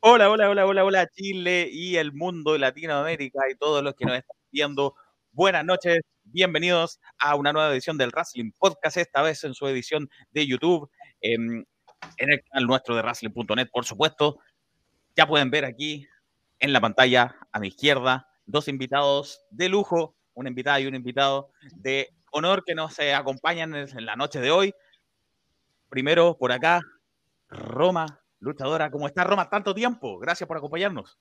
Hola, hola, hola, hola, hola, Chile y el mundo de Latinoamérica y todos los que nos están viendo. Buenas noches, bienvenidos a una nueva edición del Wrestling Podcast, esta vez en su edición de YouTube, en, el canal nuestro de Wrestling.net, por supuesto. Ya pueden ver aquí en la pantalla a mi izquierda dos invitados de lujo, una invitada y un invitado de honor que nos eh, acompañan en la noche de hoy. Primero, por acá, Roma luchadora. ¿Cómo está Roma? Tanto tiempo. Gracias por acompañarnos.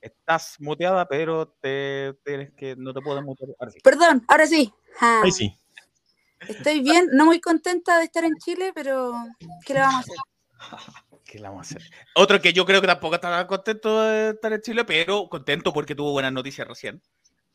Estás muteada, pero te tienes que no te puedo mutear. Ahora sí. Perdón, ahora sí. Ahí sí. Estoy bien, no muy contenta de estar en Chile, pero ¿qué le vamos a hacer? ¿Qué le vamos a hacer? Otro que yo creo que tampoco está contento de estar en Chile, pero contento porque tuvo buenas noticias recién.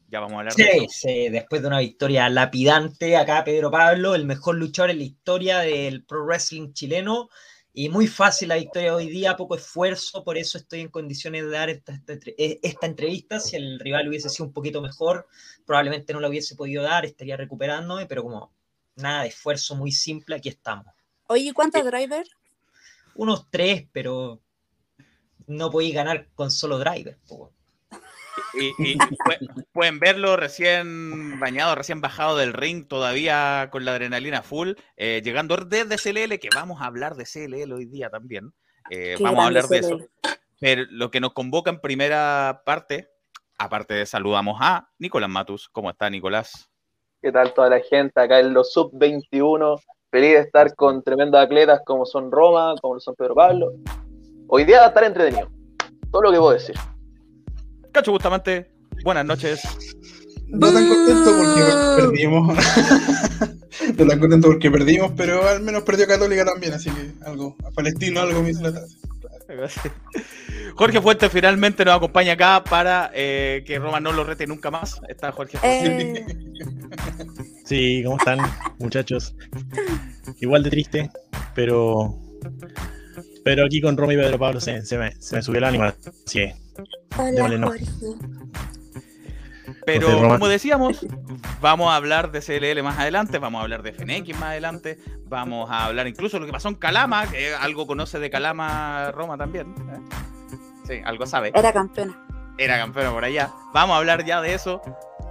Ya vamos a hablar sí, de eso. Sí, después de una victoria lapidante acá Pedro Pablo, el mejor luchador en la historia del pro wrestling chileno, y muy fácil la victoria hoy día, poco esfuerzo, por eso estoy en condiciones de dar esta, e, esta, entrevista. Si el rival hubiese sido un poquito mejor, probablemente no la hubiese podido dar, estaría recuperándome, pero como nada de esfuerzo, muy simple, aquí estamos. Oye, ¿cuántos drivers? Unos tres, pero no podéis ganar con solo drivers. Y, pueden verlo recién bañado, recién bajado del ring, todavía con la adrenalina full, eh, llegando desde CLL, que vamos a hablar de CLL hoy día también. Eh, vamos a hablar de eso. Pero lo que nos convoca en primera parte, aparte de saludamos a Nicolás Matus. ¿Cómo está, Nicolás? ¿Qué tal toda la gente acá en los sub-21? Feliz de estar con tremendos atletas como son Roma, como son Pedro Pablo. Hoy día va a estar entretenido. Todo lo que puedo decir. Cacho Bustamante, buenas noches. No tan contento porque perdimos. no tan contento porque perdimos, pero al menos perdió Católica también, así que algo, a Palestino algo me hizo la Jorge Fuentes finalmente nos acompaña acá para eh, que Roma no lo rete nunca más. Está Jorge Fuentes. Eh. Sí, ¿cómo están, muchachos? Igual de triste, pero. Pero aquí con Roma y Pedro Pablo se, me, subió el ánimo. Así Hola, Pero como decíamos, vamos a hablar de CLL más adelante, vamos a hablar de FNX más adelante, vamos a hablar incluso de lo que pasó en Calama, que algo conoce de Calama Roma también. ¿eh? Sí, algo sabe. Era campeona. Era campeona por allá. Vamos a hablar ya de eso,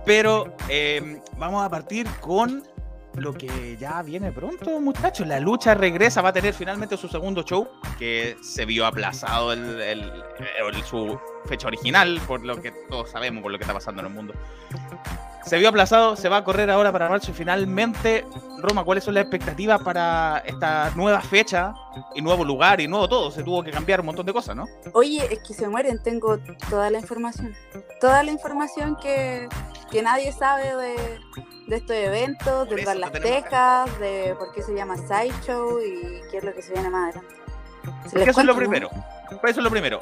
pero eh, vamos a partir con lo que ya viene pronto, muchachos. La lucha regresa, va a tener finalmente su segundo show, que se vio aplazado el, su fecha original, por lo que todos sabemos, por lo que está pasando en el mundo. Se vio aplazado, se va a correr ahora para marzo y finalmente, Roma, ¿cuáles son las expectativas para esta nueva fecha y nuevo lugar y nuevo todo? Se tuvo que cambiar un montón de cosas, ¿no? Oye, es que se mueren, tengo toda la información. Toda la información que, que nadie sabe de, de estos eventos, de Bar Las Tejas, de por qué se llama Sideshow y qué es lo que se viene más adelante. eso es lo primero. Eso es lo primero.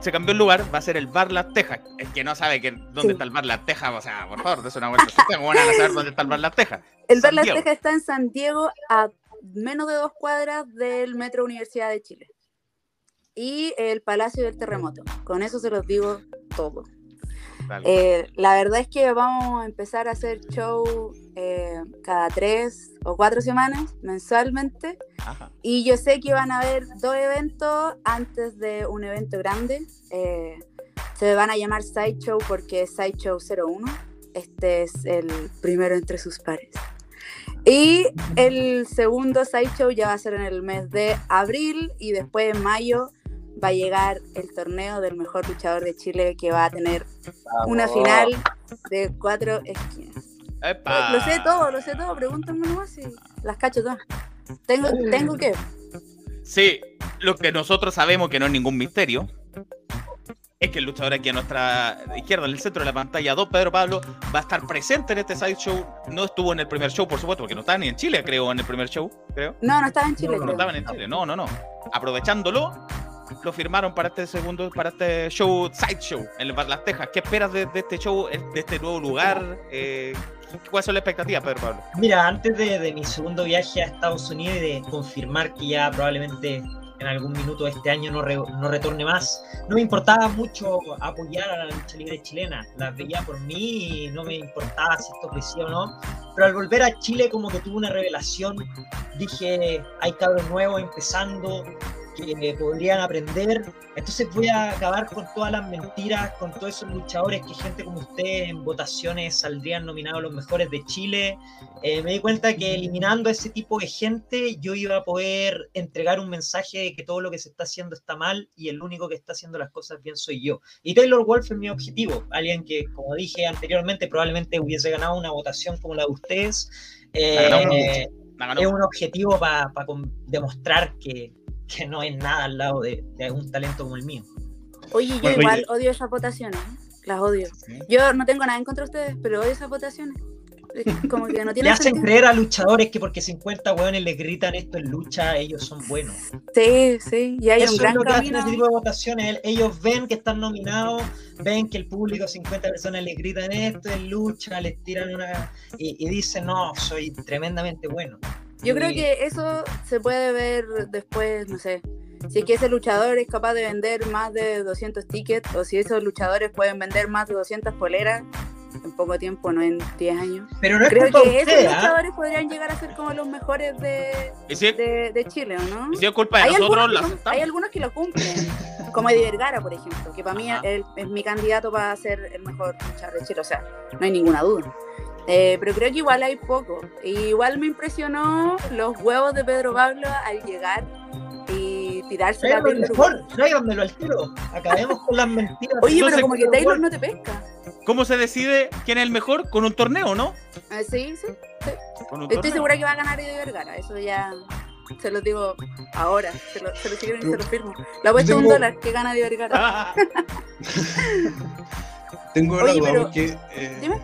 Se cambió el lugar, va a ser el Bar Las Tejas. Es que no sabe que dónde está el Bar Las Tejas, o sea, por favor, es una vuelta. ¿Cómo van a saber dónde está el Bar Las Tejas? El Bar Las Tejas está en San Diego, a menos de dos cuadras del Metro Universidad de Chile. Y el Palacio del Terremoto. Con eso se los digo todo. Eh, la verdad es que vamos a empezar a hacer show eh, cada tres o cuatro semanas, mensualmente. Y yo sé que van a haber dos eventos antes de un evento grande. Eh, se van a llamar Sideshow porque es Sideshow 01. Este es el primero entre sus pares. Y el segundo Sideshow ya va a ser en el mes de abril y después en mayo va a llegar el torneo del mejor luchador de Chile que va a tener una final de cuatro esquinas. Lo sé todo, lo sé todo, pregúntame nomás y las cacho todas. Tengo, tengo que. Sí, lo que nosotros sabemos que no es ningún misterio es que el luchador aquí a nuestra izquierda, en el centro de la pantalla, Don Pedro Pablo, va a estar presente en este side show. No estuvo en el primer show, por supuesto, porque no estaba ni en Chile, creo, en el primer show, creo. No, no estaba en Chile. No, no estaban en Chile, no, no, no. Aprovechándolo, lo firmaron para este segundo, para este show, Side Show, en Las Tejas. ¿Qué esperas de, este show, de este nuevo lugar? Eh, ¿Cuáles son las expectativas, Pedro Pablo? Mira, antes de, mi segundo viaje a Estados Unidos y de confirmar que ya probablemente en algún minuto de este año no, no retorne más, no me importaba mucho apoyar a la lucha libre chilena. La veía por mí y no me importaba si esto crecía o no. Pero al volver a Chile como que tuve una revelación. Dije, hay cabros nuevos empezando, que podrían aprender. Entonces voy a acabar con todas las mentiras, con todos esos luchadores que gente como usted en votaciones saldrían nominados los mejores de Chile. Eh, me di cuenta que eliminando a ese tipo de gente yo iba a poder entregar un mensaje de que todo lo que se está haciendo está mal y el único que está haciendo las cosas bien soy yo. Y Taylor Wolf es mi objetivo, alguien que, como dije anteriormente, probablemente hubiese ganado una votación como la de ustedes. Eh, es un objetivo para demostrar que, que, no es nada al lado de, de, un talento como el mío. Oye, yo igual odio esas votaciones, ¿eh? las odio. Yo no tengo nada en contra de ustedes, pero odio esas votaciones. Como que no tiene Le hacen creer a luchadores que porque 50 hueones les gritan esto en lucha, ellos son buenos. Sí, sí, y hay Eso un gran es lo que camino. hacen ese tipo de votaciones. Ellos ven que están nominados, ven que el público, 50 personas les gritan esto en lucha, les tiran una. y, y dicen, no, soy tremendamente bueno. Yo creo que eso se puede ver después, no sé, si es que ese luchador es capaz de vender más de 200 tickets o si esos luchadores pueden vender más de 200 poleras en poco tiempo, no en 10 años. Pero no es Creo culpa de que esos usted, ¿ah? luchadores podrían llegar a ser como los mejores de, de, de Chile, ¿o no? y si es culpa de Hay nosotros, son- hay algunos que lo cumplen, como Eddie Vergara, por ejemplo, que para mí Ajá. él es mi candidato para ser el mejor luchador de Chile, o sea, no hay ninguna duda. Eh, pero creo que igual hay poco. Igual me impresionó los huevos de Pedro Pablo al llegar y tirarse la mejor, tráiganmelo al tiro. Acabemos con las mentiras. Oye, Entonces, pero como que Taylor no te pesca. ¿Cómo se decide quién es el mejor? Con un torneo, ¿no? Eh, sí, sí. Con un Estoy torneo. segura que va a ganar Eddie Vergara. Eso ya se lo digo ahora. Se lo, se lo escriben y se lo firmo. Le apuesto Yo un tengo- dólar que gana Eddie Vergara. Tengo la duda porque. eh, Dime.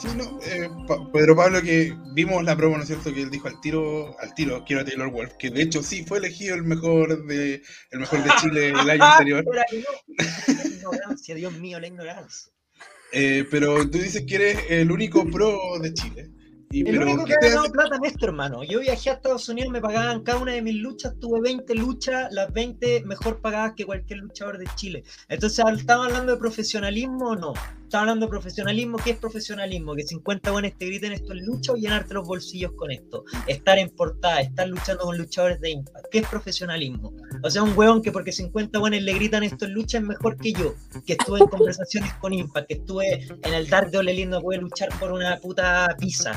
Sí, no, eh, Pa- Pedro Pablo, que vimos la promo, ¿no es cierto? Que él dijo al tiro, al tiro, quiero a Taylor Wolf, que de hecho sí fue elegido el mejor de, el mejor de Chile el año anterior. La ignorancia, Dios mío, la ignorancia. Eh, pero tú dices que eres el único pro de Chile. Y, El pero, único ¿qué que ha ganado hace- plata en esto, hermano. Yo viajé a Estados Unidos, me pagaban cada una de mis luchas, tuve 20 luchas, las 20 mejor pagadas que cualquier luchador de Chile. Entonces, ¿estamos hablando de profesionalismo o no? Estamos hablando de profesionalismo, ¿qué es profesionalismo? Que 50 buenos te griten esto en lucha o llenarte los bolsillos con esto. Estar en portada, estar luchando con luchadores de Impact. ¿Qué es profesionalismo? O sea, un weón que porque 50 buenos le gritan esto en lucha es mejor que yo, que estuve en conversaciones con Impact, que estuve en el Dark de Ole Lindo, pude luchar por una puta pizza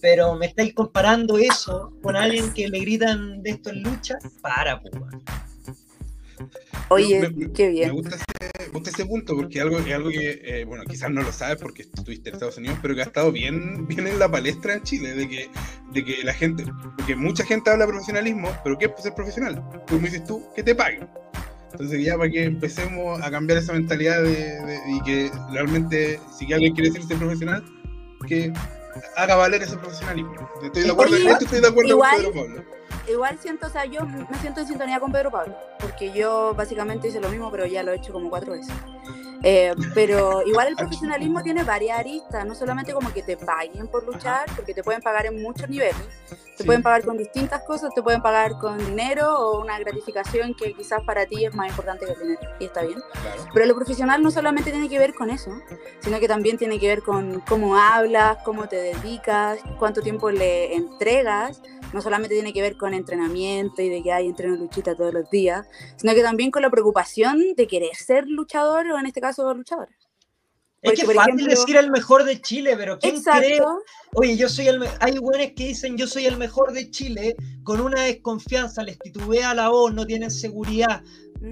pero me estáis comparando eso con alguien que le gritan de esto en lucha, para, pues. weón. Oye, Me- me- qué Me bien. gusta ese, me gusta ese punto porque algo, es algo que, eh, bueno, quizás no lo sabes porque estuviste en Estados Unidos, pero que ha estado bien, bien en la palestra en Chile, de que, de que la gente, porque mucha gente habla de profesionalismo, pero ¿qué es ser profesional? Tú me dices tú, que te paguen. Entonces ya para que empecemos a cambiar esa mentalidad de, de- y que realmente, si alguien quiere decirse profesional, que haga valer ese profesionalismo. Estoy de acuerdo, Oye, estoy de acuerdo igual- con Pedro Pablo. Igual siento, o sea, yo me siento en sintonía con Pedro Pablo, porque yo básicamente hice lo mismo, pero ya lo he hecho como cuatro veces. Eh, pero igual el profesionalismo tiene varias aristas, no solamente como que te paguen por luchar, porque te pueden pagar en muchos niveles. Te Sí. pueden pagar con distintas cosas, te pueden pagar con dinero o una gratificación que quizás para ti es más importante que el dinero, y está bien. Claro. Pero lo profesional no solamente tiene que ver con eso, sino que también tiene que ver con cómo hablas, cómo te dedicas, cuánto tiempo le entregas. No solamente tiene que ver con entrenamiento y de que hay entreno luchita todos los días, sino que también con la preocupación de querer ser luchador o en este caso luchadora. Es que es fácil ejemplo- decir el mejor de Chile, pero ¿quién cree? Exacto. Oye, yo soy el hay güeyes que dicen yo soy el mejor de Chile, con una desconfianza, les titubea la voz, no tienen seguridad.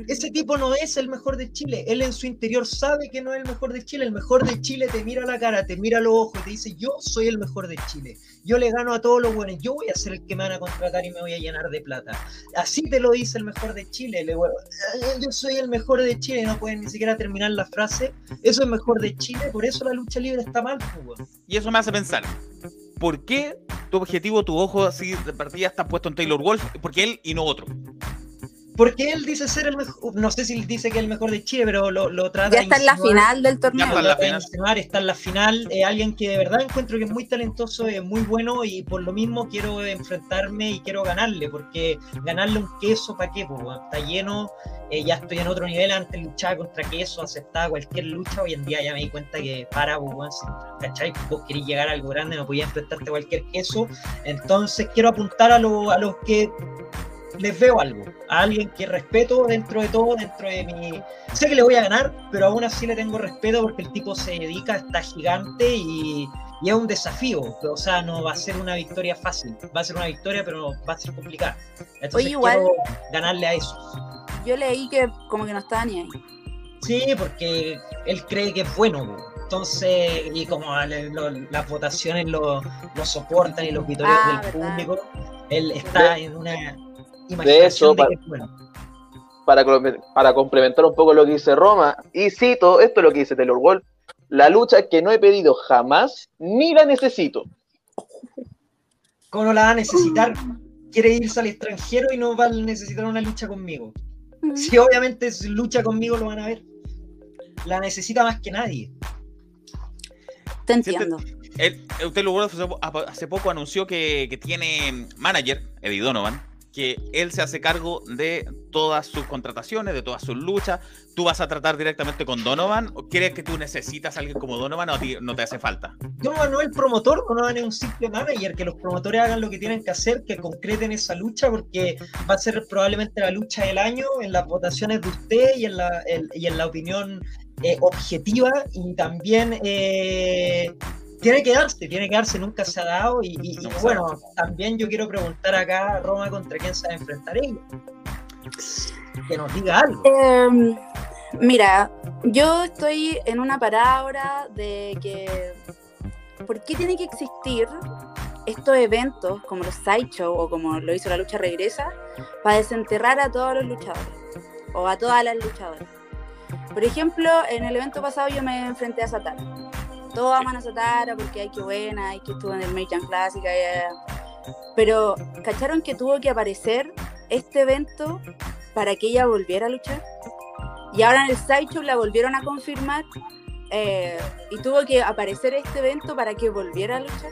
Ese tipo no es el mejor de Chile. Él en su interior sabe que no es el mejor de Chile. El mejor de Chile te mira a la cara, te mira a los ojos y te dice, yo soy el mejor de Chile. Yo le gano a todos los buenos. Yo voy a ser el que me van a contratar y me voy a llenar de plata. Así te lo dice el mejor de Chile. Le, vuelvo, "Ah, yo soy el mejor de Chile. No pueden ni siquiera terminar la frase. Eso es mejor de Chile. Por eso la lucha libre está mal. pues, weón. Y eso me hace pensar, ¿por qué tu objetivo, tu ojo así de partida está puesto en Taylor Wolf? Porque él y no otro. Porque él dice ser el mejor, no sé si él dice que es el mejor de Chile, pero lo, lo trata Ya está en la final del torneo. Ya está en la final. insinuar, está en la final, eh, alguien que de verdad encuentro que es muy talentoso, es muy bueno y por lo mismo quiero enfrentarme y quiero ganarle, porque ganarle un queso, ¿para qué? Pues, weón? está lleno, eh, ya estoy en otro nivel, antes luchaba contra queso, aceptaba cualquier lucha, hoy en día ya me di cuenta que para, pues, si, ¿cachai? Vos querés llegar a algo grande, no podías enfrentarte a cualquier queso, entonces quiero apuntar a, lo- a los que les veo algo, a alguien que respeto dentro de todo, dentro de mi... Sé que le voy a ganar, pero aún así le tengo respeto porque el tipo se dedica, está gigante y, y es un desafío. O sea, no va a ser una victoria fácil. Va a ser una victoria, pero va a ser complicada. Entonces Oye, igual- quiero ganarle a eso. Yo leí que como que no estaba ni ahí. Sí, porque él cree que es bueno. Entonces, y como lo- las votaciones lo, lo soportan y los vitorios Ah, del verdad. público, él está en una De imaginación eso, de pa- que es bueno. para, com- para complementar un poco lo que dice Roma, y cito, esto es lo que dice Taylor Wolf, la lucha que no he pedido jamás, ni la necesito. ¿Cómo no la va a necesitar? Quiere irse al extranjero y no va a necesitar una lucha conmigo. Si obviamente es lucha conmigo lo van a ver. La necesita más que nadie. Te entiendo. Él, usted lo hace, hace poco anunció que, que tiene manager, Eddie Donovan, que él se hace cargo de todas sus contrataciones, de todas sus luchas. ¿Tú vas a tratar directamente con Donovan? ¿O crees que tú necesitas a alguien como Donovan o a ti no te hace falta? Donovan no es el promotor, Donovan es un simple manager, que los promotores hagan lo que tienen que hacer, que concreten esa lucha, porque va a ser probablemente la lucha del año en las votaciones de usted y en la, y en la opinión eh, objetiva, y también eh, tiene que darse, tiene que darse, nunca se ha dado, y, No bueno, también yo quiero preguntar acá, Roma, contra quién se va a enfrentar ella. Que nos diga algo. Em, mira, yo estoy en una parada ahora de que ¿por qué tiene que existir estos eventos como los sideshow o como lo hizo la lucha regresa para desenterrar a todos los luchadores o a todas las luchadoras? Por ejemplo, en el evento pasado yo me enfrenté a Satara. Todos aman a Satara porque hay que buena, hay que estuvo en el American Classic, pero ¿cacharon que tuvo que aparecer este evento para que ella volviera a luchar. Y ahora en el sideshow la volvieron a confirmar eh, y tuvo que aparecer este evento para que volviera a luchar.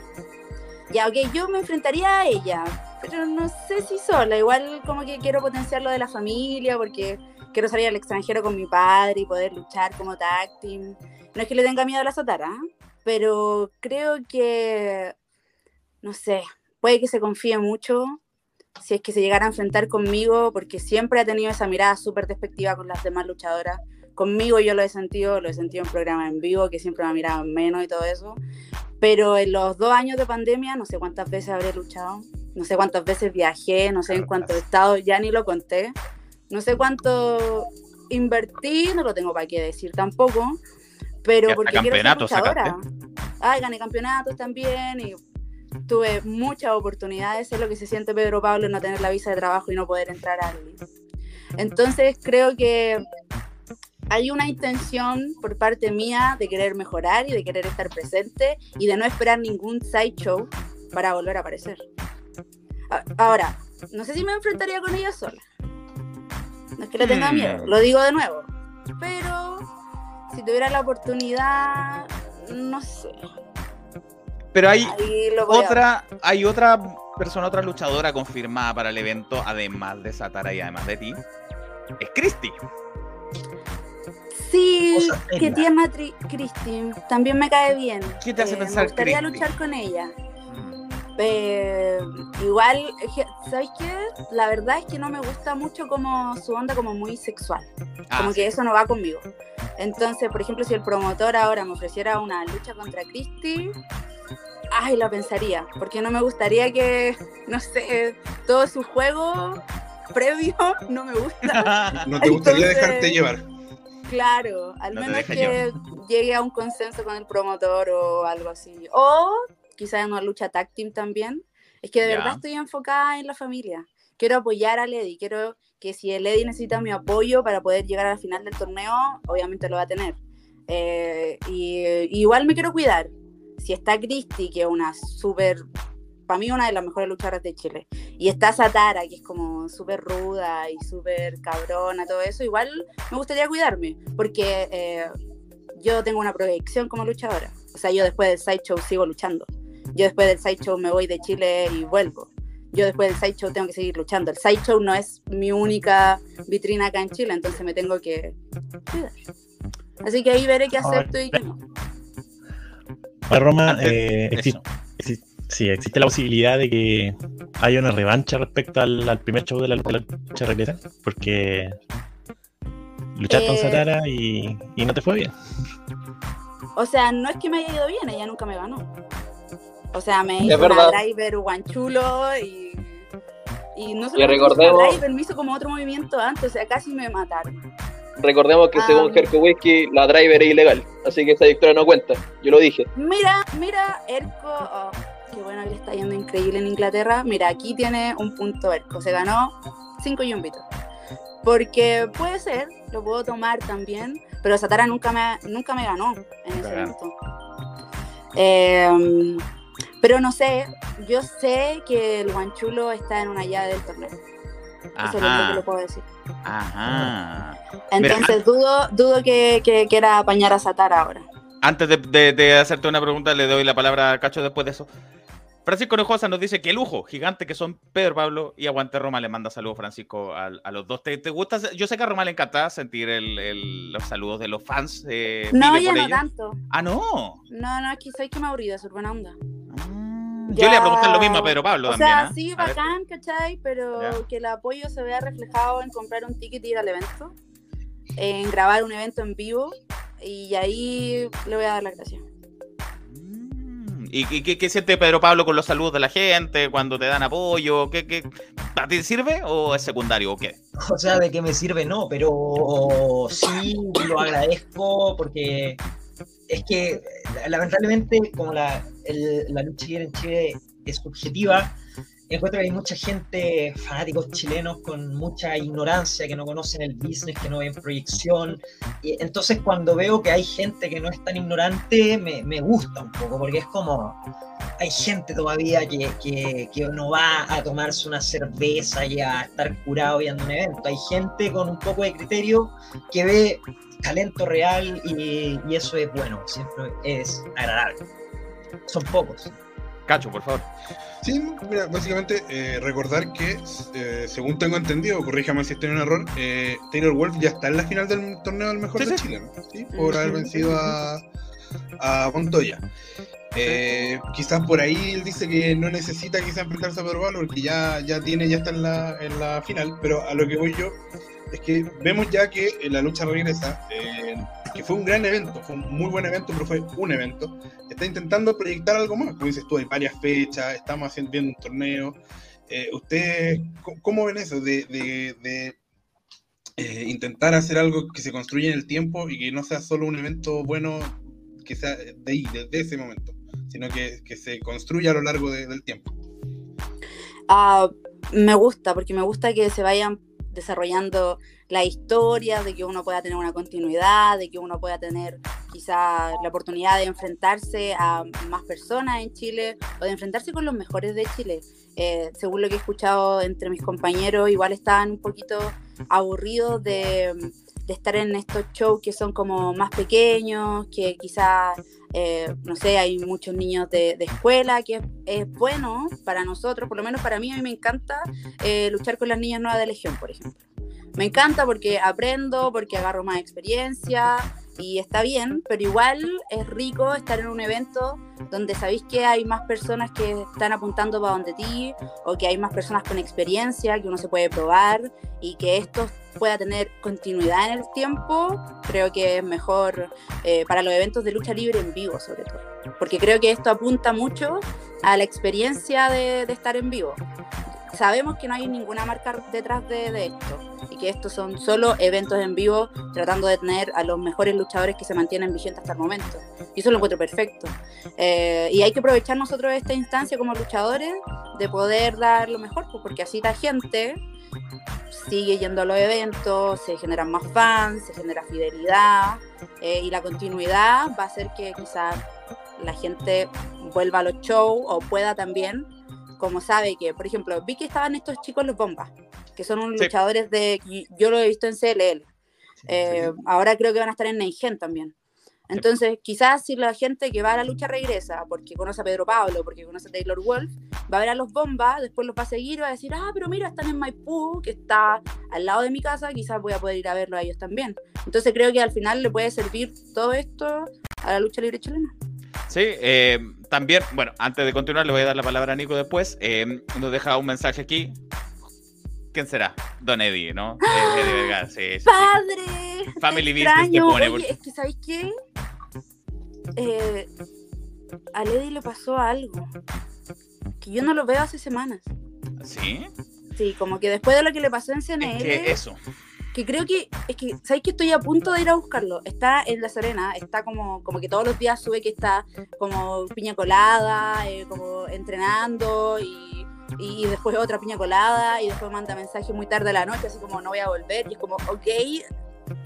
Ya, ok, yo me enfrentaría a ella, pero no sé si sola. Igual como que quiero potenciar lo de la familia porque quiero salir al extranjero con mi padre y poder luchar como tag team. No es que le tenga miedo a la Satara, ¿eh? pero creo que, no sé, puede que se confíe mucho si es que se llegara a enfrentar conmigo, porque siempre ha tenido esa mirada súper despectiva con las demás luchadoras. Conmigo yo lo he sentido, lo he sentido en programas en vivo, que siempre me ha mirado menos y todo eso. Pero en los dos años de pandemia, no sé cuántas veces habré luchado, no sé cuántas veces viajé, no sé en cuántos estados, ya ni lo conté. No sé cuánto invertí, no lo tengo para qué decir tampoco, pero porque quiero ser luchadora. Ay, gané campeonatos también y tuve muchas oportunidades. Sé lo que se siente Pedro Pablo no tener la visa de trabajo y no poder entrar al. Entonces creo que hay una intención por parte mía de querer mejorar y de querer estar presente y de no esperar ningún sideshow para volver a aparecer. A- Ahora, no sé si me enfrentaría con ella sola. No es que le tenga Hmm. miedo, lo digo de nuevo. Pero si tuviera la oportunidad, no sé. Pero hay otra, hay otra persona, otra luchadora confirmada para el evento, además de Satara y además de ti. Es Christy. Sí, que seria. tierna Tri- Christine. También me cae bien. ¿Qué te hace Eh, pensar Me gustaría Christy? luchar con ella. Eh, igual, ¿sabes qué? La verdad es que no me gusta mucho como su onda como muy sexual. Ah, como sí. que eso no va conmigo. Entonces, por ejemplo, si el promotor ahora me ofreciera una lucha contra Christy, ay, lo pensaría. Porque no me gustaría que, no sé, todo su juego previo no me gusta. No te gustaría Entonces- dejarte llevar. Claro, al No menos que llegue a un consenso con el promotor o algo así. O quizás en una lucha tag team también. Es que de Ya. verdad estoy enfocada en la familia. Quiero apoyar a Lady. Quiero que si el Lady necesita mi apoyo para poder llegar a la final del torneo, obviamente lo va a tener. Eh, y, y igual me quiero cuidar. Si está Christy, que es una súper, para mí una de las mejores luchadoras de Chile, y está Satara, que es como súper ruda y súper cabrona, todo eso, igual me gustaría cuidarme, porque eh, yo tengo una proyección como luchadora. O sea, yo después del sideshow sigo luchando. Yo después del sideshow me voy de Chile y vuelvo. Yo después del sideshow tengo que seguir luchando. El sideshow no es mi única vitrina acá en Chile, entonces me tengo que cuidar. Así que ahí veré qué acepto y qué no. Para Roma, eh, Eso. exi- exi- Sí, existe la posibilidad de que haya una revancha respecto al, al primer show de la, de la lucha regresa, porque luchaste con Eh. Satara y, y no te fue bien. O sea, no es que me haya ido bien, ella nunca me ganó. O sea, me Es hizo una driver guanchulo y. Y no solo me hizo recordemos- una driver, me hizo como otro movimiento antes, o sea, casi me mataron. Recordemos que Ah. según Jerko Whisky, la driver es ilegal, así que esa victoria no cuenta. Yo lo dije. Mira, mira, Erco. oh, qué bueno que le está yendo increíble en Inglaterra. Mira, aquí tiene un punto Erco. Se ganó cinco yumbitos. Porque puede ser, lo puedo tomar también, pero Satara nunca me, nunca me ganó en ese evento. Eh, pero no sé, yo sé que el guanchulo está en una llave del torneo. Eso es lo que le puedo decir. ajá. Entonces dudo, dudo que, que quiera apañar a Satara ahora. Antes de, de- de hacerte una pregunta, le doy la palabra a Cacho después de eso. Francisco Nojosa nos dice que lujo, gigante que son Pedro Pablo y Aguante Roma. Le manda saludos, Francisco, a, a los dos. ¿Te, te gusta? Yo sé que a Roma le encanta sentir el- el- los saludos de los fans. eh, No, ya no ellos. tanto. Ah, no. No, no, es que soy que me aburrida, es buena onda. Ah, Ya. Yo le voy a preguntar lo mismo a Pedro Pablo O también. sea, ¿ah? sí, bacán, ¿cachai? Pero Ya. que el apoyo se vea reflejado en comprar un ticket y ir al evento, en grabar un evento en vivo, y ahí le voy a dar la gracia. ¿Y qué, siente Pedro Pablo con los saludos de la gente cuando te dan apoyo? ¿Qué, qué, ¿A ti sirve o es secundario o qué? O sea, de qué me sirve, no, pero sí lo agradezco porque es que lamentablemente como la, el- la lucha en Chile es subjetiva, encuentro que hay mucha gente, fanáticos chilenos con mucha ignorancia, que no conocen el business, que no ven proyección. Y entonces cuando veo que hay gente que no es tan ignorante, me, me gusta un poco, porque es como, hay gente todavía que, que, que no va a tomarse una cerveza y a estar curado viendo un evento. Hay gente con un poco de criterio que ve talento real y, y eso es bueno, siempre es agradable. Son pocos. Cacho, por favor. Sí, mira, básicamente eh, recordar que, eh, según tengo entendido, corríjame si estoy en un error, eh, Taylor Wolf ya está en la final del torneo del mejor Sí, de sí. Chile, ¿no? ¿Sí? por haber vencido a, a Montoya. Eh, quizás por ahí él dice que no necesita quizás enfrentarse a Pedro Pablo porque ya, ya tiene, ya está en la, en la final, pero a lo que voy yo es que vemos ya que la lucha regresa, eh, que fue un gran evento, fue un muy buen evento, pero fue un evento, está intentando proyectar algo más, como dices tú, hay varias fechas, estamos haciendo viendo un torneo. Eh, ¿Ustedes cómo- ven eso de, de- de, eh, intentar hacer algo que se construya en el tiempo y que no sea solo un evento bueno que sea de ahí, desde ese momento, sino que, que se construya a lo largo de- del tiempo? Ah, me gusta, porque me gusta que se vayan desarrollando la historia, de que uno pueda tener una continuidad, de que uno pueda tener quizá la oportunidad de enfrentarse a más personas en Chile o de enfrentarse con los mejores de Chile. Eh, según lo que he escuchado entre mis compañeros, igual estaban un poquito aburridos de, de estar en estos shows que son como más pequeños, que quizás eh, no sé, hay muchos niños de, de escuela, que es, es bueno para nosotros, por lo menos para mí, a mí me encanta eh, luchar con las niñas nuevas de Legión, por ejemplo. Me encanta porque aprendo, porque agarro más experiencia y está bien, pero igual es rico estar en un evento donde sabéis que hay más personas que están apuntando para donde ti o que hay más personas con experiencia que uno se puede probar y que esto pueda tener continuidad en el tiempo, creo que es mejor eh, para los eventos de lucha libre en vivo, sobre todo. Porque creo que esto apunta mucho a la experiencia de, de estar en vivo. Sabemos que no hay ninguna marca detrás de, esto y que estos son solo eventos en vivo tratando de tener a los mejores luchadores que se mantienen vigentes hasta el momento. Y eso lo encuentro perfecto. Eh, y hay que aprovechar nosotros esta instancia como luchadores de poder dar lo mejor, pues, porque así la gente sigue yendo a los eventos, se generan más fans, se genera fidelidad eh, y la continuidad va a hacer que quizás la gente vuelva a los shows o pueda también, como sabe que, por ejemplo, vi que estaban estos chicos los bombas, que son unos Sí. luchadores de, yo lo he visto en CLL, eh, ahora creo que van a estar en Neigen también. Entonces, quizás si la gente que va a la lucha regresa porque conoce a Pedro Pablo, porque conoce a Taylor Wolf, va a ver a los bombas, después los va a seguir va a decir, ah, pero mira, están en Maipú, que está al lado de mi casa, quizás voy a poder ir a verlo a ellos también. Entonces creo que al final le puede servir todo esto a la lucha libre chilena. Sí, eh, también, bueno, antes de continuar, le voy a dar la palabra a Nico después. Eh, nos deja un mensaje aquí. ¿Quién será? Don Eddie, ¿no? Eh, Eddie Vergara, sí, sí, sí. ¡Padre! Family business te pone, Oye, es que, ¿sabéis qué? Eh, a Lady le pasó algo. Que yo no lo veo hace semanas. ¿Sí? Sí, como que después de lo que le pasó en Es CNL, que eso. Que creo que, es que, ¿sabéis que estoy a punto de ir a buscarlo? Está en La Serena, está como, como que todos los días sube que está como piña colada, eh, como entrenando y, y después otra piña colada y después manda mensaje muy tarde de la noche, así como no voy a volver y es como, ok,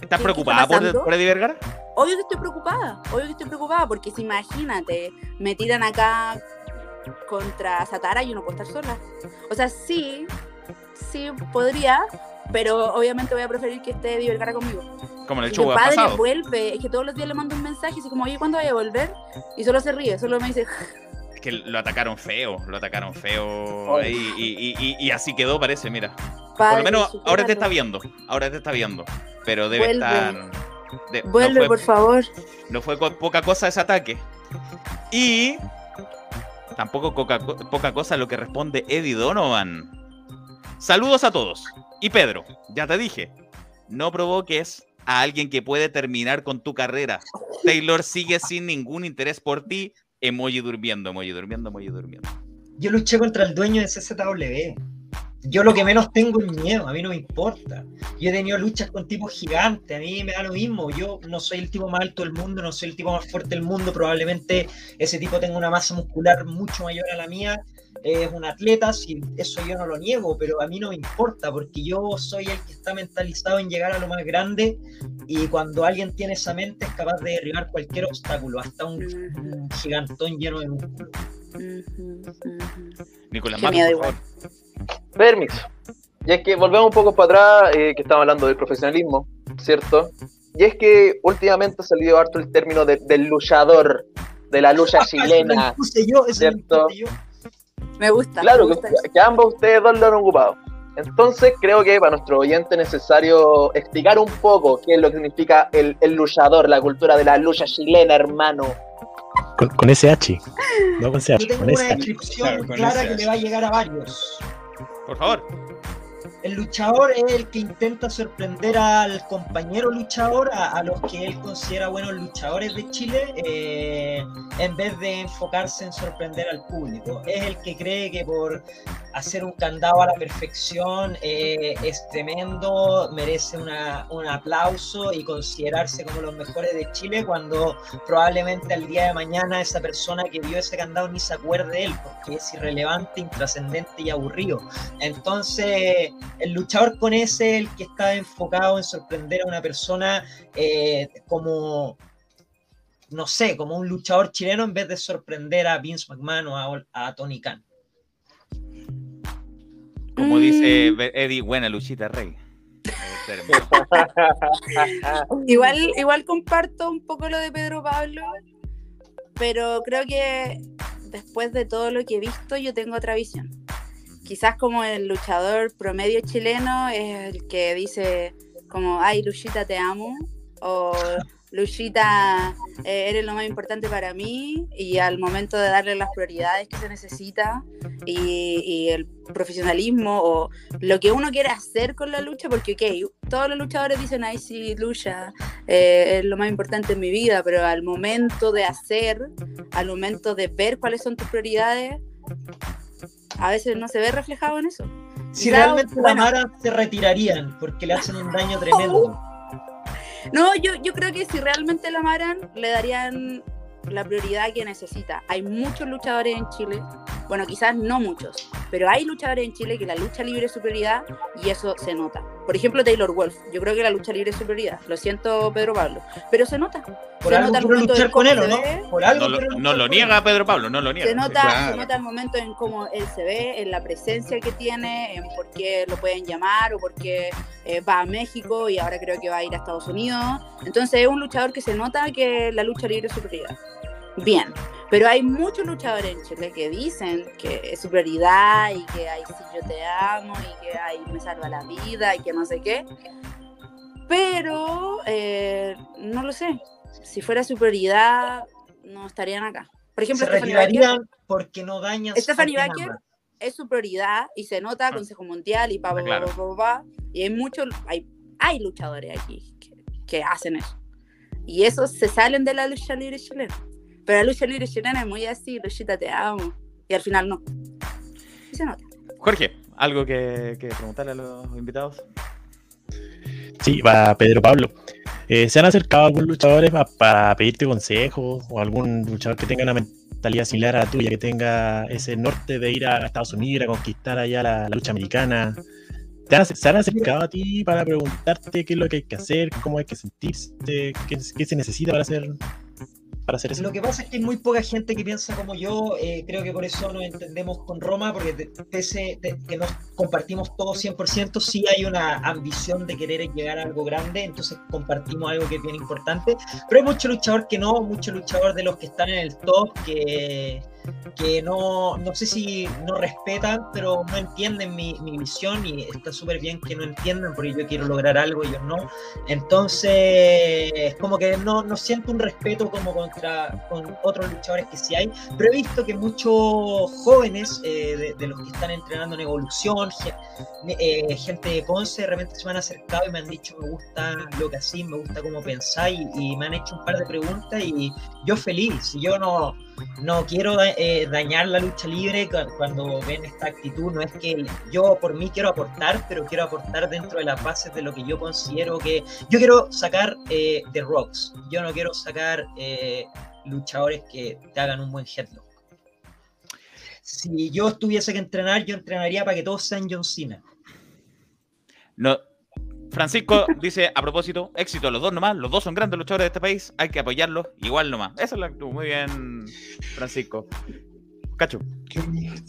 ¿Estás ¿Qué- preocupada por, por Eddie Vergara? obvio que estoy preocupada, obvio que estoy preocupada, porque si imagínate, me tiran acá contra Satara y yo no puedo estar sola. O sea, sí, sí podría, pero obviamente voy a preferir que esté Vergara conmigo. Como en el Y show que padre pasado. vuelve, es que todos los días le mando un mensaje así como, oye, ¿cuándo voy a volver? Y solo se ríe, solo me dice, Es que lo atacaron feo, lo atacaron feo. Oh. Y, y- y- y- y así quedó, parece, mira. Por padre, lo menos ahora te está viendo. Ahora te está viendo. Pero debe Vuelve. estar. de- no Vuelve, fue- por favor. No fue co- poca cosa ese ataque. Y tampoco poca cosa lo que responde Eddie Donovan. Saludos a todos. Y Pedro, ya te dije, no provoques a alguien que puede terminar con tu carrera. Taylor sigue sin ningún interés por ti. Emoji durmiendo, emoji durmiendo, emoji durmiendo. Yo luché contra el dueño de CZW. Yo lo que menos tengo es miedo, a mí no me importa. Yo he tenido luchas con tipos gigantes, a mí me da lo mismo. Yo no soy el tipo más alto del mundo, no soy el tipo más fuerte del mundo. Probablemente ese tipo tenga una masa muscular mucho mayor a la mía. Es un atleta, si eso yo no lo niego, pero a mí no me importa porque yo soy el que está mentalizado en llegar a lo más grande y cuando alguien tiene esa mente es capaz de derribar cualquier obstáculo, hasta un, un gigantón lleno de músculo. Nicolás miedo por favor. Permiso. Y es que volvemos un poco para atrás, eh, que estamos hablando del profesionalismo, ¿cierto? Y es que últimamente ha salido harto el término de- del luchador, de la lucha Eso lo chilena. yo, ¿cierto? yo. Me gusta. Claro, me que, gusta eso. que ambos ustedes dos lo han ocupado. Entonces creo que para nuestro oyente es necesario explicar un poco qué es lo que significa el, el luchador, la cultura de la lucha chilena, hermano. Con, con SH. No con CH, Yo tengo con una descripción Claro, clara ese que le va a llegar a varios. Por favor. El luchador es el que intenta sorprender al compañero luchador, a, a los que él considera buenos luchadores de Chile, eh, en vez de enfocarse en sorprender al público. Es el que cree que por hacer un candado a la perfección eh, es tremendo, merece una- un aplauso y considerarse como los mejores de Chile cuando probablemente al día de mañana esa persona que vio ese candado ni se acuerde de él porque es irrelevante, intrascendente y aburrido. Entonces, el luchador con ese es el que está enfocado en sorprender a una persona eh, como, no sé, como un luchador chileno en vez de sorprender a Vince McMahon o a, a Tony Khan. Como Mm. dice Eddie, buena luchita, rey. Igual, igual comparto un poco lo de Pedro Pablo, pero creo que después de todo lo que he visto, yo tengo otra visión. Quizás como el luchador promedio chileno es el que dice como, ay, Luchita, te amo, o Luchita, eh, eres lo más importante para mí, y al momento de darle las prioridades que se necesita y, y el profesionalismo o lo que uno quiere hacer con la lucha, porque, ok, todos los luchadores dicen, ay, sí, lucha, eh, es lo más importante en mi vida, pero al momento de hacer, al momento de ver cuáles son tus prioridades, a veces no se ve reflejado en eso. Si realmente la amaran, se retirarían porque le hacen un daño tremendo. No, yo, yo creo que si realmente la amaran, le darían la prioridad que necesita. Hay muchos luchadores en Chile, bueno, quizás no muchos, pero hay luchadores en Chile que la lucha libre es su prioridad y eso se nota. Por ejemplo, Taylor Wolf, yo creo que la lucha libre es su prioridad. Lo siento, Pedro Pablo, pero se nota. Por se algo nota. Por algo No, lo- no niega Pedro Pablo, no lo niega. Se nota, claro. se nota el momento en cómo él se ve, en la presencia que tiene, en por qué lo pueden llamar o por qué eh, va a México y ahora creo que va a ir a Estados Unidos. Entonces es un luchador que se nota que la lucha libre es su prioridad. Bien, pero hay muchos luchadores en Chile que dicen que es su prioridad y que ay, sí, yo te amo y que ay, me salva la vida y que no sé qué. Pero eh, no lo sé. Si fuera su prioridad, no estarían acá. Por ejemplo, Se Stephanie Baker, retirarían porque no dañan Stephanie. Baker es su prioridad y se nota Ah. Consejo Mundial y pa, pa, pa, Claro. pa, pa, pa, y hay muchos, hay, hay luchadores aquí que, que hacen eso. Y esos se salen de la lucha libre chilena. Pero la lucha libre chilena es muy así, Luchita, te amo. Y al final no. Y se nota. Jorge, ¿algo que, que preguntarle a los invitados? Sí, va Pedro Pablo. Eh, ¿Se han acercado algunos luchadores pa- para pedirte consejos o algún luchador que tenga una mentalidad similar a la tuya, que tenga ese norte de ir a Estados Unidos a conquistar allá la, la lucha americana? ¿Te han, ¿Se han acercado a ti para preguntarte qué es lo que hay que hacer, cómo hay que sentirse, qué, qué se necesita para hacer, para hacer eso? Lo que pasa es que hay muy poca gente que piensa como yo, eh, creo que por eso nos entendemos con Roma, porque pese que nos compartimos todos 100%, sí hay una ambición de querer llegar a algo grande, entonces compartimos algo que es bien importante, pero hay mucho luchador que no, mucho luchador de los que están en el top que, que no, no sé si no respetan, pero no entienden mi, mi visión y está súper bien que no entiendan porque yo quiero lograr algo y ellos no. Entonces, es como que no, no siento un respeto como contra con otros luchadores que sí hay, pero he visto que muchos jóvenes eh, de, de los que están entrenando en evolución, eh, gente de Ponce, de repente se me han acercado y me han dicho me gusta lo que así, me gusta cómo pensáis y, y me han hecho un par de preguntas y yo feliz, yo no, no quiero eh, dañar la lucha libre cu- cuando ven esta actitud. No es que yo por mí quiero aportar, pero quiero aportar dentro de las bases de lo que yo considero que. Yo quiero sacar eh, The Rocks. Yo no quiero sacar eh, luchadores que te hagan un buen headlock. Si yo tuviese que entrenar, yo entrenaría para que todos sean John Cena. No. Francisco dice, a propósito, éxito los dos nomás, los dos son grandes luchadores de este país, hay que apoyarlos igual nomás. Esa es la actitud, muy bien, Francisco. Cacho,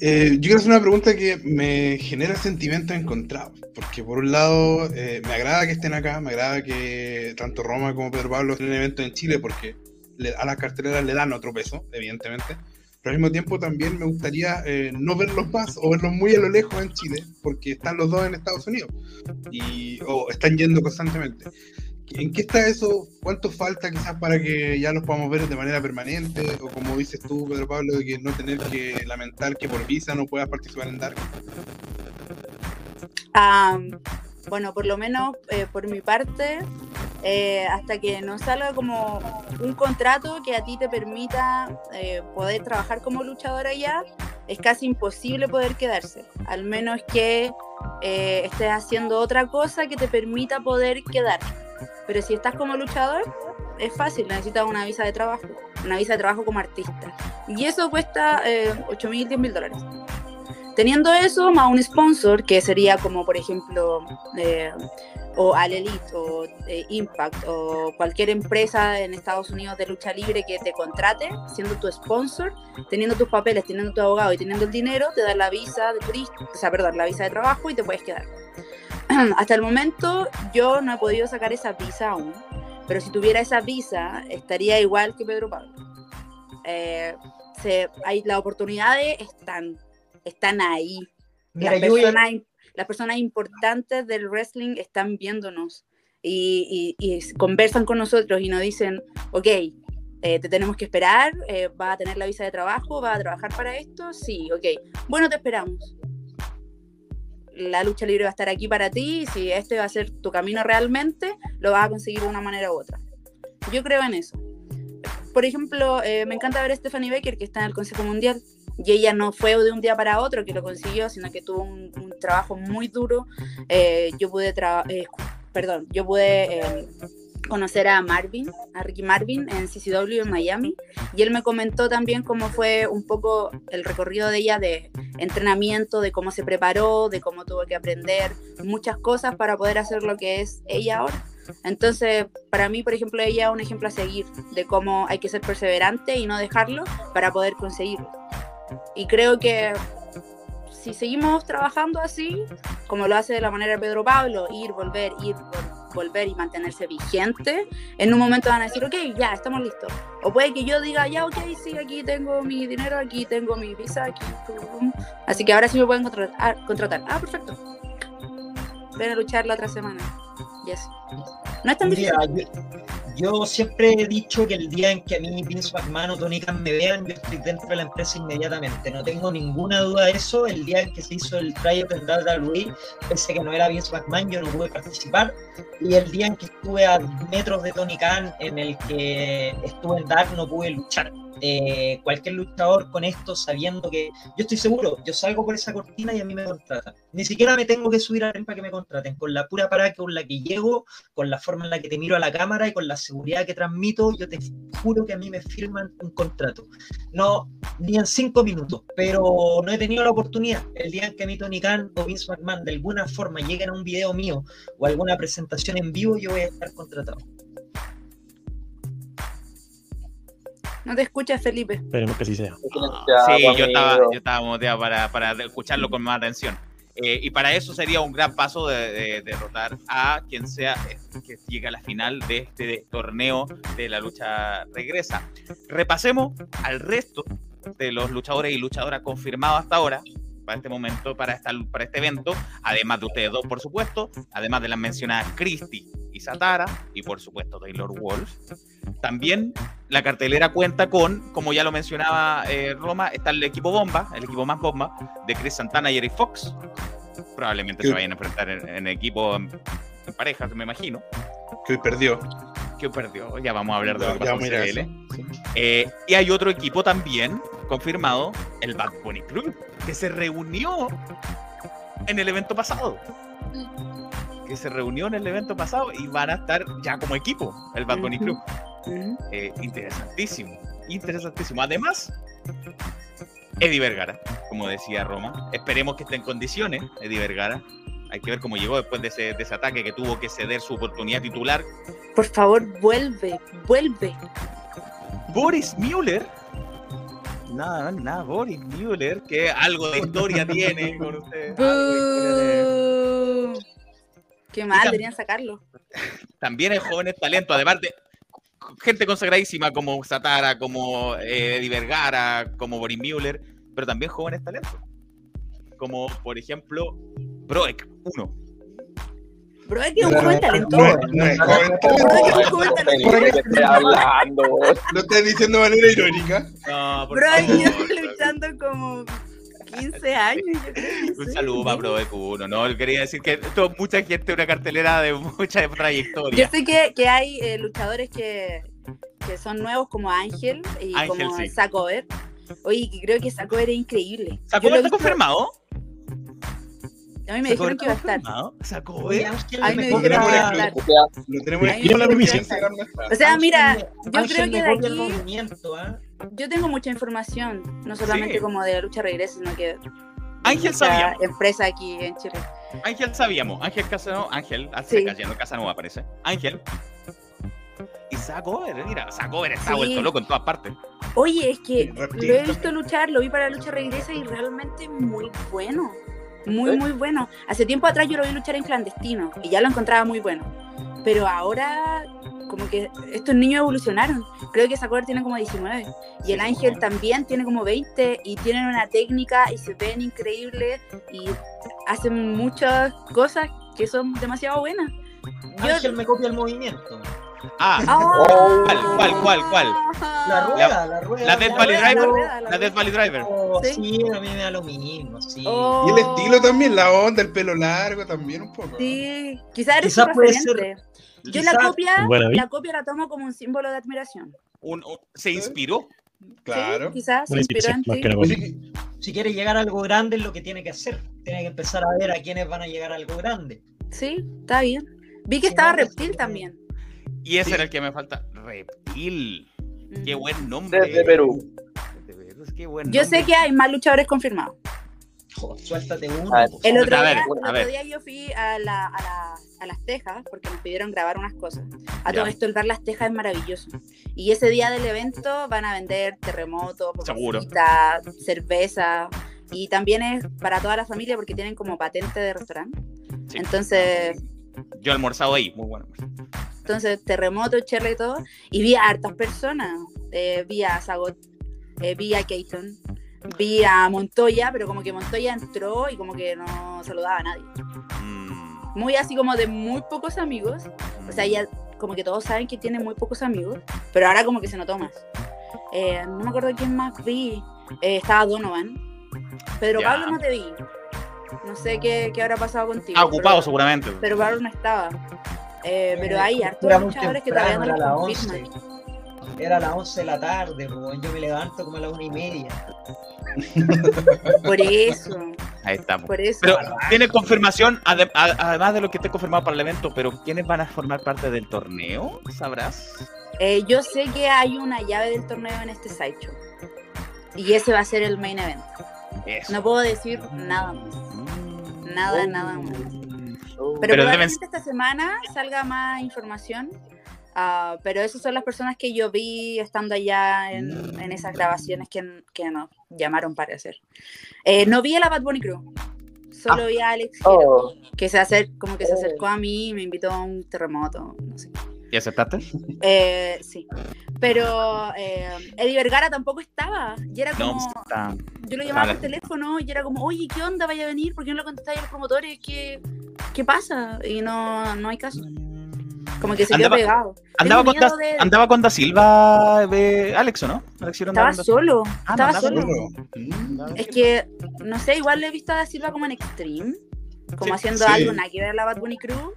Eh, yo quiero hacer una pregunta que me genera sentimientos encontrados. Porque por un lado, eh, me agrada que estén acá, me agrada que tanto Roma como Pedro Pablo estén en eventos en Chile porque le- a las carteleras le dan otro peso, evidentemente. Pero al mismo tiempo también me gustaría eh, no verlos más o verlos muy a lo lejos en Chile, porque están los dos en Estados Unidos y, o están yendo constantemente. ¿En qué está eso? ¿Cuánto falta quizás para que ya los podamos ver de manera permanente? O como dices tú, Pedro Pablo, de que no tener que lamentar que por visa no puedas participar en Dark. Ah, bueno, por lo menos eh, por mi parte, eh, hasta que no salga como un contrato que a ti te permita eh, poder trabajar como luchador allá, es casi imposible poder quedarse, al menos que estés haciendo otra cosa que te permita poder quedar. Pero si estás como luchador, es fácil, necesitas una visa de trabajo, una visa de trabajo como artista. Y eso cuesta eh, 8 mil, 10 mil dólares. Teniendo eso, más un sponsor, que sería como, por ejemplo, eh, o Al Elite, o eh, Impact, o cualquier empresa en Estados Unidos de lucha libre que te contrate, siendo tu sponsor, teniendo tus papeles, teniendo tu abogado y teniendo el dinero, te dan la visa de turista, o sea, perdón, la visa de trabajo y te puedes quedar. Hasta el momento yo no he podido sacar esa visa aún, pero si tuviera esa visa estaría igual que Pedro Pablo. Eh, se, hay, las oportunidades están, están ahí. Mira, las, personas, las personas importantes del wrestling están viéndonos y, y- y conversan con nosotros y nos dicen, ok, eh, te tenemos que esperar, eh, va a tener la visa de trabajo, va a trabajar para esto, sí, ok, bueno, te esperamos. La lucha libre va a estar aquí para ti y si este va a ser tu camino realmente, lo vas a conseguir de una manera u otra. Yo creo en eso. Por ejemplo, eh, me encanta ver a Stephanie Baker que está en el Consejo Mundial y ella no fue de un día para otro que lo consiguió, sino que tuvo un, trabajo muy duro. Eh, yo pude, eh, perdón, yo pude eh, conocer a Marvin, a Ricky Marvin en CCW en Miami, y él me comentó también cómo fue un poco el recorrido de ella de entrenamiento, de cómo se preparó, de cómo tuvo que aprender muchas cosas para poder hacer lo que es ella ahora. Entonces, para mí, por ejemplo, ella es un ejemplo a seguir de cómo hay que ser perseverante y no dejarlo para poder conseguirlo. Y creo que si seguimos trabajando así, como lo hace de la manera Pedro Pablo, ir, volver, ir, vol- volver y mantenerse vigente, en un momento van a decir, ok, ya, estamos listos. O puede que yo diga, ya, ok, sí, aquí tengo mi dinero, aquí tengo mi visa, aquí. pum. Así que ahora sí me pueden contratar. contratar. Ah, perfecto. Ven a luchar la otra semana. Yes. No es tan difícil. Mira, yo, siempre he dicho que el día en que a mí Vince McMahon o Tony Khan me vean, yo estoy dentro de la empresa inmediatamente. No tengo ninguna duda de eso. El día en que se hizo el tryout en WWE, a que no era Vince McMahon, yo no pude participar. Y el día en que estuve a metros de Tony Khan, en el que estuve en Dark, no pude luchar. Eh, cualquier luchador con esto, sabiendo que yo estoy seguro, yo salgo por esa cortina y a mí me contratan. Ni siquiera me tengo que subir a para que me contraten. Con la pura parada con la que llego, con la forma en la que te miro a la cámara y con la seguridad que transmito, yo te juro que a mí me firman un contrato. No, ni en cinco minutos, pero no he tenido la oportunidad. El día en que a mí Tony Khan o Vince McMahon de alguna forma lleguen a un video mío o alguna presentación en vivo, yo voy a estar contratado. No te escuchas, Felipe. Esperemos que así sea. sí, yo estaba, yo estaba moteado para, para escucharlo con más atención. Eh, y para eso sería un gran paso de, derrotar a quien sea que llegue a la final de este torneo de la lucha regresa. Repasemos al resto de los luchadores y luchadoras confirmados hasta ahora para este momento, para, para este evento, además de ustedes dos, por supuesto, además de las mencionadas Christie y Satara, y por supuesto Taylor Wolf. También la cartelera cuenta con, como ya lo mencionaba eh, Roma, está el equipo bomba, el equipo más bomba, de Chris Santana y Eric Fox. Probablemente se vayan a enfrentar en, equipo en, parejas, me imagino. Que hoy perdió. Que hoy perdió, ya vamos a hablar de lo que pasó eh, y hay otro equipo también confirmado, el Bad Bunny Club, que se reunió en el evento pasado. Que se reunió en el evento pasado y van a estar ya como equipo, el Bad Bunny Club. Eh, interesantísimo, interesantísimo. Además, Eddie Vergara, como decía Roma. Esperemos que esté en condiciones, Eddie Vergara. Hay que ver cómo llegó después de ese, de ese ataque que tuvo que ceder su oportunidad titular. Por favor, vuelve, vuelve. Boris Müller nada, nada, Boris Müller, que algo de historia tiene con ustedes. Qué mal, deberían sacarlo. También hay jóvenes talentos, además de gente consagradísima como Satara, como eh, Eddie Vergara, como Boris Müller, pero también jóvenes talentos. Como por ejemplo, Broek 1 Bro, es un joven talentoso. No es joven hablando. Lo estás diciendo de manera irónica. No, por Bro, yo estoy luchando como 15 años. Un saludo para Bro de Cuno, ¿no? Quería decir que esto, mucha gente, una cartelera de mucha trayectoria. Yo sé que, que hay eh, luchadores que, que son nuevos como Ángel y como sí. Sacover. Oye, que creo que Sacover es increíble. ¿Sacover está confirmado? A mí me dijeron que iba a estar. Sacó, ¿eh? A mí me dijeron que iba a estar. Lo tenemos en la primicia. O sea, mira, yo creo que de aquí. Yo tengo mucha información, no solamente como de la lucha regresa, sino que. Ángel sabía. Empresa aquí en Chile. Ángel sabíamos. Ángel Casanova. Ángel, hace sí. Casanova aparece. Ángel. Y Sacover, mira, Sacover está vuelto loco en todas partes. Oye, es que lo he visto luchar, lo vi para la lucha regresa y realmente muy bueno. Muy, muy bueno. Hace tiempo atrás yo lo vi luchar en clandestino y ya lo encontraba muy bueno. Pero ahora, como que estos niños evolucionaron. Creo que Sakura tiene como 19 y el Ángel también tiene como 20 y tienen una técnica y se ven increíbles y hacen muchas cosas que son demasiado buenas. Ángel me copia el movimiento. Ah, oh. ¿cuál, cuál, cuál, cuál? La rueda, la, rueda. La Death Valley Driver. La, Death Valley Driver. ¿Sí? a mí me da lo mismo, sí. Oh. Y el estilo también, la onda, el pelo largo también un poco. Sí, quizás eres quizá puede ser, Yo la copia, la copia la tomo como un símbolo de admiración. Un, ¿Se inspiró? Claro. quizás se inspiró en ti. Si quiere llegar a algo grande es lo que tiene que hacer. Tiene que empezar a ver a quiénes van a llegar a algo grande. Sí, está bien. Vi que estaba Reptil también. Y ese era el que me falta. Reptil. Qué buen nombre. Desde Perú. Qué buen yo sé que hay más luchadores confirmados. suéltate uno. El otro, día, el otro día, yo fui a, la, a, la, a, las Tejas porque nos pidieron grabar unas cosas. A todo esto, el ver las Tejas es maravilloso. Y ese día del evento van a vender terremoto, cerveza. Y también es para toda la familia porque tienen como patente de restaurante. Entonces. Yo he almorzado ahí, muy bueno. Entonces, terremoto, cherle y todo. Y vi a hartas personas. Eh, vi a Sagot, eh, vi a Keaton, vi a Montoya, pero como que Montoya entró y como que no saludaba a nadie. Mm. Muy así como de muy pocos amigos. O sea, ya como que todos saben que tiene muy pocos amigos, pero ahora como que se notó más. Eh, no me acuerdo quién más vi. Eh, estaba Donovan. Pedro. Pablo no te vi. No sé qué, qué habrá pasado contigo. Está ocupado pero- seguramente. Pero Pablo no estaba. Eh, pero hay hartos luchadores que todavía no las confirman. 11. Era a las 11 de la tarde, po, yo me levanto como a las 1 y media. Por eso, Ahí está. po. por eso. Pero tiene confirmación, además de lo que esté confirmado para el evento, pero ¿quiénes van a formar parte del torneo? ¿Sabrás? Eh, yo sé que hay una llave del torneo en este sideshow. Y ese va a ser el main event. Eso. No puedo decir nada más. Mm. Nada, nada más. Oh. Pero, Pero probablemente esta semana salga más información. ah, pero esas son las personas que yo vi estando allá en, en esas grabaciones que, que nos llamaron para hacer. Eh, no vi a la Bad Bunny Crew. Solo vi a Alex Giro, Oh. que se acer como que se acercó a mí y me invitó a un terremoto. No sé. ¿Y aceptaste? Eh, sí. Pero eh, Eddie Vergara tampoco estaba. Y era No, como. está. Yo lo llamaba por teléfono y era como, oye, ¿qué onda? Vaya a venir, ¿por qué no lo contestáis a los promotores? ¿Qué, qué pasa? Y no, no hay caso. Como que se Andaba- quedó pegado. Andaba con, da, de- andaba con Da Silva, de Alex, ¿o no? Alex Estaba solo, Ah, estaba solo. Solo. Mm. Es que, no sé, igual le he visto a Da Silva como en Extreme, como Sí, haciendo sí. algo nada que ver a la Bad Bunny Crew.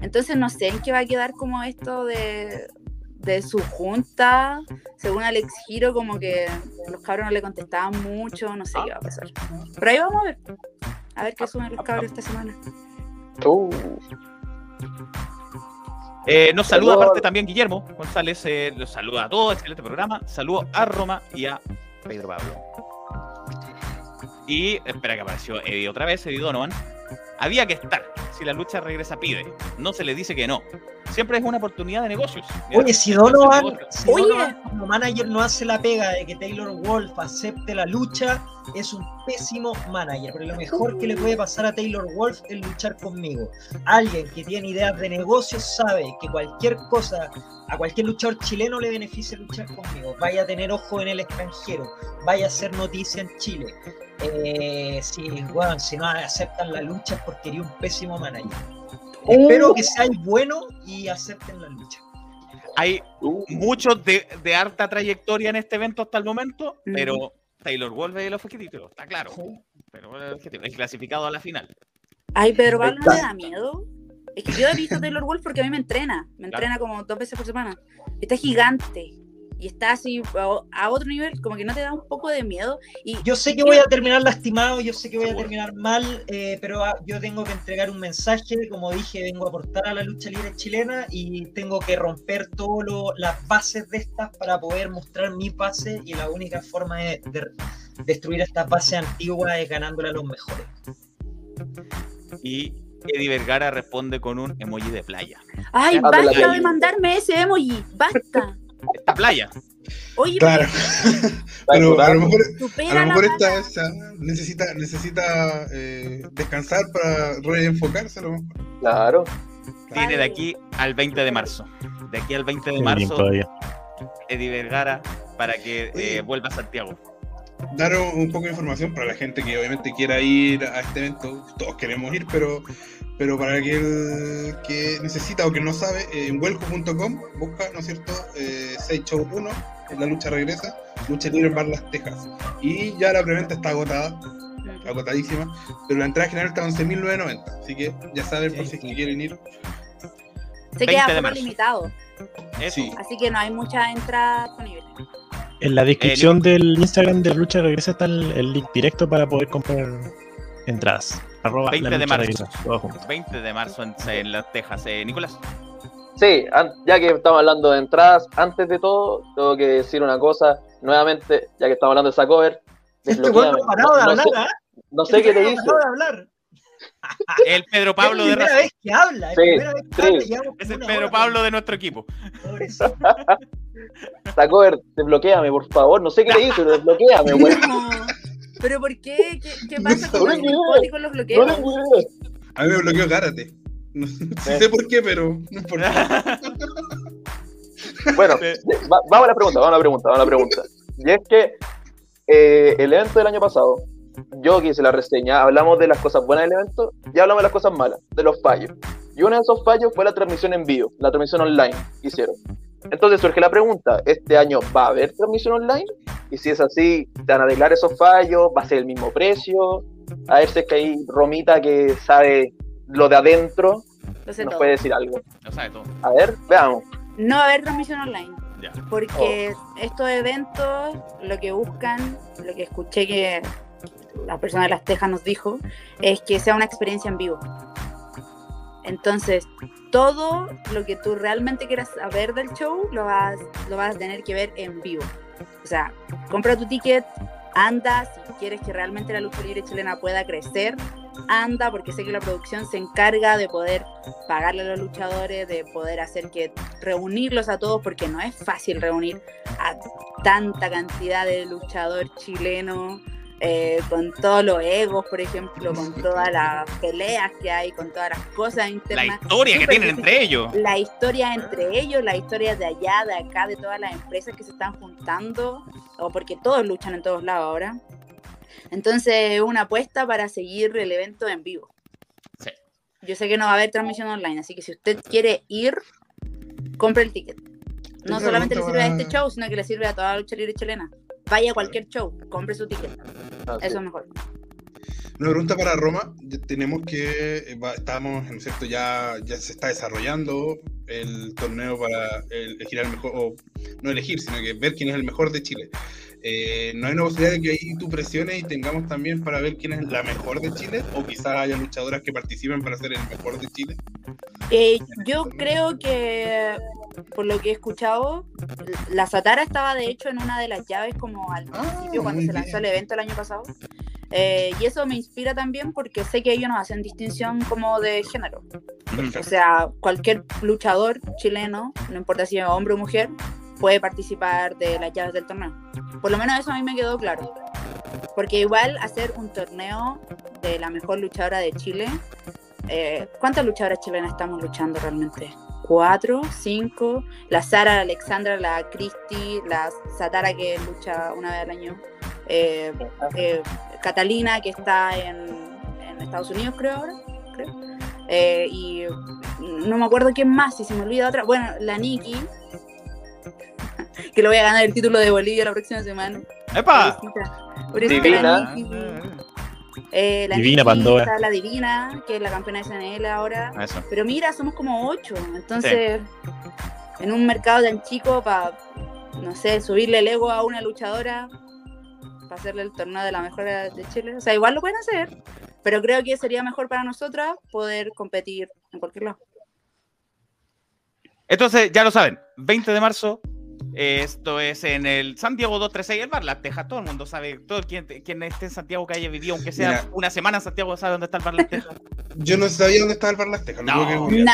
Entonces no sé en qué va a quedar como esto de, de su junta. Según Alex Giro, como que los cabros no le contestaban mucho, no sé qué va a pasar. Pero ahí vamos a ver. A ver qué suben los cabros esta semana. Uh, Eh, nos saluda aparte también Guillermo González, eh, los saluda a todos, excelente programa. Saludo a Roma y a Pedro Pablo. Y espera que apareció Eddie otra vez, Eddie Donovan. Había que estar. Si la lucha regresa, pide. No se le dice que no. Siempre es una oportunidad de negocios. Oye, si Donovan, si Oye. Donovan como manager no hace la pega de que Taylor Wolf acepte la lucha, es un pésimo manager. Pero lo mejor que le puede pasar a Taylor Wolf es luchar conmigo. Alguien que tiene ideas de negocios sabe que cualquier cosa, a cualquier luchador chileno le beneficia luchar conmigo. Vaya a tener ojo en el extranjero, vaya a hacer noticia en Chile. Eh, si, bueno, si no aceptan la lucha es porque quería un pésimo manager. Espero que seáis bueno y acepten la lucha. Hay uh, muchos de, de harta trayectoria en este evento hasta el momento, Ujú. pero Taylor Wolf es el objetivo, está claro. Pero el objetivo, el clasificado a la final. Ay, Pedro Pablo no me da miedo. Es que yo he visto a Taylor Wolf porque a mí me entrena. Me Claro. entrena como dos veces por semana. Está gigante. Y está así a, a otro nivel, como que no te da un poco de miedo. Y Yo sé que voy a terminar lastimado, yo sé que voy a terminar mal, eh, pero ah, yo tengo que entregar un mensaje, como dije, vengo a aportar a la lucha libre chilena y tengo que romper todas las bases de estas para poder mostrar mi base y la única forma de, de destruir estas bases antiguas es ganándole a los mejores. Y Eddie Vergara responde con un emoji de playa. Ay, Ah, basta de mandarme ese emoji, basta. Esta playa. Oye, Claro, pero a lo mejor, a lo esta esa necesita, necesita eh, descansar para reenfocarse a lo mejor. Claro. Tiene de aquí al 20 de marzo. De aquí al 20 de marzo. Eddie Vergara para que eh, vuelva a Santiago. Dar un poco de información para la gente que obviamente quiera ir a este evento. Todos queremos ir, pero, pero para aquel que necesita o que no sabe, eh, en welco.com busca, ¿no es cierto? Eh, 6 Show 1, en la lucha regresa, lucha libre en Bar Las Tejas. Y ya la preventa está agotada, agotadísima, pero la entrada general está en 11.990. Así que ya saben por si quieren ir. Se 20 queda marzo. limitado. Sí. así que no hay mucha entrada disponible. En la descripción del Instagram de Lucha Regresa está el, el link directo para poder comprar entradas. Arroba 20 la de marzo. regresa, todo junto. 20 de marzo en, en Las Tejas. Eh, Nicolás. Sí, ya que estamos hablando de entradas, antes de todo, tengo que decir una cosa. Nuevamente, ya que estamos hablando de esa cover, Este no ha parado de No- no hablar, sé- ¿ah? No sé Este qué te de hablar. El Pedro Pablo es de la primera Razón. vez que habla, es Sí, la primera vez que sí. habla, llevamos Es el Pedro Pablo de nuestro equipo. Esa cover, desbloquéame, por favor. No sé qué te hice, pero desbloquéame, weón. ¿Pero por qué? ¿Qué, qué pasa No con los los bloqueos? A mí me bloqueó Karate. No, Eh. sé por qué, pero no importa. Bueno, va- vamos a la pregunta, vamos a la pregunta, vamos a la pregunta. Y es que eh, el evento del año pasado, yo que hice la reseña, hablamos de las cosas buenas del evento y hablamos de las cosas malas, de los fallos. Y uno de esos fallos fue la transmisión en vivo, la transmisión online que hicieron. Entonces surge la pregunta, ¿este año va a haber transmisión online? Y si es así, ¿te van a arreglar esos fallos? ¿Va a ser el mismo precio? A ver si es que hay Romita que sabe lo de adentro, Lo sé nos todo. puede decir algo. Lo sabe todo. A ver, veamos. No va a haber transmisión online. Ya. Porque Oh. estos eventos lo que buscan, lo que escuché que la persona de las Tejas nos dijo, es que sea una experiencia en vivo. Entonces, todo lo que tú realmente quieras saber del show lo vas, lo vas a tener que ver en vivo. O sea, compra tu ticket, anda, si quieres que realmente la lucha libre chilena pueda crecer, anda, porque sé que la producción se encarga de poder pagarle a los luchadores, de poder hacer que reunirlos a todos, porque no es fácil reunir a tanta cantidad de luchador chileno, eh, con todos los egos, por ejemplo, con todas las peleas que hay, con todas las cosas La internas. historia que tienen difícil. entre ellos. La historia entre ellos, la historia de allá, de acá, de todas las empresas que se están juntando, o porque todos luchan en todos lados ahora. Entonces, una apuesta para seguir el evento en vivo. Sí. Yo sé que no va a haber transmisión online, así que si usted quiere ir, compre el ticket. No solamente le sirve a este show, sino que le sirve a toda la lucha libre chilena. Vaya a cualquier show, compre su ticket. Así. Eso es mejor. Una pregunta para Roma. Tenemos que. eh, Estamos, ¿no es cierto? Ya, ya se está desarrollando el torneo para el- elegir al mejor. O no elegir, sino que ver quién es el mejor de Chile. Eh, ¿No hay una posibilidad de que ahí tú presiones y tengamos también para ver quién es la mejor de Chile? ¿O quizás haya luchadoras que participen para ser el mejor de Chile? Eh, yo creo que, por lo que he escuchado, la Satara estaba de hecho en una de las llaves como al principio cuando se lanzó bien. el evento el año pasado. Eh, y eso me inspira también porque sé que ellos no hacen distinción como de género. O sea, cualquier luchador chileno, no importa si es hombre o mujer, puede participar de las llaves del torneo. Por lo menos eso a mí me quedó claro. Porque igual hacer un torneo de la mejor luchadora de Chile, eh, ¿cuántas luchadoras chilenas estamos luchando realmente? ¿Cuatro? ¿Cinco? La Sara, la Alexandra, la Cristi, la Satara que lucha una vez al año. eh, eh, Catalina que está en, en Estados Unidos creo ahora creo. Eh, y no me acuerdo quién más si se me olvida otra bueno la Nikki que le voy a ganar el título de Bolivia la próxima semana ¡Epa! Pobrecita. Pobrecita la Divina. Eh, la Divina Pandora. está la Divina que es la campeona de SNL ahora Eso. pero mira, somos como ocho. Entonces, en un mercado tan chico, para, no sé, subirle el ego a una luchadora, para hacerle el torneo de la mejor de Chile. O sea, igual lo pueden hacer, pero creo que sería mejor para nosotras poder competir en cualquier lado. Entonces, ya lo saben, 20 de marzo. Esto es en el San Diego 236, el bar Las Tejas. Todo el mundo sabe, todo quien, quien esté en Santiago que haya vivido, aunque sea Mira. una semana en Santiago, sabe dónde está el bar Las Tejas. Yo no sabía dónde estaba el Bar Las Tejas. No. tuve que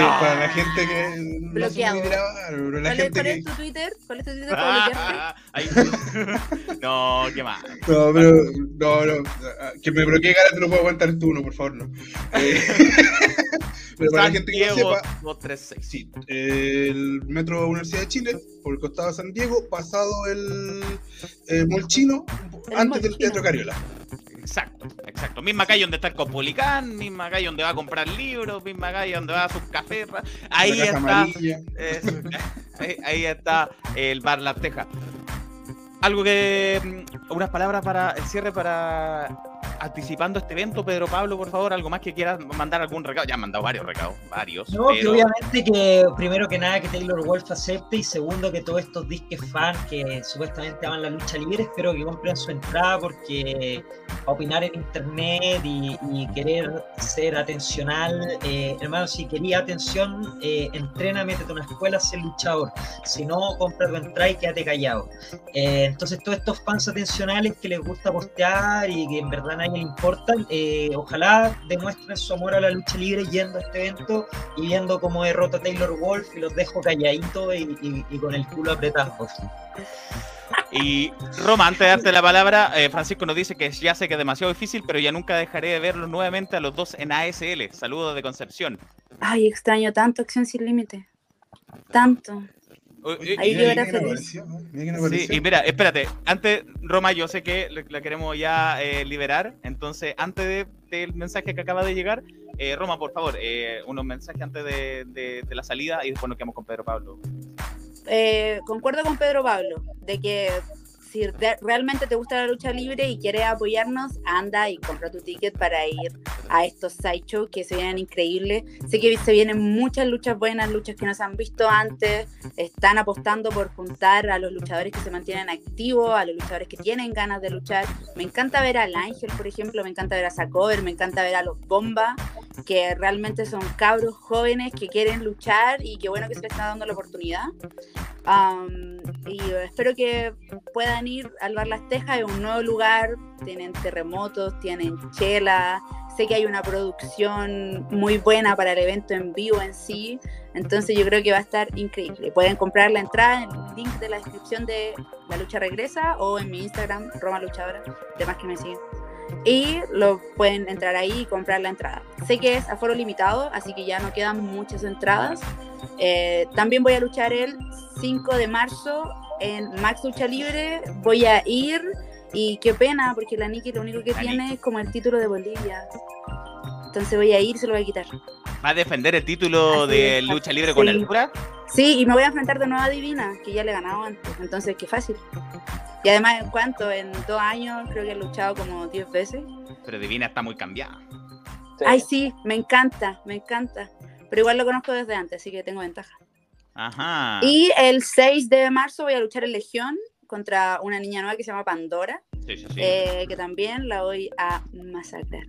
para la gente que no Bloqueado. pero la ¿Cuál, es, gente cuál que... es tu Twitter? ¿Cuál es tu Twitter bloquearte? Ah, ahí- no, qué más. No, pero no, no. Que me bloquee cara te lo puedo aguantar tú, no, por favor, no. Eh, pero para la San gente que no sepa, 236. sí, el Metro Universidad de Chile, por el costado de San Diego, pasado el, el Molchino, El antes del. Teatro Cariola. Exacto, exacto. Misma calle donde está el Copolicán, misma calle donde va a comprar libros, misma calle donde va a sus cafés. Ahí la está. ahí, ahí está el bar Las Tejas. Algo que. mm, Unas palabras para el cierre para. Anticipando este evento, Pedro Pablo, por favor, algo más que quieras mandar algún recado. Ya han mandado varios recados, varios. No, que obviamente que primero que nada que Taylor Wolf acepte y segundo que todos estos disques fans que supuestamente aman la lucha libre espero que compren su entrada porque opinar en internet y, y querer ser atencional, eh, hermano, si quería atención, eh, entrena, métete a una escuela, sé luchador. Si no, compra tu entrada y quédate callado. Eh, entonces todos estos fans atencionales que les gusta postear y que en verdad a nadie le importan, eh, ojalá demuestren su amor a la lucha libre yendo a este evento y viendo cómo derrota a Taylor Wolf y los dejo calladitos y, y- y con el culo apretado. Y Roma, antes de darte la palabra, eh, Francisco nos dice que ya sé que es demasiado difícil, pero ya nunca dejaré de verlos nuevamente a los dos en ASL. Saludos de Concepción. Ay, extraño tanto Acción Sin Límite. Tanto. Eh, Ahí y- yo Mira era feliz. Sí, y mira, espérate, antes, Roma, yo sé que la queremos ya eh, liberar, entonces antes de- del mensaje que acaba de llegar, eh, Roma, por favor, eh, unos mensajes antes de, de- de la salida y después nos quedamos con Pedro Pablo. Eh, concuerdo con Pedro Pablo de que si de- realmente te gusta la lucha libre y quieres apoyarnos, anda y compra tu ticket para ir a estos sideshows que se vienen increíbles. Sé que se vienen muchas luchas buenas, luchas que no se han visto antes. Están apostando por juntar a los luchadores que se mantienen activos, a los luchadores que tienen ganas de luchar. Me encanta ver al Ángel, por ejemplo, me encanta ver a Sacover, me encanta ver a los Bomba, que realmente son cabros jóvenes que quieren luchar y qué bueno que se les está dando la oportunidad. Am, y espero que puedan ir al Bar Las Tejas, es un nuevo lugar, tienen terremotos, tienen chela, sé que hay una producción muy buena para el evento en vivo en sí, entonces yo creo que va a estar increíble. Pueden comprar la entrada en el link de la descripción de La Lucha Regresa o en mi Instagram, Roma Luchadora, demás que me siguen. Y lo pueden entrar ahí y comprar la entrada. Sé que es aforo limitado, así que ya no quedan muchas entradas. Eh, también voy a luchar el 5 de marzo en Max Lucha Libre. Voy a ir y qué pena, porque la Nikki lo único que La tiene es como el título de Bolivia. Entonces voy a ir y se lo voy a quitar. ¿Va a defender el título Así de es, lucha libre con sí. altura? Sí, y me voy a enfrentar de nuevo a Divina, que ya le he ganado antes. Entonces, qué fácil. Y además, ¿en cuánto? En dos años creo que he luchado como 10 veces. Pero Divina está muy cambiada. Sí. Ay, sí, me encanta, me encanta. Pero igual lo conozco desde antes, así que tengo ventaja. Ajá. Y el 6 de marzo voy a luchar en Legión contra una niña nueva que se llama Pandora, Sí, sí, sí. eh, que también la voy a masacrar.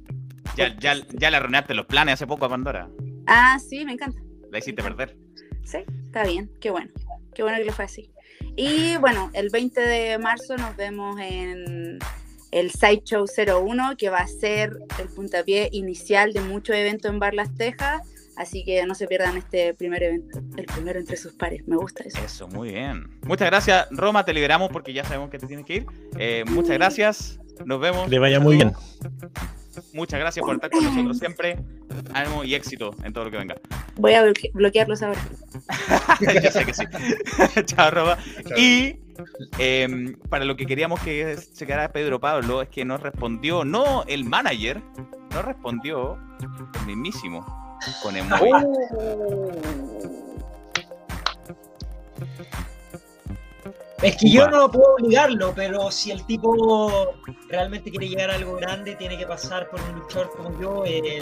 ya, ya, ya le arruinaste los planes hace poco a Pandora. Ah, sí, me encanta. La hiciste perder. Sí, está bien, qué bueno. Qué bueno que le fue así. Y bueno, el 20 de marzo nos vemos en el Sideshow 01, que va a ser el puntapié inicial de muchos eventos en Bar Las Tejas. Así que no se pierdan este primer evento, el primero entre sus pares. Me gusta eso. Eso, muy bien. Muchas gracias, Roma. Te liberamos porque ya sabemos que te tienes que ir. Eh, muchas gracias. Nos vemos. Que te vaya muy bien. Muchas gracias por estar con nosotros siempre. Ánimo y éxito en todo lo que venga. Voy a bloque- bloquearlos ahora. Yo sé que sí. Chao, Roma. Chao. Y em, para lo que queríamos que se quedara Pedro Pablo es que nos respondió, no el manager, nos respondió el mismísimo con emoji. Es que yo no puedo obligarlo, pero si el tipo realmente quiere llegar a algo grande, tiene que pasar por un luchador como yo. eh,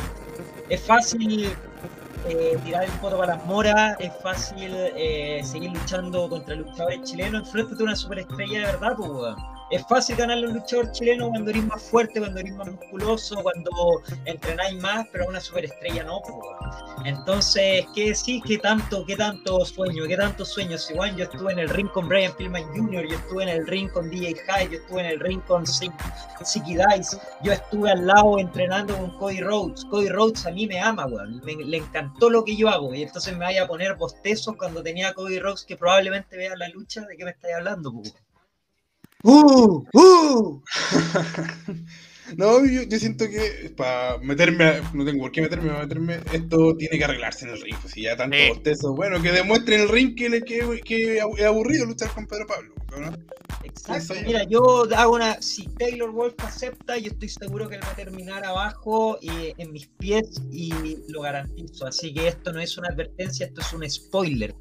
es fácil eh, tirar el foto para las moras, es fácil eh, seguir luchando contra luchadores chilenos. Enfréntate a una superestrella de verdad, pues, weón. Es fácil ganarle a un luchador chileno cuando eres más fuerte, cuando eres más musculoso, cuando entrenáis más, pero a una superestrella no. Entonces, ¿qué decir? ¿Qué tanto, qué tanto sueño? ¿Qué tanto sueño? Si igual yo estuve en el ring con Brian Pillman Jr., yo estuve en el ring con DJ Hyde, yo estuve en el ring con Sicky Dice, yo estuve al lado entrenando con Cody Rhodes. Cody Rhodes a mí me ama, weón. Me- le encantó lo que yo hago. Y entonces me vaya a poner bostezos cuando tenía a Cody Rhodes que probablemente vea la lucha. ¿De qué me estáis hablando, weón? ¡Uh! ¡Uh! No, yo, yo siento que para meterme, a- no tengo por qué meterme, para meterme, esto tiene que arreglarse en el ring. Pues si ya tanto Sí. bostezo, bueno, que demuestre en el ring que, le- que, que es aburrido luchar con Pedro Pablo. ¿no? Exacto, mira, yo hago una. Si Taylor Wolf acepta, yo estoy seguro que él va a terminar abajo eh, en mis pies y lo garantizo. Así que esto no es una advertencia, esto es un spoiler.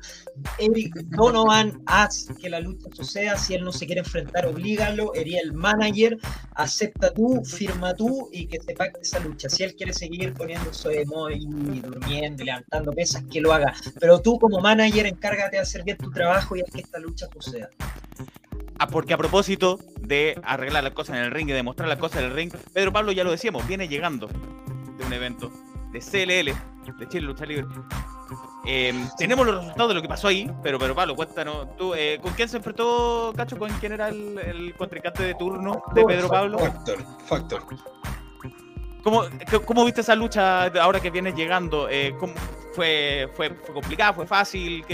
Eric Donovan, haz que la lucha suceda. Si él no se quiere enfrentar, oblígalo. Ería el manager. Acepta tú, firma tú y que se pacte esa lucha. Si él quiere seguir poniéndose de modo y durmiendo, y levantando pesas, que lo haga. Pero tú, como manager, encárgate de hacer bien tu trabajo y haz que esta lucha suceda. Ah, porque a propósito de arreglar las cosas en el ring y demostrar las cosas en el ring, Pedro Pablo ya lo decíamos, viene llegando de un evento de CLL, de Chile Lucha Libre. Eh, tenemos los resultados de lo que pasó ahí, pero Pedro Pablo, cuéntanos, tú, eh, ¿con quién se enfrentó Cacho? ¿Con quién era el, el contrincante de turno de Pedro Pablo? Factor, factor. ¿Cómo, qué- cómo viste esa lucha ahora que vienes llegando? Eh, ¿cómo- fue, fue, fue complicada, fue fácil,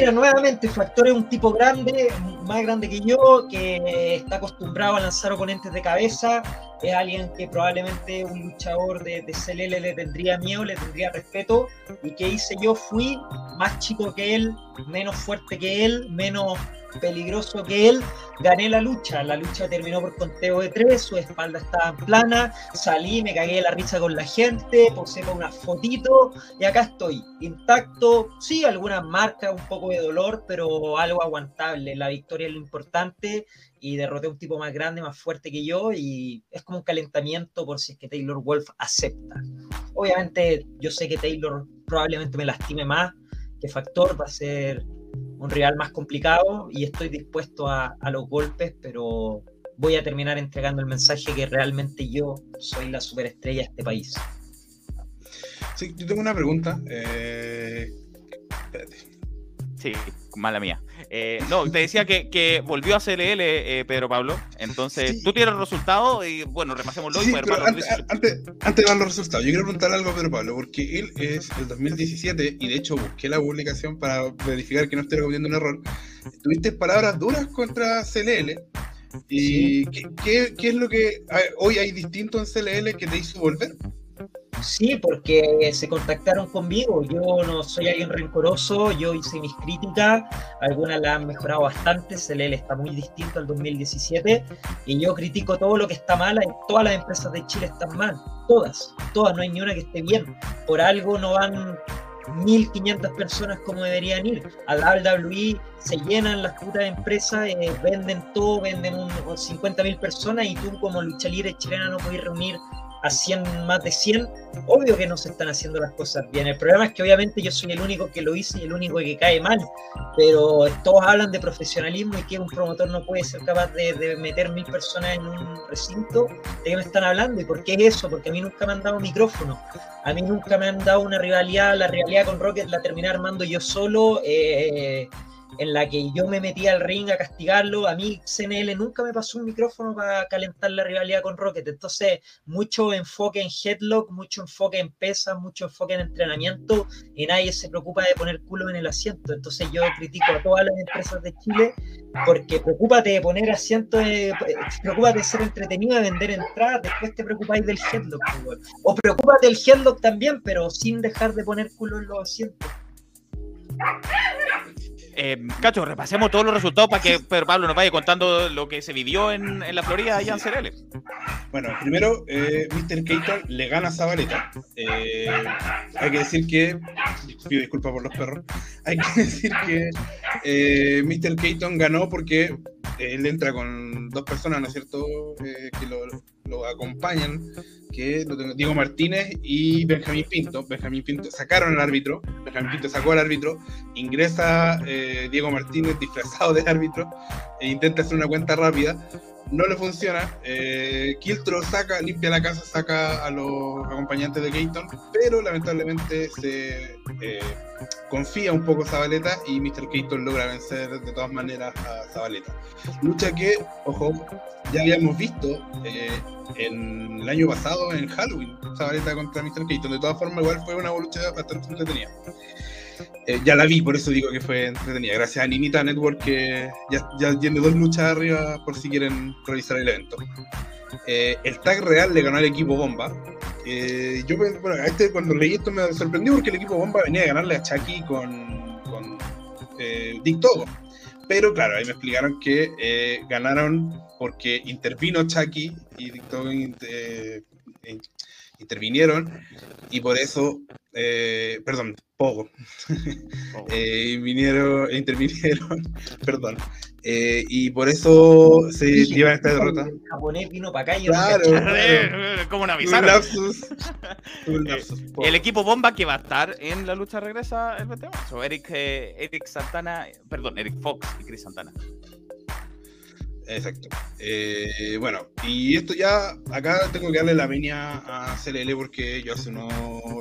Mira, nuevamente, Factor es un tipo grande, más grande que yo, que está acostumbrado a lanzar oponentes de cabeza, es alguien que probablemente un luchador de, de CLL le tendría miedo, le tendría respeto, y que hice yo, fui más chico que él, menos fuerte que él, menos peligroso que él, gané la lucha. La lucha terminó por conteo de tres, su espalda estaba plana, salí, me cagué la risa con la gente, posé con una fotito y acá estoy, intacto. Sí, algunas marcas, un poco de dolor, pero algo aguantable. La victoria es lo importante y derroté a un tipo más grande, más fuerte que yo y es como un calentamiento por si es que Taylor Wolf acepta. Obviamente yo sé que Taylor probablemente me lastime más, que Factor va a ser un rival más complicado y estoy dispuesto a, a, los golpes, pero voy a terminar entregando el mensaje que realmente yo soy la superestrella de este país. Sí, yo tengo una pregunta. Eh... Espérate. Sí, mala mía. Eh, no, te decía que, que volvió a CLL eh, Pedro Pablo. Entonces, sí. tú tienes el resultado y bueno, repasémoslo. Sí, y pero antes, antes, antes, de dar los resultados, yo quiero preguntar algo a Pedro Pablo, porque él es el 2017 y de hecho busqué la publicación para verificar que no estoy cometiendo un error. Tuviste palabras duras contra CLL. ¿Y sí. ¿qué, qué, qué, es lo que hoy hay distinto en CLL que te hizo volver? Sí, porque se contactaron conmigo. Yo no soy alguien rencoroso, yo hice mis críticas, algunas las han mejorado bastante. CLL está muy distinto al 2017 y yo critico todo lo que está mal. Todas las empresas de Chile están mal, todas, todas, no hay ni una que esté bien. Por algo no van 1.500 personas como deberían ir. A la WWE se llenan las putas empresas, eh, venden todo, venden un, un 50.000 personas y tú como lucha libre chilena no podés reunir a 100, más de 100, obvio que no se están haciendo las cosas bien. El problema es que obviamente yo soy el único que lo hice y el único que cae mal, pero todos hablan de profesionalismo y que un promotor no puede ser capaz de, de meter mil personas en un recinto. ¿De qué me están hablando? ¿Y por qué es eso? Porque a mí nunca me han dado micrófono, a mí nunca me han dado una rivalidad, la rivalidad con Rocket la terminé armando yo solo. Eh, en la que yo me metí al ring a castigarlo. A mí CNL nunca me pasó un micrófono para calentar la rivalidad con Rocket. Entonces, mucho enfoque en headlock, mucho enfoque en pesas, mucho enfoque en entrenamiento y nadie se preocupa de poner culo en el asiento. Entonces, yo critico a todas las empresas de Chile porque preocúpate de poner asiento, de, preocúpate de ser entretenido, de vender entradas, después te preocupáis del headlock. O preocúpate del headlock también, pero sin dejar de poner culo en los asientos. Eh, Cacho, repasemos todos los resultados para que Pedro Pablo nos vaya contando lo que se vivió en, en la Florida allá en CRL. Bueno, primero, eh, Mr. Keaton le gana a Zabaleta. Eh, hay que decir que. Pido disculpas por los perros. Hay que decir que eh, Mr. Keaton ganó porque él entra con dos personas, ¿no es cierto?, que lo, lo acompañan que lo tengo, Diego Martínez y Benjamín Pinto. Benjamín Pinto sacaron al árbitro, Benjamín Pinto sacó al árbitro, ingresa eh, Diego Martínez disfrazado de árbitro e intenta hacer una cuenta rápida. No le funciona. Eh, Kiltro saca, limpia la casa, saca a los acompañantes de Keaton, pero lamentablemente se eh, confía un poco Zabaleta y Mr. Keaton logra vencer de todas maneras a Zabaleta. Lucha que, ojo, ya habíamos visto eh, en el año pasado en Halloween, Zabaleta contra Mr. Keaton. De todas formas, igual fue una lucha bastante entretenida. Eh, ya la vi, por eso digo que fue entretenida. Gracias a Ninita Network que ya, ya tiene dos luchas arriba por si quieren revisar el evento. Eh, el tag real le ganó al equipo Bomba. Eh, yo, bueno, este, cuando leí esto me sorprendió porque el equipo Bomba venía a ganarle a Chucky con, con Dick Togo. Pero claro, ahí me explicaron que ganaron porque intervino Chucky y Dick Togo intervinieron y por eso, eh, perdón, Pogo, oh. eh, vinieron, intervinieron, perdón, eh, y por eso se sí, llevan esta derrota. El japonés vino para acá y claro, claro. como una avisaron. Un lapsus. Un lapsus eh, el equipo bomba que va a estar en la lucha regresa el 20 de marzo. Eric, eh, Eric Santana, perdón, Eric Fox y Chris Santana. Exacto. Eh, bueno, y esto ya, acá tengo que darle la venia a CLL porque yo hace, unos,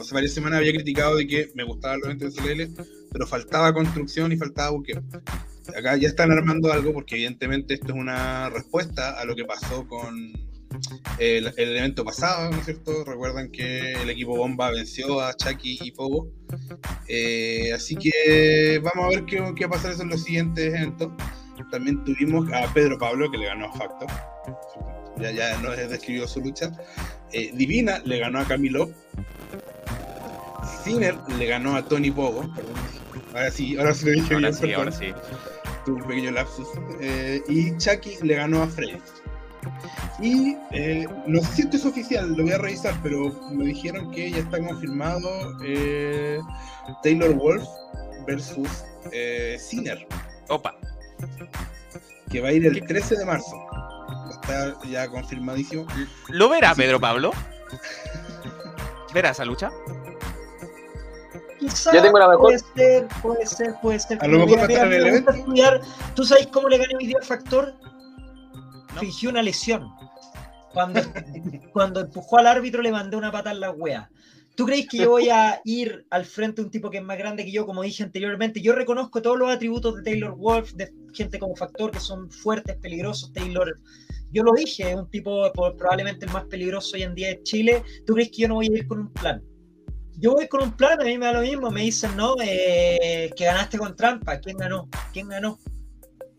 hace varias semanas había criticado de que me gustaban los eventos de CLL, pero faltaba construcción y faltaba buqueo. Acá ya están armando algo porque evidentemente esto es una respuesta a lo que pasó con, el, el evento pasado, ¿no es cierto? Recuerdan que el equipo Bomba venció a Chucky y Pogo. Eh, así que vamos a ver qué, qué va a pasar en los siguientes eventos. También tuvimos a Pedro Pablo, que le ganó a Factor. Ya, ya nos describió su lucha. Eh, Divina le ganó a Camilo. Sinner le ganó a Tony Pogo. Perdón. Ahora sí, ahora sí lo dije Ahora bien, sí, ahora sí. Tuve un pequeño lapsus. Eh, y Chucky le ganó a Freddy. Y eh, no sé si esto es oficial, lo voy a revisar, pero me dijeron que ya está confirmado eh, Taylor Wolf versus eh, Sinner, Opa. Que va a ir el 13 de marzo. Está ya confirmadísimo. ¿Lo verá. Pedro Pablo? ¿Verá esa lucha? Quizá Yo tengo la mejor- Puede ser, puede ser, puede ser. A lo mejor va a estar en el evento. estudiar. ¿Tú sabes cómo le gané hoy día al Factor? No. Fingió una lesión. Cuando, cuando empujó al árbitro le mandé una patada en la wea. ¿Tú crees que yo voy a ir al frente de un tipo que es más grande que yo, como dije anteriormente? Yo reconozco todos los atributos de Taylor Wolf, de gente como Factor, que son fuertes, peligrosos. Taylor, yo lo dije, es un tipo probablemente el más peligroso hoy en día de Chile. ¿Tú crees que yo no voy a ir con un plan? Yo voy con un plan, a mí me da lo mismo. Me dicen, no, eh, que ganaste con trampa. ¿Quién ganó? ¿Quién ganó?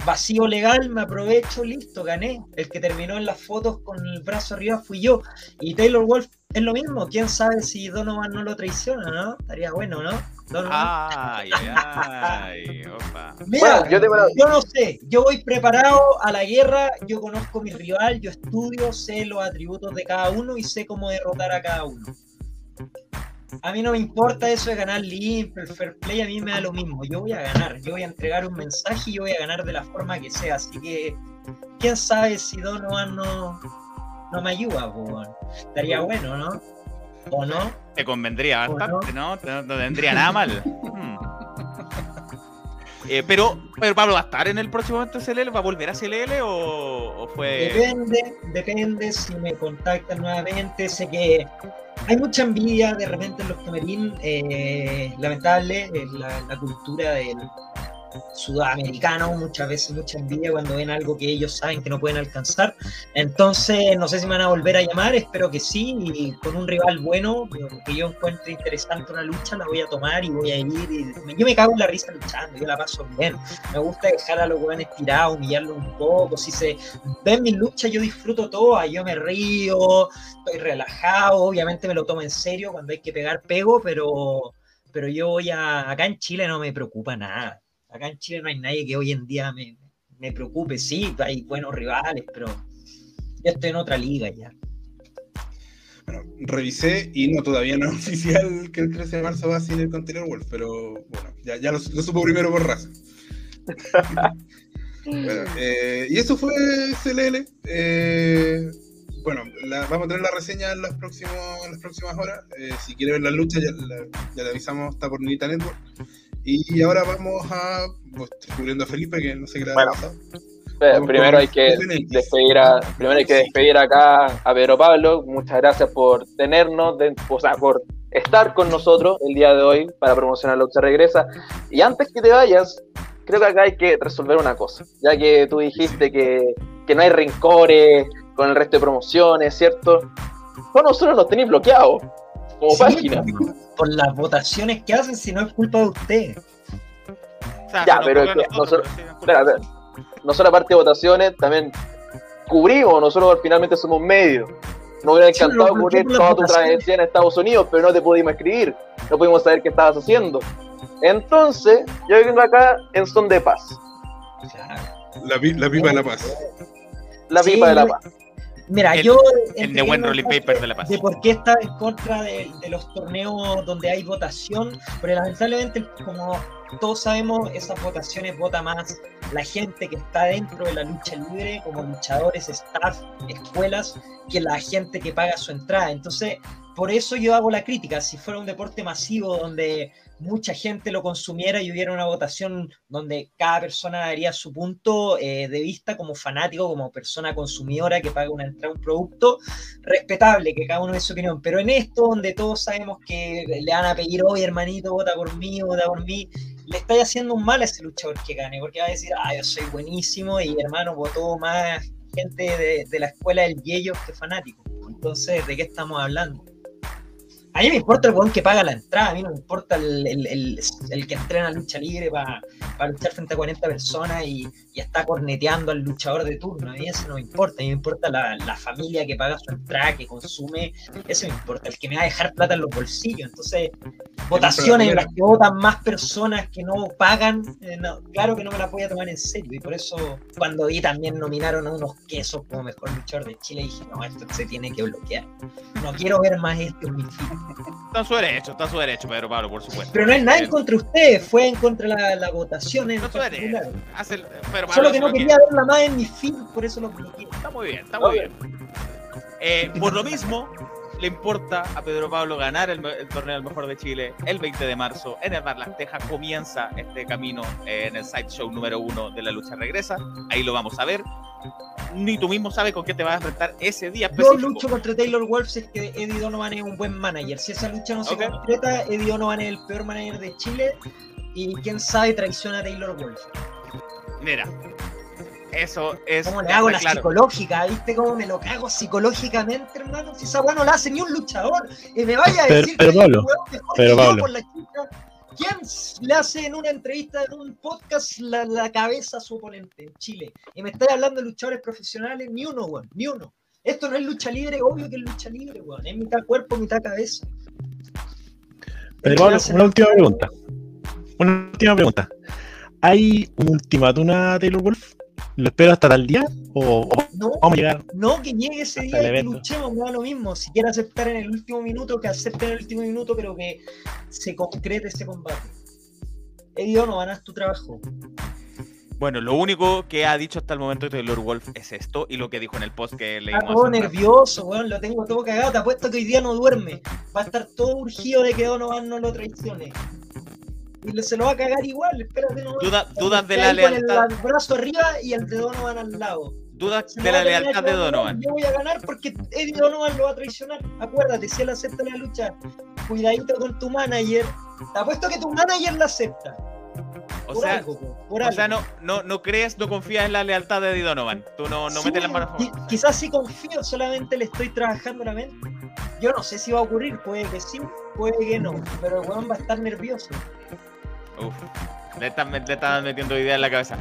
Vacío legal, me aprovecho, listo, gané. El que terminó en las fotos con el brazo arriba fui yo. Y Taylor Wolf es lo mismo. ¿Quién sabe si Donovan no lo traiciona, no? Estaría bueno, ¿no? Donovan. Ay, ay, ay. Opa. Mira, Bueno, yo no sé, yo voy preparado a la guerra, yo conozco mi rival, yo estudio, sé los atributos de cada uno y sé cómo derrotar a cada uno. A mí no me importa eso de ganar limpio, el fair play, a mí me da lo mismo. Yo voy a ganar, yo voy a entregar un mensaje y yo voy a ganar de la forma que sea. Así que, quién sabe si Donovan no, no me ayuda, weón. Estaría bueno, ¿no? ¿O no? Te convendría ¿O bastante, ¿no? No, no tendría nada mal. Hmm. Eh, pero, pero Pablo, ¿va a estar en el próximo evento CLL? ¿Va a volver a CLL o, o fue...? Depende, depende si me contactan nuevamente. Sé que hay mucha envidia de repente en los camerín. eh, lamentable, la, la cultura del sudamericano, muchas veces mucha envidia cuando ven algo que ellos saben que no pueden alcanzar. Entonces, no sé si me van a volver a llamar, espero que sí, y con un rival bueno, que yo encuentre interesante una lucha, la voy a tomar y voy a ir. y- yo me cago en la risa luchando, yo la paso bien. Me gusta dejar a los hueones tirados, humillarlos un poco. Si se ven mis luchas, yo disfruto todo, yo me río, estoy relajado, obviamente me lo tomo en serio, cuando hay que pegar, pego, pero, pero yo voy a, acá en Chile no me preocupa nada. Acá en Chile no hay nadie que hoy en día me, me preocupe, sí, hay buenos rivales, pero ya estoy en otra liga ya. Bueno, revisé y no, todavía no es oficial que el 13 de marzo va a ser con Taylor Wolf, pero bueno, ya, ya lo, lo supo primero por raza. Bueno, eh, y eso fue CLL. Eh, bueno, la- vamos a tener la reseña en, los próximos, en las próximas horas. Eh, si quiere ver la lucha, ya, la- ya avisamos, está por Nita Network. Y ahora vamos a. Estoy a Felipe, que no sé qué le ha Bueno. pasado. Eh, primero hay que FNX. despedir a, primero hay que despedir acá a Pedro Pablo. Muchas gracias por tenernos, de- o sea, por estar con nosotros el día de hoy para promocionar Lucha Regresa. Y antes que te vayas, creo que acá hay que resolver una cosa, ya que tú dijiste que, que no hay rencores con el resto de promociones, ¿cierto? Bueno, nosotros nos tenéis bloqueados como Sí, página. Por las votaciones que hacen, si no es culpa de ustedes. O sea, Ya, pero nosotros, sí, aparte de votaciones, también cubrimos, nosotros finalmente somos medios. Nos hubiera Sí, encantado no cubrir toda tu travesía en Estados Unidos, pero no te pudimos escribir, no pudimos saber qué estabas haciendo. Entonces, yo vengo acá en son de paz, La, la pipa de la paz. la Sí, pipa de la paz. Mira, El- yo. El de buen entiendo rolling paper de la paz. de por qué estaba en contra de, de los torneos donde hay votación, pero lamentablemente, como todos sabemos, esas votaciones vota más la gente que está dentro de la lucha libre, como luchadores, staff, escuelas, que la gente que paga su entrada. Entonces, por eso yo hago la crítica. Si fuera un deporte masivo donde mucha gente lo consumiera y hubiera una votación donde cada persona daría su punto eh, de vista como fanático, como persona consumidora que paga una entrada un producto, respetable que cada uno dé su opinión, pero en esto donde todos sabemos que le van a pedir, oye hermanito, vota por mí, vota por mí, le estáis haciendo un mal a ese luchador que gane, porque va a decir, ah, yo soy buenísimo y hermano votó más gente de, la escuela del Yello que fanático. Entonces, ¿de qué estamos hablando? A mí me importa el weón que paga la entrada, a mí no me importa el, el, el, que entrena lucha libre para luchar frente a 40 personas y, y, está corneteando al luchador de turno. A mí eso no me importa, a mí me importa la, la, familia que paga su entrada, que consume, eso me importa, el que me va a dejar plata en los bolsillos. Entonces, votaciones en las que votan más personas que no pagan, eh, claro que no me la voy a tomar en serio. Y por eso, cuando vi también nominaron a unos quesos como mejor luchador de Chile, dije, no, esto se tiene que bloquear. No quiero ver más esto en. Está en su derecho, está en su derecho, Pedro Pablo, por supuesto. Pero no es nada en contra de ustedes, fue en contra de la, la votación en no particular. Hace el, Pedro Pablo Solo que no quería verla más en mi film, por eso lo bloqueé. Está muy bien, está muy bien. Eh, por lo mismo, le importa a Pedro Pablo ganar el, el, torneo del mejor de Chile el 20 de marzo en el Bar Las Tejas. Comienza este camino eh, en el Sideshow número uno de la lucha regresa. Ahí lo vamos a ver. Ni tú mismo sabes con qué te vas a enfrentar ese día. Específico. Yo lucho contra Taylor Wolf si es que Eddie Donovan es un buen manager. Si esa lucha no se okay. concreta, Eddie Donovan es el peor manager de Chile y quién sabe traiciona a Taylor Wolf. Mira, eso es. ¿Cómo le hago la claro. psicológica? ¿Viste cómo me lo cago psicológicamente, hermano? Si esa weá no la hace ni un luchador. Y me vaya a decir pero, que Pablo, pero que Pablo. por la chica. ¿Quién le hace en una entrevista, en un podcast, la, la, cabeza a su oponente en Chile? Y me estáis hablando de luchadores profesionales, ni uno, weón, ni uno. Esto no es lucha libre, obvio que es lucha libre, weón. Es mitad cuerpo, mitad cabeza. Pero Pablo, una última pregunta. Una última pregunta. ¿Hay un ultimátum a Taylor Wolf? ¿Lo espero hasta tal día? ¿O, o no, vamos a llegar? No, que llegue ese día y que luchemos, da lo mismo. Si quiere aceptar en el último minuto, que acepte en el último minuto, pero que se concrete ese combate. Eddie Donovan, haz tu trabajo. Bueno, lo único que ha dicho hasta el momento Taylor Wolf es esto y lo que dijo en el post que leímos. Está todo nervioso, weón, lo tengo todo cagado. Te apuesto que hoy día no duerme. Va a estar todo urgido de que Donovan no lo traicione. Y se lo va a cagar igual, espérate no. Duda, dudas de la lealtad. Con el brazo arriba y el de Donovan al lado. Dudas de la lealtad de Donovan. Yo voy a ganar porque Eddie Donovan lo va a traicionar. Acuérdate, si él acepta la lucha, cuidadito con tu manager. Te apuesto que tu manager la acepta. O por sea, algo, por o algo. sea no, no, no crees, no confías en la lealtad de Eddie Donovan. Tú no, no sí, metes las manos. Quizás sí confío, solamente le estoy trabajando la mente. Yo no sé si va a ocurrir, puede que sí, puede que no, pero el weón va a estar nervioso. Uf, le están, le están metiendo idea en la cabeza.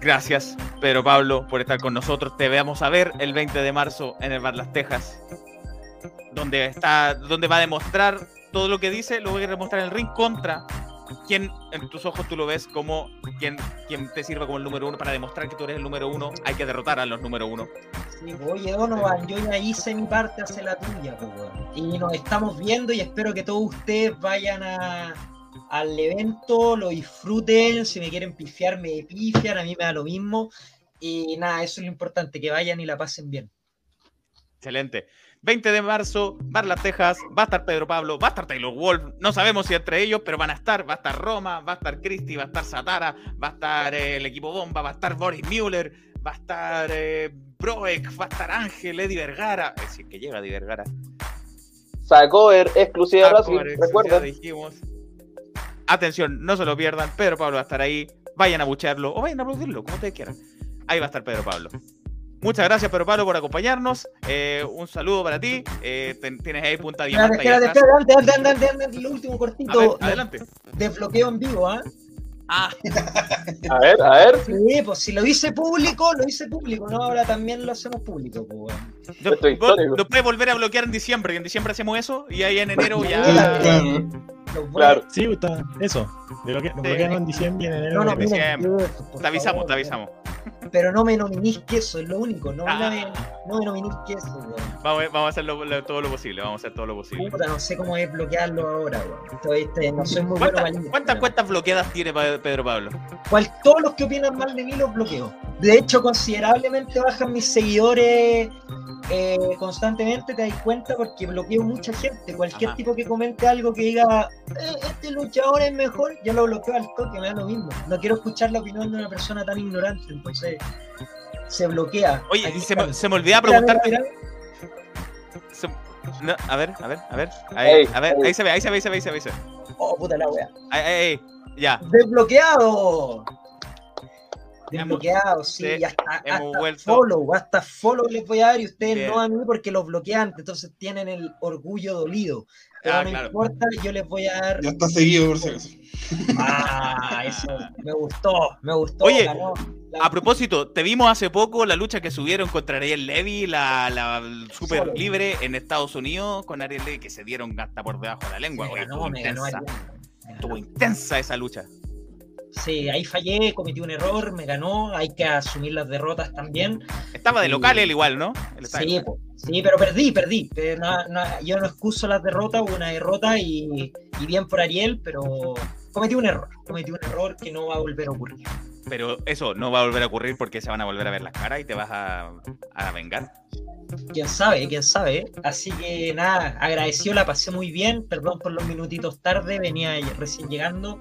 Gracias, Pedro Pablo, por estar con nosotros. Te veamos a ver el 20 de marzo en el Bar Las Tejas, donde, está, donde va a demostrar todo lo que dice, lo voy a demostrar en el ring contra quien en tus ojos tú lo ves como quien, quien te sirva como el número uno para demostrar que tú eres el número uno, hay que derrotar a los número uno. Sí, oye, Donovan, yo ya hice mi parte, hace la tuya, pues, y nos estamos viendo y espero que todos ustedes vayan a, al evento, lo disfruten, si me quieren pifiar, me pifian, a mí me da lo mismo. Y nada, eso es lo importante, que vayan y la pasen bien. Excelente. 20 de marzo, Bar Las Tejas, va a estar Pedro Pablo, va a estar Taylor Wolf, no sabemos si entre ellos, pero van a estar, va a estar Roma, va a estar Christy, va a estar Satara, va a estar eh, el equipo Bomba, va a estar Boris Müller, va a estar eh, Broek, va a estar Ángel, Eddie Vergara, es decir, que llega Eddie Vergara. Sacover, exclusiva de Racing, recuerden. Dijimos. Atención, no se lo pierdan. Pedro Pablo va a estar ahí. Vayan a buchearlo o vayan a aplaudirlo, como ustedes quieran. Ahí va a estar Pedro Pablo. Muchas gracias, Pedro Pablo, por acompañarnos. Eh, un saludo para ti. Eh, ten, tienes ahí punta diamante. Espérate, espérate, antes, antes, antes, lo último cortito. Ver, adelante. Desbloqueo en vivo, ¿ah? ¿eh? Ah. a ver, a ver. Sí, pues si lo hice público, lo hice público, ¿no? Ahora también lo hacemos público, pues. Lo, lo puedes volver a bloquear en diciembre, que en diciembre hacemos eso y ahí en enero ya. Claro. Sí, está, eso. De lo que bloquean en diciembre y en enero. No, no, miren, te avisamos, te avisamos. Pero no me nominís queso, es lo único. No, Ah. me, no me nominís queso, weón. Vamos, a- vamos a hacer lo- lo- todo lo posible, vamos a hacer todo lo posible. Puta, no sé cómo es bloquearlo ahora, weón. Este, no soy muy bueno ¿Cuántas, para el- cuántas cuentas bloqueadas tiene Pedro Pablo? Cual, todos los que opinan mal de mí los bloqueo. De hecho, considerablemente bajan mis seguidores eh, constantemente, te das cuenta, porque bloqueo mucha gente. Cualquier Ajá. tipo que comente algo que diga, "Eh, este luchador es mejor, yo lo bloqueo al toque, me da lo mismo. No quiero escuchar la opinión de una persona tan ignorante, entonces se bloquea. Oye, Aquí se me, se me olvidaba Mira, mira, preguntarte. mira. se- no, a ver, a ver, a ver. Ahí, Ey, a ver, ey. ahí se ve, ahí se ve, ahí se ve, ahí se ve. ahí se ve. Oh, puta la wea. Ahí, ahí, ahí. Ya. ¡Desbloqueado! Desbloqueados, sí, sí, y hasta, hasta vuelto. follow, hasta follow les voy a dar y ustedes Bien. no a mí porque los bloquean, entonces tienen el orgullo dolido. Pero Ah, no claro. importa, yo les voy a dar. Ya está seguido, por si acaso. Ah, eso me gustó, me gustó. Oye, ganó A propósito, te vimos hace poco la lucha que subieron contra Ariel Levy, la, la super Solo. libre en Estados Unidos con Ariel Levy, que se dieron hasta por debajo de la lengua. me Oye, ganó, estuvo me ganó intensa, Ariel. Me estuvo ganó. intensa esa lucha. Sí, ahí fallé, cometí un error, me ganó, hay que asumir las derrotas también. Estaba de local él igual, ¿no? Él Sí, sí, pero perdí, perdí. Pero no- no- yo no excuso las derrotas, hubo una derrota y, y bien por Ariel, pero cometí un error, cometí un error que no va a volver a ocurrir. Pero eso no va a volver a ocurrir porque se van a volver a ver las caras y te vas a, a vengar. Quién sabe, quién sabe. Así que nada, agradecido, la pasé muy bien. Perdón por los minutitos tarde, venía recién llegando.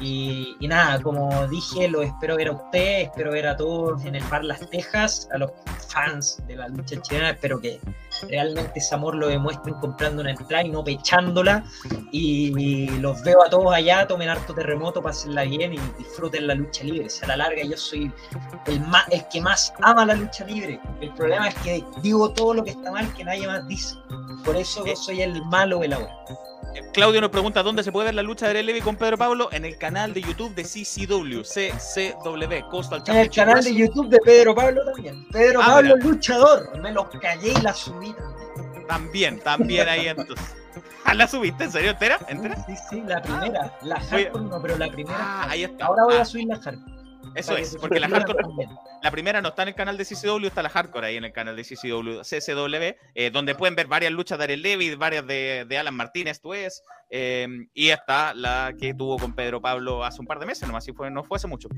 Y, y nada, como dije, lo espero ver a usted, espero ver a todos en el bar Las Tejas, a los fans de la lucha chilena. Espero que realmente ese amor lo demuestren comprando una entrada y no pechándola. Y, los veo a todos allá, tomen harto terremoto, pásenla bien y disfruten la lucha libre. O sea, a la larga yo soy el, más, el que más ama la lucha libre. El problema es que digo todo lo que está mal que nadie más dice. Por eso Eh. soy el malo de la hora. Claudio nos pregunta dónde se puede ver la lucha de Ariel Levy con Pedro Pablo en el canal de YouTube de CCW, CCW, Coastal En el canal de. YouTube de Pedro Pablo también. Pedro Ah, Pablo mira. luchador. Me los callé y la subí también. También, ahí entonces. Ah, ¿La subiste? ¿En serio? ¿Entera? ¿Entera? Sí, sí, la primera. La hardcore no, pero la primera. Ah, ahí está. Ahora voy Ah, a subir la hardcore. Eso es, porque la hardcore, la primera no está en el canal de CCW, está la hardcore ahí en el canal de CCW, CCW eh, donde pueden ver varias luchas de Ariel Levy, varias de, de Alan Martínez, tú es, eh, y está la que tuvo con Pedro Pablo hace un par de meses, nomás, si fue, no fue hace mucho.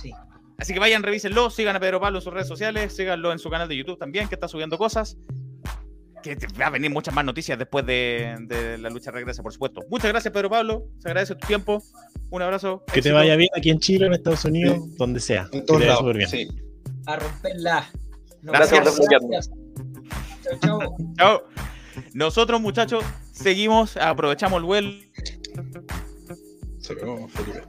Sí. Así que vayan, revísenlo, sigan a Pedro Pablo en sus redes sociales, síganlo en su canal de YouTube también, que está subiendo cosas. Que te- va a venir muchas más noticias después de, de la lucha regresa, por supuesto. Muchas gracias, Pedro Pablo. Se agradece tu tiempo. Un abrazo. Que te vaya bien aquí en Chile, en Estados Unidos, donde sea. En todos lados. súper bien. Sí. A romperla. Nos Gracias vemos. Gracias. Chao, chao. Chao. Nosotros, muchachos, seguimos, aprovechamos el vuelo. Se pegó Felipe.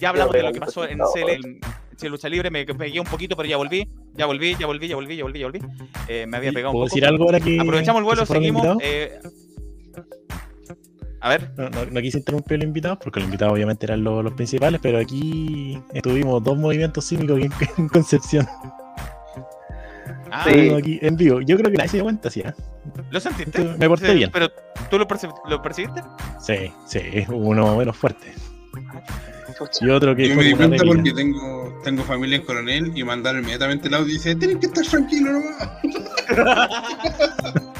Ya hablamos de lo que pasó en CL, CL Lucha Libre. Me pegué un poquito, pero ya volví. Ya volví, ya volví, ya volví, ya volví, ya volví. Eh, me había pegado un ¿Puedo poco. decir algo ahora que. Aprovechamos el vuelo, se seguimos. eh, a ver, No, no- no quise interrumpir a los invitados, porque los invitados obviamente eran los, los principales, pero aquí tuvimos dos movimientos sísmicos en, en Concepción. ah, Sí. Aquí en vivo. Yo creo que nadie se dio cuenta, ¿sí? ah? ¿lo sentiste? Me porté Sí, bien. Pero ¿tú lo, perci- lo percibiste? Sí, sí, uno menos fuerte. Y otro que Yo me di cuenta porque tengo, tengo familia en Coronel y mandaron inmediatamente el audio y dice, tienen que estar tranquilos nomás.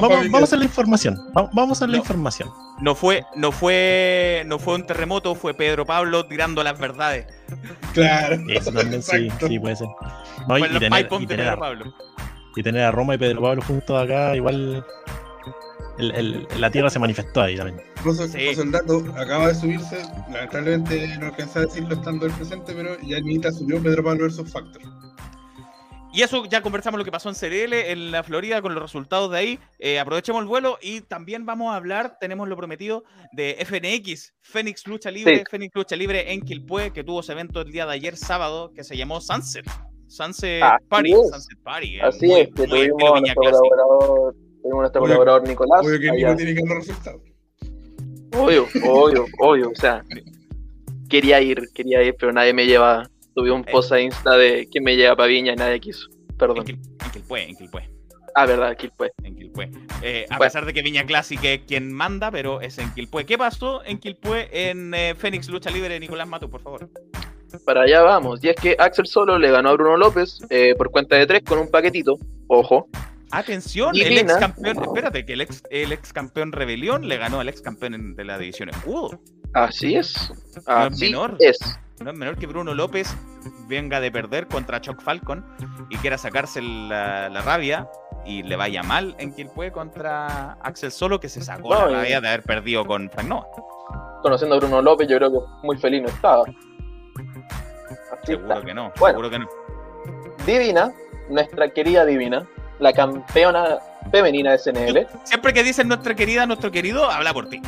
Vamos, vamos a la información. Vamos, a la No. información. No fue, no fue, no fue un terremoto, fue Pedro Pablo tirando las verdades. Claro. Eso también sí, sí puede ser. No, y, y los tener, y tener a, Pablo. y tener a Roma y Pedro Pablo juntos acá, igual el- el- la tierra se manifestó ahí también. Paso, Sí. el dato, acaba de subirse, lamentablemente no alcanza a decirlo estando el presente, pero ya Anita subió Pedro Pablo vs Factor. Y eso ya conversamos lo que pasó en CRL, en la Florida, con los resultados de ahí. Eh, aprovechemos el vuelo y también vamos a hablar, tenemos lo prometido, de FNX, Fénix Lucha Libre, Sí. Fénix Lucha Libre en Quilpue, que tuvo su evento el día de ayer sábado, que se llamó Sunset. Sunset Así Party. es. Sunset Party. eh, Así muy- es, que muy tuvimos a nuestro colaborador, tuvimos a nuestro Obvio- colaborador Nicolás. Obvio que. Nico tiene que dar los resultados. Obvio, obvio, obvio. O sea, quería ir, quería ir, pero nadie me lleva. Tuve un Eh. post a Insta de quién me lleva para Viña y nadie quiso. Perdón. En Quilpue, en Quilpue. Ah, verdad, fue. En Quilpue. Eh, a Bueno. pesar de que Viña Classic es quien manda, pero es en Quilpue. ¿Qué pasó en Quilpue en eh, Fénix Lucha Libre? Nicolás Mato, por favor. Para allá vamos. Y es que Axel Solo le ganó a Bruno López eh, por cuenta de tres con un paquetito. Ojo. Atención, el ex campeón, espérate, que el ex, el ex campeón Rebelión le ganó al ex campeón en- de la división Escudo. Así es. No es Así menor. es. No es menor que Bruno López venga de perder contra Chuck Falcon y quiera sacarse la, la rabia y le vaya mal en Quilpue contra Axel Solo, que se sacó No, la rabia de haber perdido con Frank Nova. Conociendo a Bruno López, yo creo que muy feliz no estaba. Así Seguro está. que no, Bueno. seguro que no. Divina, nuestra querida Divina, la campeona femenina de SNL. Siempre que dicen nuestra querida, nuestro querido, habla por ti.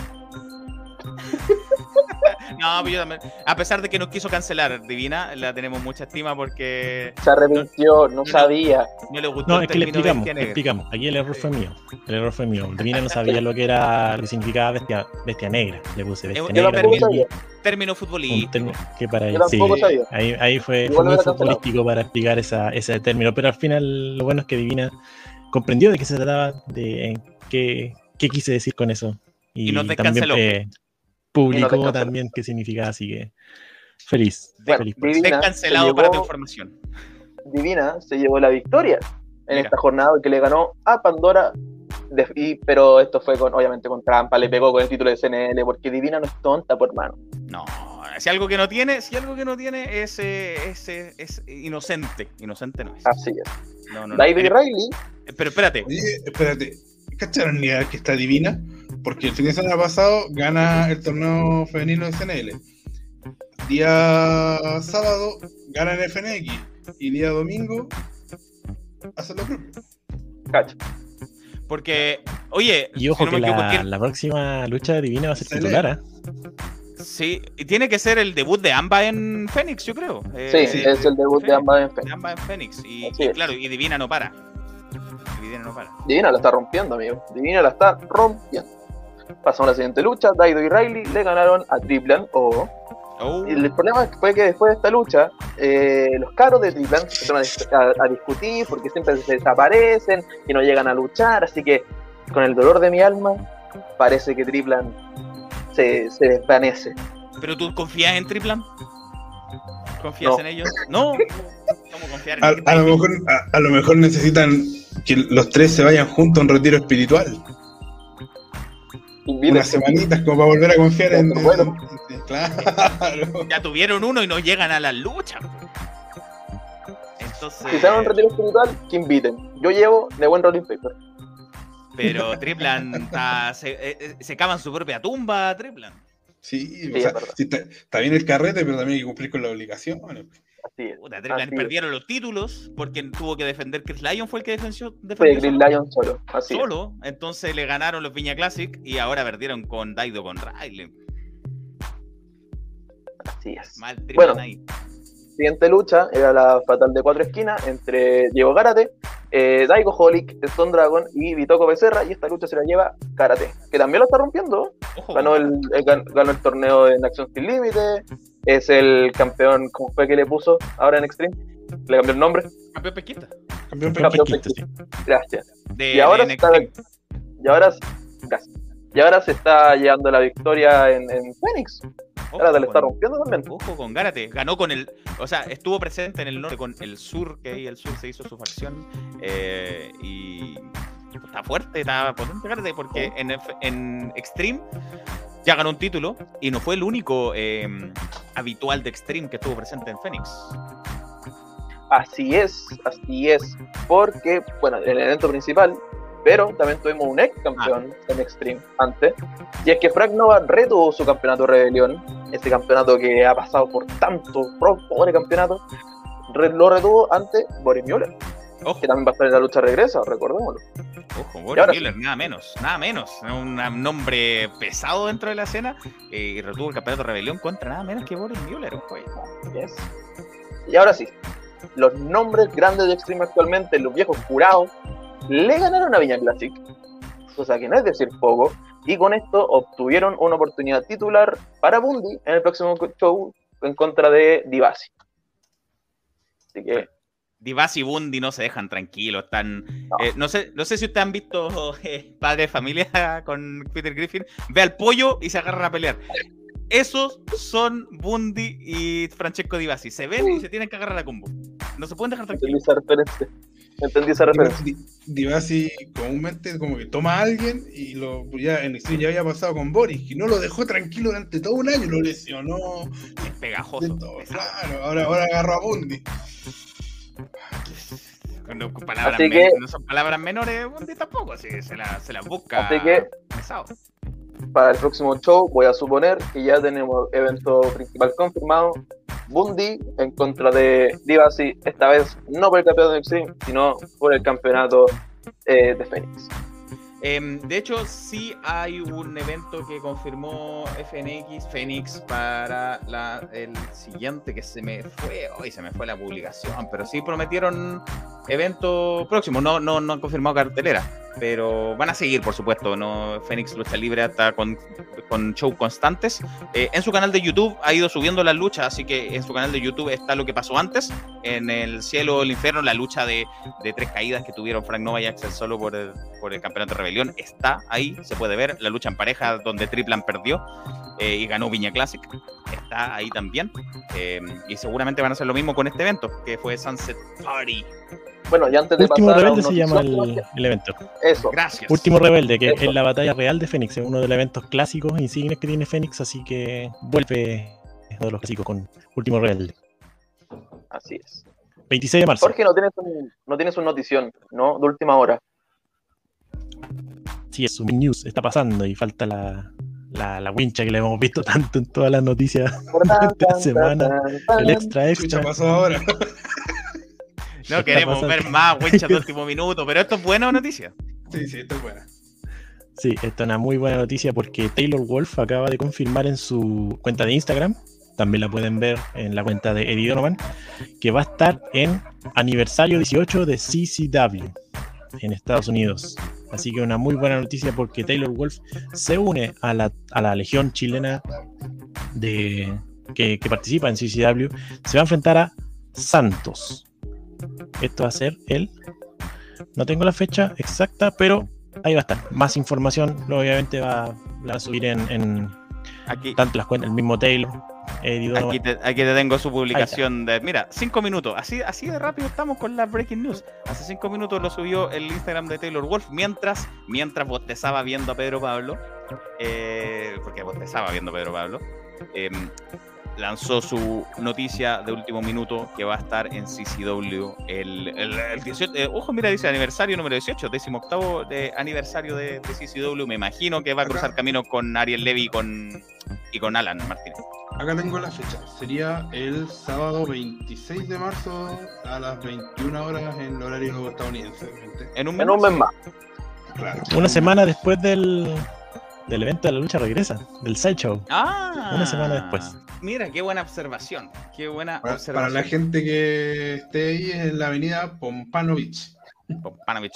No, pero yo también. A pesar de que nos quiso cancelar, Divina, la tenemos mucha estima porque Se arrepintió, no sabía. no le gustó No, es que le explicamos, le explicamos. Aquí el error fue mío. El error fue mío. Divina no sabía lo que era, lo que significaba bestia, bestia negra. Le puse bestia Yo Yo negra. sabía. Término futbolístico. que para Yo él, sí, sabía. ahí, ahí fue, fue muy futbolístico para explicar esa, ese término, pero al final lo bueno es que Divina comprendió de qué se trataba, de qué, qué quise decir con eso. Y, Y no te también canceló. eh, publicó también qué significaba, así que feliz. Bueno, feliz. Divina Descancelado se para tu llevó- información. Divina se llevó la victoria en Mira. esta jornada que le ganó a Pandora. de- y- pero esto fue con, obviamente con trampa, le pegó con el título de CNL, porque Divina no es tonta, por hermano. No, si algo que no tiene, si algo que no tiene es, eh, es, eh, es inocente. Inocente no es. Así es. No, no. David En- Riley, Pero espérate, Oye, espérate. ¿Cacharon que está divina? Porque el fin de semana pasado gana el torneo femenino de CNL. Día sábado gana en FNX. Y día domingo hace lo propio. cacha. porque, oye, Y ojo si no que la, la próxima lucha de Divina va a ser Excelente. titular. ¿ah? sí, y tiene que ser el debut de Amba en Fénix, yo creo. Sí, Eh, es el debut de sí, ambas en de fe. Amba en Fénix. Y, claro, y Divina no para. Y Divina no para. Divina la está rompiendo, amigo. Divina la está rompiendo. Pasamos a la siguiente lucha. Daido y Riley le ganaron a Triplan o Oh, Y el problema fue que después de esta lucha, eh, los caros de Triplan empezaron a, a- a discutir porque siempre se desaparecen y no llegan a luchar. Así que, con el dolor de mi alma, parece que Triplan se, se desvanece. ¿Pero tú confías en Triplan? ¿Confías No. en ellos? No. ¿Cómo confiar en A, el a lo mejor, a, a lo mejor necesitan que los tres se vayan juntos a un retiro espiritual. Unas semanitas como para volver a confiar en. Bueno. en- Claro. Ya tuvieron uno y no llegan a las luchas. Entonces. Si se dan un retiro espiritual, que inviten. Yo llevo de buen rolling paper. Pero Triplan está- se, eh, eh, se cavan su propia tumba, Triplan. Sí, o es sea, sí está, está bien el carrete, pero también hay que cumplir con las obligaciones. Puta, perdieron los títulos porque tuvo que defender Chris Lyon, fue el que defendió, defendió solo, Lion solo. Es. Entonces le ganaron los Viña Classic y ahora perdieron con Daido con Riley. Así es. Mal Bueno. ahí. Siguiente lucha era la fatal de cuatro esquinas entre Diego Karate, eh, Daigo Holic, Stone Dragon y Vitoko Becerra. Y esta lucha se la lleva Karate, que también lo está rompiendo. Ojo, Ganó el, eh, gan- ganó el torneo en Action Sin Límite. Es el campeón, ¿cómo fue que le puso ahora en Extreme? Le cambió el nombre. campeón pesquista. Campeón Campeón Pesquista, sí. Gracias. De, Y ahora está-. Y ahora, gracias. y ahora se está llevando la victoria en, en Phoenix. Ahora le está rompiendo también. Ojo con Gárate, ganó con el, o sea, estuvo presente en el norte con el sur, que ahí el sur se hizo su facción eh, y está fuerte, está potente Gárate porque en, F- en Extreme ya ganó un título y no fue el único eh, habitual de Extreme que estuvo presente en Phoenix. Así es, así es. Porque, bueno, en el evento principal, pero también tuvimos un ex campeón en Extreme antes. Y es que Frank Nova retuvo su campeonato Rebelión, ese campeonato que ha pasado por tanto pro- pobre campeonato. lo retuvo ante Boris Mueller, Ojo, que también va a estar en la lucha de regreso, recordémoslo. ojo, Boris Mueller, nada menos, nada menos. Un un nombre pesado dentro de la escena eh, y retuvo el campeonato de rebelión contra nada menos que Boris ahí. Yes. Y ahora sí, los nombres grandes de Extreme actualmente, los viejos jurados, le ganaron a Viña Classic, o sea que no es decir poco, y con esto obtuvieron una oportunidad titular para Bundy en el próximo show en contra de Divasi. Así que, Divas y Bundy no se dejan tranquilos, están... No. eh, No, sé, no sé si ustedes han visto eh, Padre de Familia con Peter Griffin, ve al pollo y se agarran a pelear. Esos son Bundy y Francesco Divasi, se ven y se tienen que agarrar a combo. No se pueden dejar entendí tranquilos. esa referencia. Entendí esa referencia. Di- Divasi comúnmente como que toma a alguien y lo ya en Extreme ya había pasado con Boris y no lo dejó tranquilo durante todo un año, lo lesionó. Es pegajoso. todo, claro, ahora, ahora agarró a Bundy. No, palabras Así que- son palabras menores, Bundy tampoco, sí, se las se las busca Así que- pesado. Para el próximo show voy a suponer que ya tenemos evento principal confirmado. Bundy en contra de Divasi, esta vez no por el campeonato de Extreme, sino por el campeonato eh, de Phoenix. Em, de hecho, sí hay un evento que confirmó FNX, Phoenix, para la, el siguiente que se me fue, hoy se me fue la publicación, pero sí prometieron evento próximo, no, no, no han confirmado cartelera, pero van a seguir, por supuesto, ¿no? Phoenix Lucha Libre está con, con shows constantes. Eh, en su canal de YouTube ha ido subiendo la lucha, así que en su canal de YouTube está lo que pasó antes, en el cielo el infierno, la lucha de, de tres caídas que tuvieron Frank Nova y Axel Solo por el, por el campeonato de Rebelión, está ahí, se puede ver, la lucha en pareja donde Triplan perdió eh, y ganó Viña Classic, está ahí también, eh, y seguramente van a hacer lo mismo con este evento, que fue Sunset Party. Bueno, y antes de Último pasar Rebelde se llama el, el evento. Eso. Gracias. Último Rebelde, que Eso. es la batalla real de Fénix, es uno de los eventos clásicos insignes que tiene Fénix, así que vuelve uno de los clásicos con Último Rebelde. Así es. 26 de marzo. Jorge, no tienes un, no tienes una notición, ¿no? De última hora. Sí, es un news, está pasando y falta la, la, la wincha que le hemos visto tanto en todas las noticias durante la semana. El extra extra. pasó ahora. No queremos pasando? ver más winchas de último minuto, pero esto es buena noticia. Sí, sí, esto es buena. Sí, esta es una muy buena noticia porque Taylor Wolf acaba de confirmar en su cuenta de Instagram, también la pueden ver en la cuenta de Eddie Donovan, que va a estar en aniversario 18 de CCW en Estados Unidos. Así que una muy buena noticia porque Taylor Wolf se une a la, a la legión chilena de, que, que participa en CCW. Se va a enfrentar a Santos. Esto va a ser el... No tengo la fecha exacta, pero ahí va a estar. Más información, obviamente va, a subir en, en Aquí, tanto las cuentas, el mismo Taylor, te, aquí te tengo su publicación de. Mira, cinco minutos. Así, así de rápido estamos con la breaking news. Hace cinco minutos lo subió el Instagram de Taylor Wolf mientras, mientras bostezaba viendo a Pedro Pablo. eh, porque bostezaba viendo a Pedro Pablo. em, lanzó su noticia de último minuto que va a estar en CCW el, el, el 18. eh, ojo, mira, dice aniversario número 18, décimo octavo de aniversario de, de CCW. Me imagino que va a cruzar camino con Ariel Levy y con, y con Alan Martínez. Acá tengo la fecha. Sería el sábado 26 de marzo a las 21 horas en el horario estadounidense. En un En un mes más. Claro. Una semana después del, del evento de la lucha regresa, del Sideshow. Ah, Una semana después. Mira, qué buena observación. Qué buena Para, observación. para la gente que esté ahí en la avenida Pompano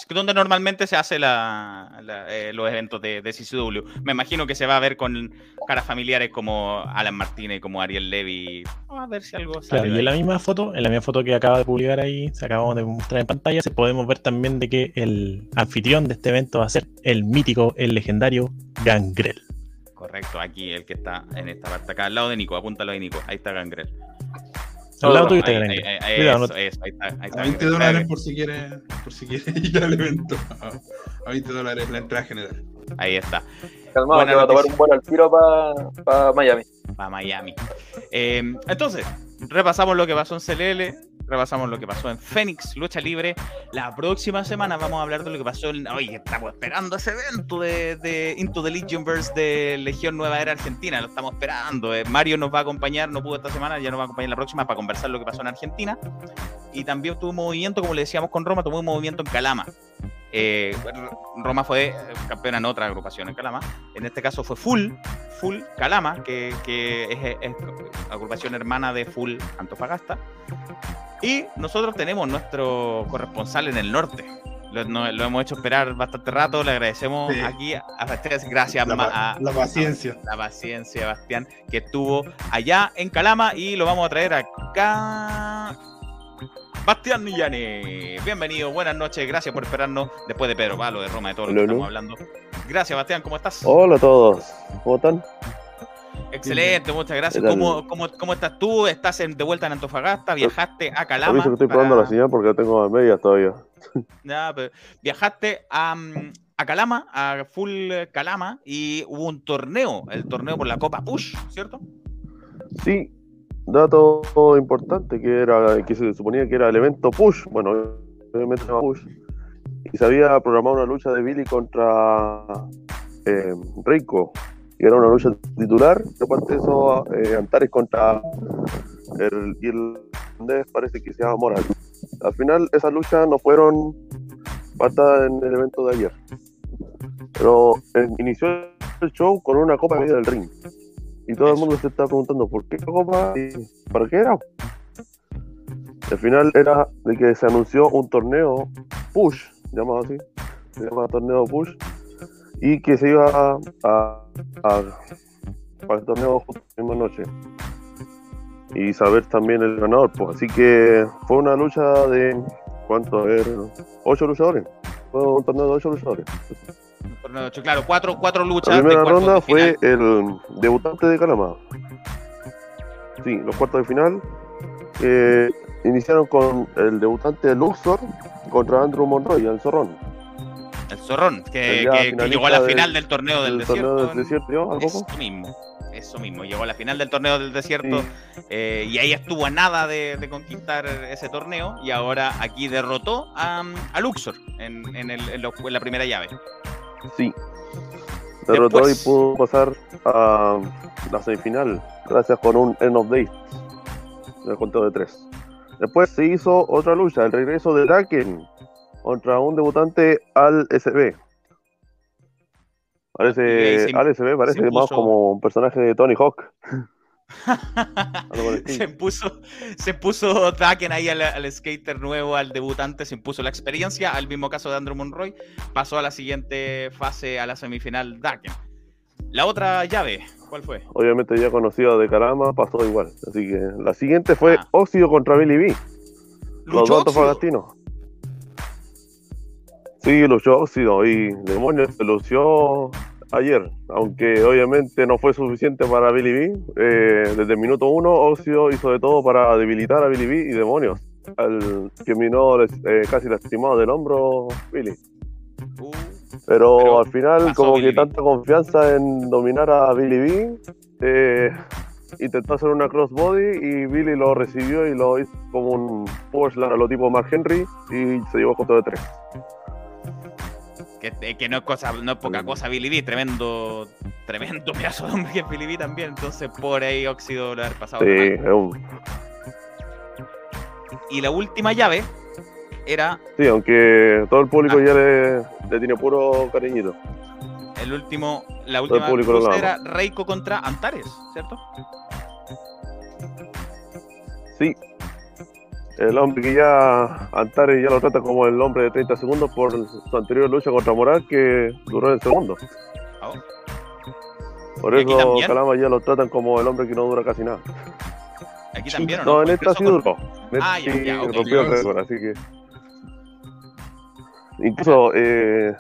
Donde normalmente se hace la, la- eh, los eventos de, de CCW. Me imagino que se va a ver con caras familiares como Alan Martínez, como Ariel Levy. Vamos a ver si algo sale. Claro, de y en la misma foto, en la misma foto que acaba de publicar ahí, se acabamos de mostrar en pantalla, se podemos ver también de que el anfitrión de este evento va a ser el mítico, el legendario Gangrel. Correcto, aquí el que está en esta parte acá, al lado de Nico, apúntalo ahí, Nico. Ahí está Gangrel. Al lado tuyo está Ahí, Gangrel. ahí, ahí, Cuidado, eso, no- eso, ahí está, ahí está A 20 Gangrel. dólares por si quiere, por si quiere ir al evento. A 20 dólares la entrada general. Ahí está. Calmado, Buena que va a tomar un vuelo al tiro para Miami. para Miami. Eh, entonces, repasamos lo que pasó en CLL, repasamos lo que pasó en Phoenix, Lucha Libre. La próxima semana vamos a hablar de lo que pasó en... Oye, estamos esperando ese evento de, de Into the Legionverse de Legión Nueva Era Argentina, lo estamos esperando. Eh, Mario nos va a acompañar, no pudo esta semana, ya nos va a acompañar la próxima para conversar lo que pasó en Argentina. Y también tuvo un movimiento, como le decíamos con Roma, tuvo un movimiento en Calama. Eh, Roma fue eh, campeona en otra agrupación en Calama. En este caso fue Full, Full Calama, que, que es, es agrupación hermana de Full Antofagasta. Y nosotros tenemos nuestro corresponsal en el norte. Lo, no- lo hemos hecho esperar bastante rato. Le agradecemos Sí. aquí a a. Gracias La, a, la paciencia. la paciencia, Bastián, que estuvo allá en Calama y lo vamos a traer acá. Bastián Millane, bienvenido, buenas noches, gracias por esperarnos después de Pedro Palo, de Roma, de todo lo que estamos hablando. Gracias, Bastián, ¿cómo estás? Hola a todos, ¿cómo están? Excelente, muchas gracias. ¿Cómo, cómo, cómo estás tú? ¿Estás en- de vuelta en Antofagasta? ¿Viajaste a Calama? Que estoy para- probando la señal porque la tengo a medias todavía. Ya, pero viajaste a, a Calama, a Full Calama, y hubo un torneo, el torneo por la Copa Push, ¿cierto? Sí, dato importante que era que se suponía que era el evento Push, bueno, obviamente Push, y se había programado una lucha de Billy contra eh, Rico, y era una lucha titular, y aparte de eso, eh, Antares contra el irlandés, parece que se llama Moral. Al final, esas luchas no fueron patadas en el evento de ayer. Pero eh, inició el show con una copa en medio del ring. Y todo el mundo se está preguntando por qué la copa y para qué era. Al final era de que se anunció un torneo push, llamado así, se llama torneo push, y que se iba a, a- a- para el torneo justo la misma noche. Y saber también el ganador, pues así que fue una lucha de ¿cuánto? A ver, ocho luchadores. Fue un torneo de ocho luchadores. Torneo de Claro, cuatro, cuatro La luchas. de primera cuartos ronda de fue el debutante de Calama. Sí, los cuartos de final eh, iniciaron con el debutante Luxor contra Andrew Monroy, el zorrón. El zorrón, que, llegó a la del- final del torneo del, El torneo desierto. del desierto, ¿no? Eso mismo, eso mismo. Llegó a la final del torneo del desierto eh, y ahí estuvo a nada de, de conquistar ese torneo y ahora aquí derrotó a, a Luxor en, en el- en lo- en la primera llave. Sí. Derrotó Después- y pudo pasar a la semifinal gracias con un End of Days. En el conteo de tres. Después se hizo otra lucha, el regreso de Draken contra un debutante al SB. Parece, se- al SB parece más puso- como un personaje de Tony Hawk. Se puso, se puso Daken ahí al, al skater nuevo, al debutante, se impuso la experiencia, al mismo caso de Andrew Monroy, pasó a la siguiente fase, a la semifinal Daken. La otra llave, ¿cuál fue? Obviamente ya conocido de Caramba, pasó igual. Así que la siguiente fue Ah. Óxido contra Billy B. Los dos antofagastinos. Sí, luchó Óxido y Demonios se lució ayer, aunque obviamente no fue suficiente para Billy B. eh, desde el minuto uno, Óxido hizo de todo para debilitar a Billy B y Demonios, al que terminó eh, casi lastimado del hombro Billy. Uh, Pero, Pero al final, como Billy que B. tanta confianza en dominar a Billy B, eh, intentó hacer una crossbody y Billy lo recibió y lo hizo como un push a lo tipo Mark Henry y se llevó con todo de tres. Que, eh, que no es cosa, no es poca cosa Billy B, tremendo, tremendo pedazo de hombre que es Billy B también, entonces por ahí óxido lo haber pasado. Sí, Y la última llave era sí, aunque todo el público Ah. ya le, le tiene puro cariñito. el último, la el última ama. era Reiko contra Antares, ¿cierto? Sí. El hombre que ya Antares ya lo trata como el hombre de 30 segundos por su anterior lucha contra Moral que duró en segundos. Ah, Por ¿Y aquí eso? Calama ya lo tratan como el hombre que no dura casi nada. Aquí también, ¿o No, no? en esta sí duró. En Ah, ya, ya, ok. rompió el récord, así que. Incluso eh,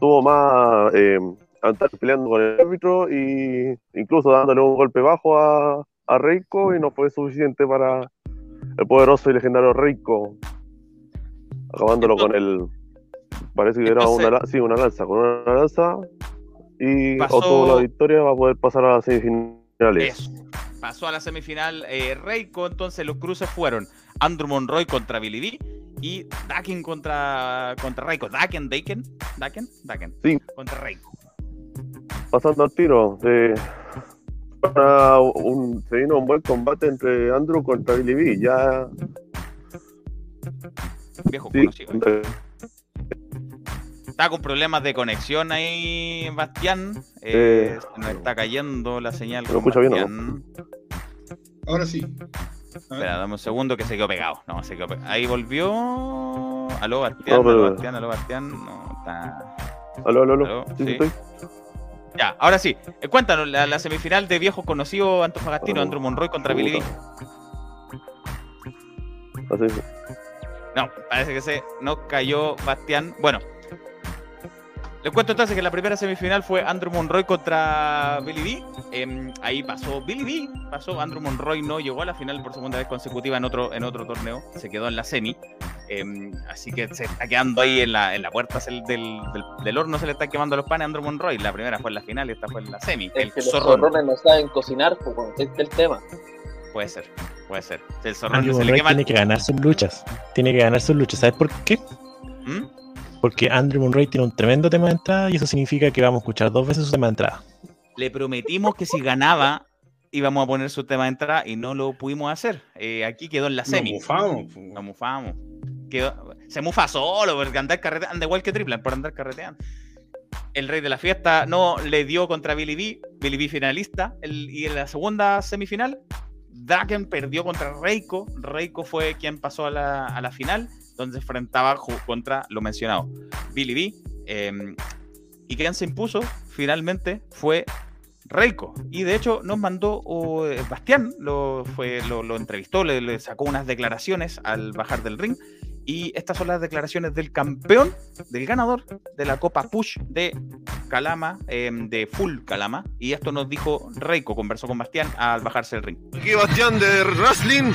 tuvo más eh, Antares peleando con el árbitro y incluso dándole un golpe bajo a, a Reiko y no fue suficiente para el poderoso y legendario Reiko. Acabándolo con el. Parece que era una, sí, una lanza, con una lanza y Pasó- obtuvo la victoria para poder pasar a las semifinales. Eso. Pasó a la semifinal eh, Reiko, entonces los cruces fueron Andrew Monroy contra Billy B y Daken contra, contra Reiko. Daken, Daken, Daken, Daken. Sí. Contra Reiko. pasando al tiro. De, para un, se vino un buen combate entre Andrew contra Billy B. Ya Viejo sí, conocido. eh, Está con problemas de conexión ahí, Bastián. Eh, Eh, se nos está cayendo la señal. ¿me con escucha bien o Bastián. Ahora sí. Espera, dame un segundo que se quedó pegado. No, se quedó pegado. Ahí volvió. Aló, Bastián, No, pero- aló, Bastián, aló, Bastián. No, está. aló, aló, aló. Aló, Sí, sí, sí. estoy. Ya, ahora sí. Eh, cuéntanos, la, la semifinal de viejo conocido antofagastino, Andrew Monroy contra Billy. No, parece que se nos cayó Bastián. Bueno, les cuento entonces que la primera semifinal fue Andrew Monroy contra Billy B. Em, ahí pasó Billy B, pasó Andrew Monroy, no llegó a la final por segunda vez consecutiva en otro, en otro torneo, se quedó en la semi. Em, así que se está quedando ahí en la, en la puerta del, del, del- del horno, se le están quemando los panes a Andrew Monroy. La primera fue en la final y esta fue en la semi. Es El que los zorrones no saben cocinar, pues, este es el tema. Puede ser, puede ser. El zorrón Andrew se le quema. tiene que ganar sus luchas. Tiene que ganar sus luchas. ¿Sabes por qué? ¿Mm? Porque Andrew Monroy tiene un tremendo tema de entrada y eso significa que vamos a escuchar dos veces su tema de entrada. le prometimos que si ganaba íbamos a poner su tema de entrada y no lo pudimos hacer. Eh, aquí quedó en la Nos semi. mufamos. po. Nos mufamos. Quedó- se mufa solo porque andar carreteando, anda igual que Triplan por andar carreteando. el rey de la fiesta no le dio contra Billy B, Billy B finalista, el- y en la segunda semifinal, Draken perdió contra Reiko, Reiko fue quien pasó a la, a la final, donde enfrentaba contra lo mencionado, Billy B, eh, y quien se impuso finalmente fue Reiko. Y de hecho nos mandó oh, Bastián, lo, fue, lo, entrevistó, le, le sacó unas declaraciones al bajar del ring. Y estas son las declaraciones del campeón, del ganador de la Copa Push de Calama, eh, de Full Calama. Y esto nos dijo Reiko, conversó con Bastián al bajarse del ring. Aquí Bastián de Wrestling,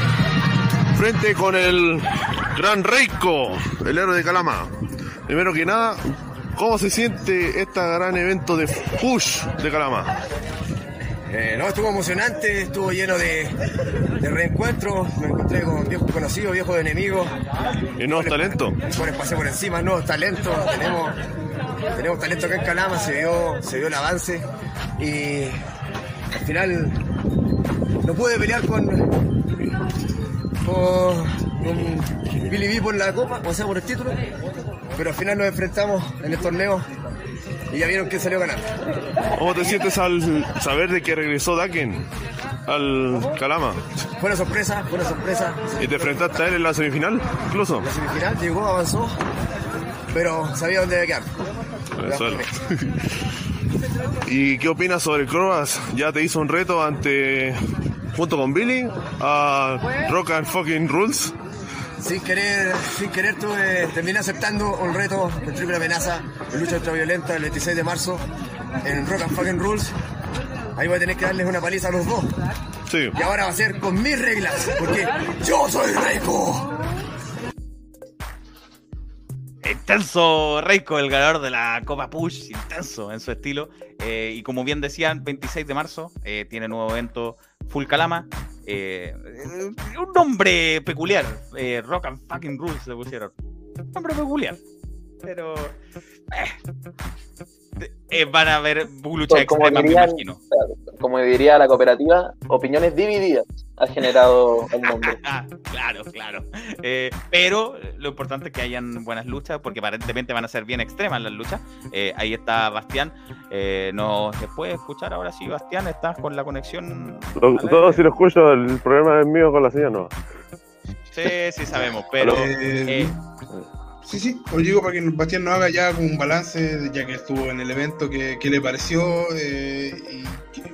frente con el gran Reiko, el héroe de Calama. Primero que nada, ¿cómo se siente este gran evento de push de Calama? Eh, no, estuvo emocionante, estuvo lleno de, de reencuentros, me encontré con viejos conocidos, viejos enemigos, ¿Y nuevos talentos? bueno, pasé por encima, nuevos talentos, tenemos, tenemos talento acá en Calama, se dio el avance y al final no pude pelear con, con, con Billy B por la copa, o sea, por el título, pero al final nos enfrentamos en el torneo y ya vieron quién salió ganando. ¿Cómo te sientes al saber de que regresó Daken al Calama? Fue una sorpresa, fue una sorpresa. ¿Y te enfrentaste a él en la semifinal incluso? La semifinal llegó, avanzó, pero sabía dónde quedar. ¿Y qué opinas sobre Croas? Ya te hizo un reto ante, junto con Billy, a Rock and Fucking Rules. Sin querer, sin querer tuve, terminé aceptando un reto de triple amenaza de lucha ultraviolenta el 26 de marzo en Rock and Fucking Rules. Ahí voy a tener que darles una paliza a los dos. Sí. Y ahora va a ser con mis reglas, porque yo soy Reiko. Intenso Reiko, el ganador de la Copa Push, intenso en su estilo. Eh, y como bien decían, 26 de marzo eh, tiene nuevo evento Full Calama. Eh, eh, un nombre peculiar. eh, Rock and Fucking Rules le pusieron. Un nombre peculiar. Pero. eh, eh, van a haber lucha Como extrema, me imagino. como diría la cooperativa, opiniones divididas ha generado el nombre. Ah, claro, claro. Eh, pero lo importante es que hayan buenas luchas, porque aparentemente van a ser bien extremas las luchas. Eh, ahí está Bastián. Eh, ¿Nos se puede escuchar ahora sí, Bastián? ¿Estás con la conexión? Aire? Todo si lo escucho, el problema es mío con la señal, no. Sí, sí sabemos, pero... Eh, Sí, sí, os digo para que Bastián nos haga ya un balance, ya que estuvo en el evento, qué, qué le pareció eh, y qué-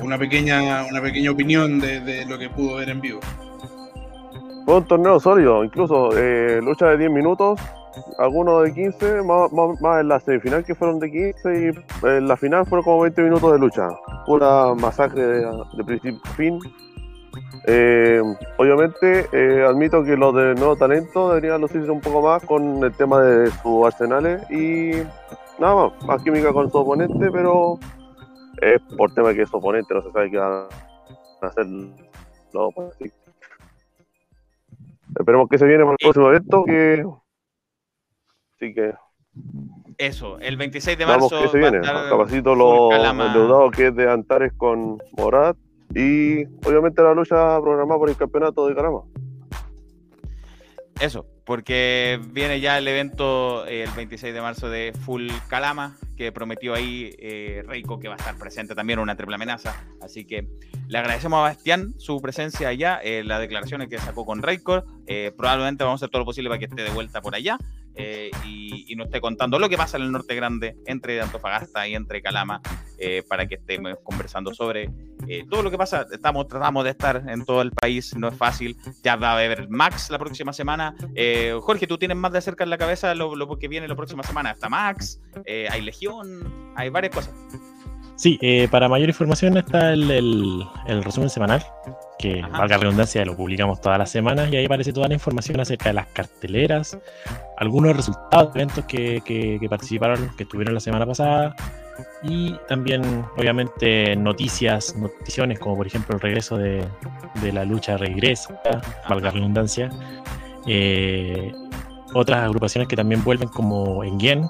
una, pequeña, una pequeña opinión de, lo que pudo ver en vivo. Fue un torneo sólido, incluso eh, lucha de 10 minutos, algunos de 15, más, más- más en la semifinal que fueron de 15 y en la final fueron como 20 minutos de lucha. Pura masacre de, principio a fin. Eh, obviamente, eh, admito que los de nuevo talento deberían lucirse un poco más con el tema de sus arsenales y nada más, más química con su oponente, pero es por tema de que es oponente, no se sabe qué van a hacer los oponentes. Esperemos que se viene para el próximo evento, que Así que eso, el 26 de vamos marzo... que se viene. Capacito los endeudados que es de Antares con Morat. Y obviamente la lucha programada por el campeonato de Calama. Eso, porque viene ya el evento eh, el 26 de marzo de Full Calama, que prometió ahí eh, Reiko que va a estar presente también una triple amenaza. Así que le agradecemos a Bastián su presencia allá, eh, las declaraciones que sacó con Reiko. Eh, probablemente vamos a hacer todo lo posible para que esté de vuelta por allá eh, y, y nos esté contando lo que pasa en el norte grande, entre Antofagasta y entre Calama, eh, para que estemos conversando sobre eh, todo lo que pasa. Estamos, tratamos de estar en todo el país, no es fácil. Ya va a haber Max la próxima semana. Jorge, tú tienes más de cerca en la cabeza lo, lo que viene la próxima semana. Está Max, hay Legión, hay varias cosas. Sí, eh, para mayor información está el, el- el resumen semanal, que Ajá. valga redundancia, lo publicamos todas las semanas y ahí aparece toda la información acerca de las carteleras, algunos resultados de eventos que, que- que participaron, que estuvieron la semana pasada y también, obviamente, noticias, noticiones como por ejemplo el regreso de, de la lucha regresa, valga redundancia. Eh, otras agrupaciones que también vuelven como Engen,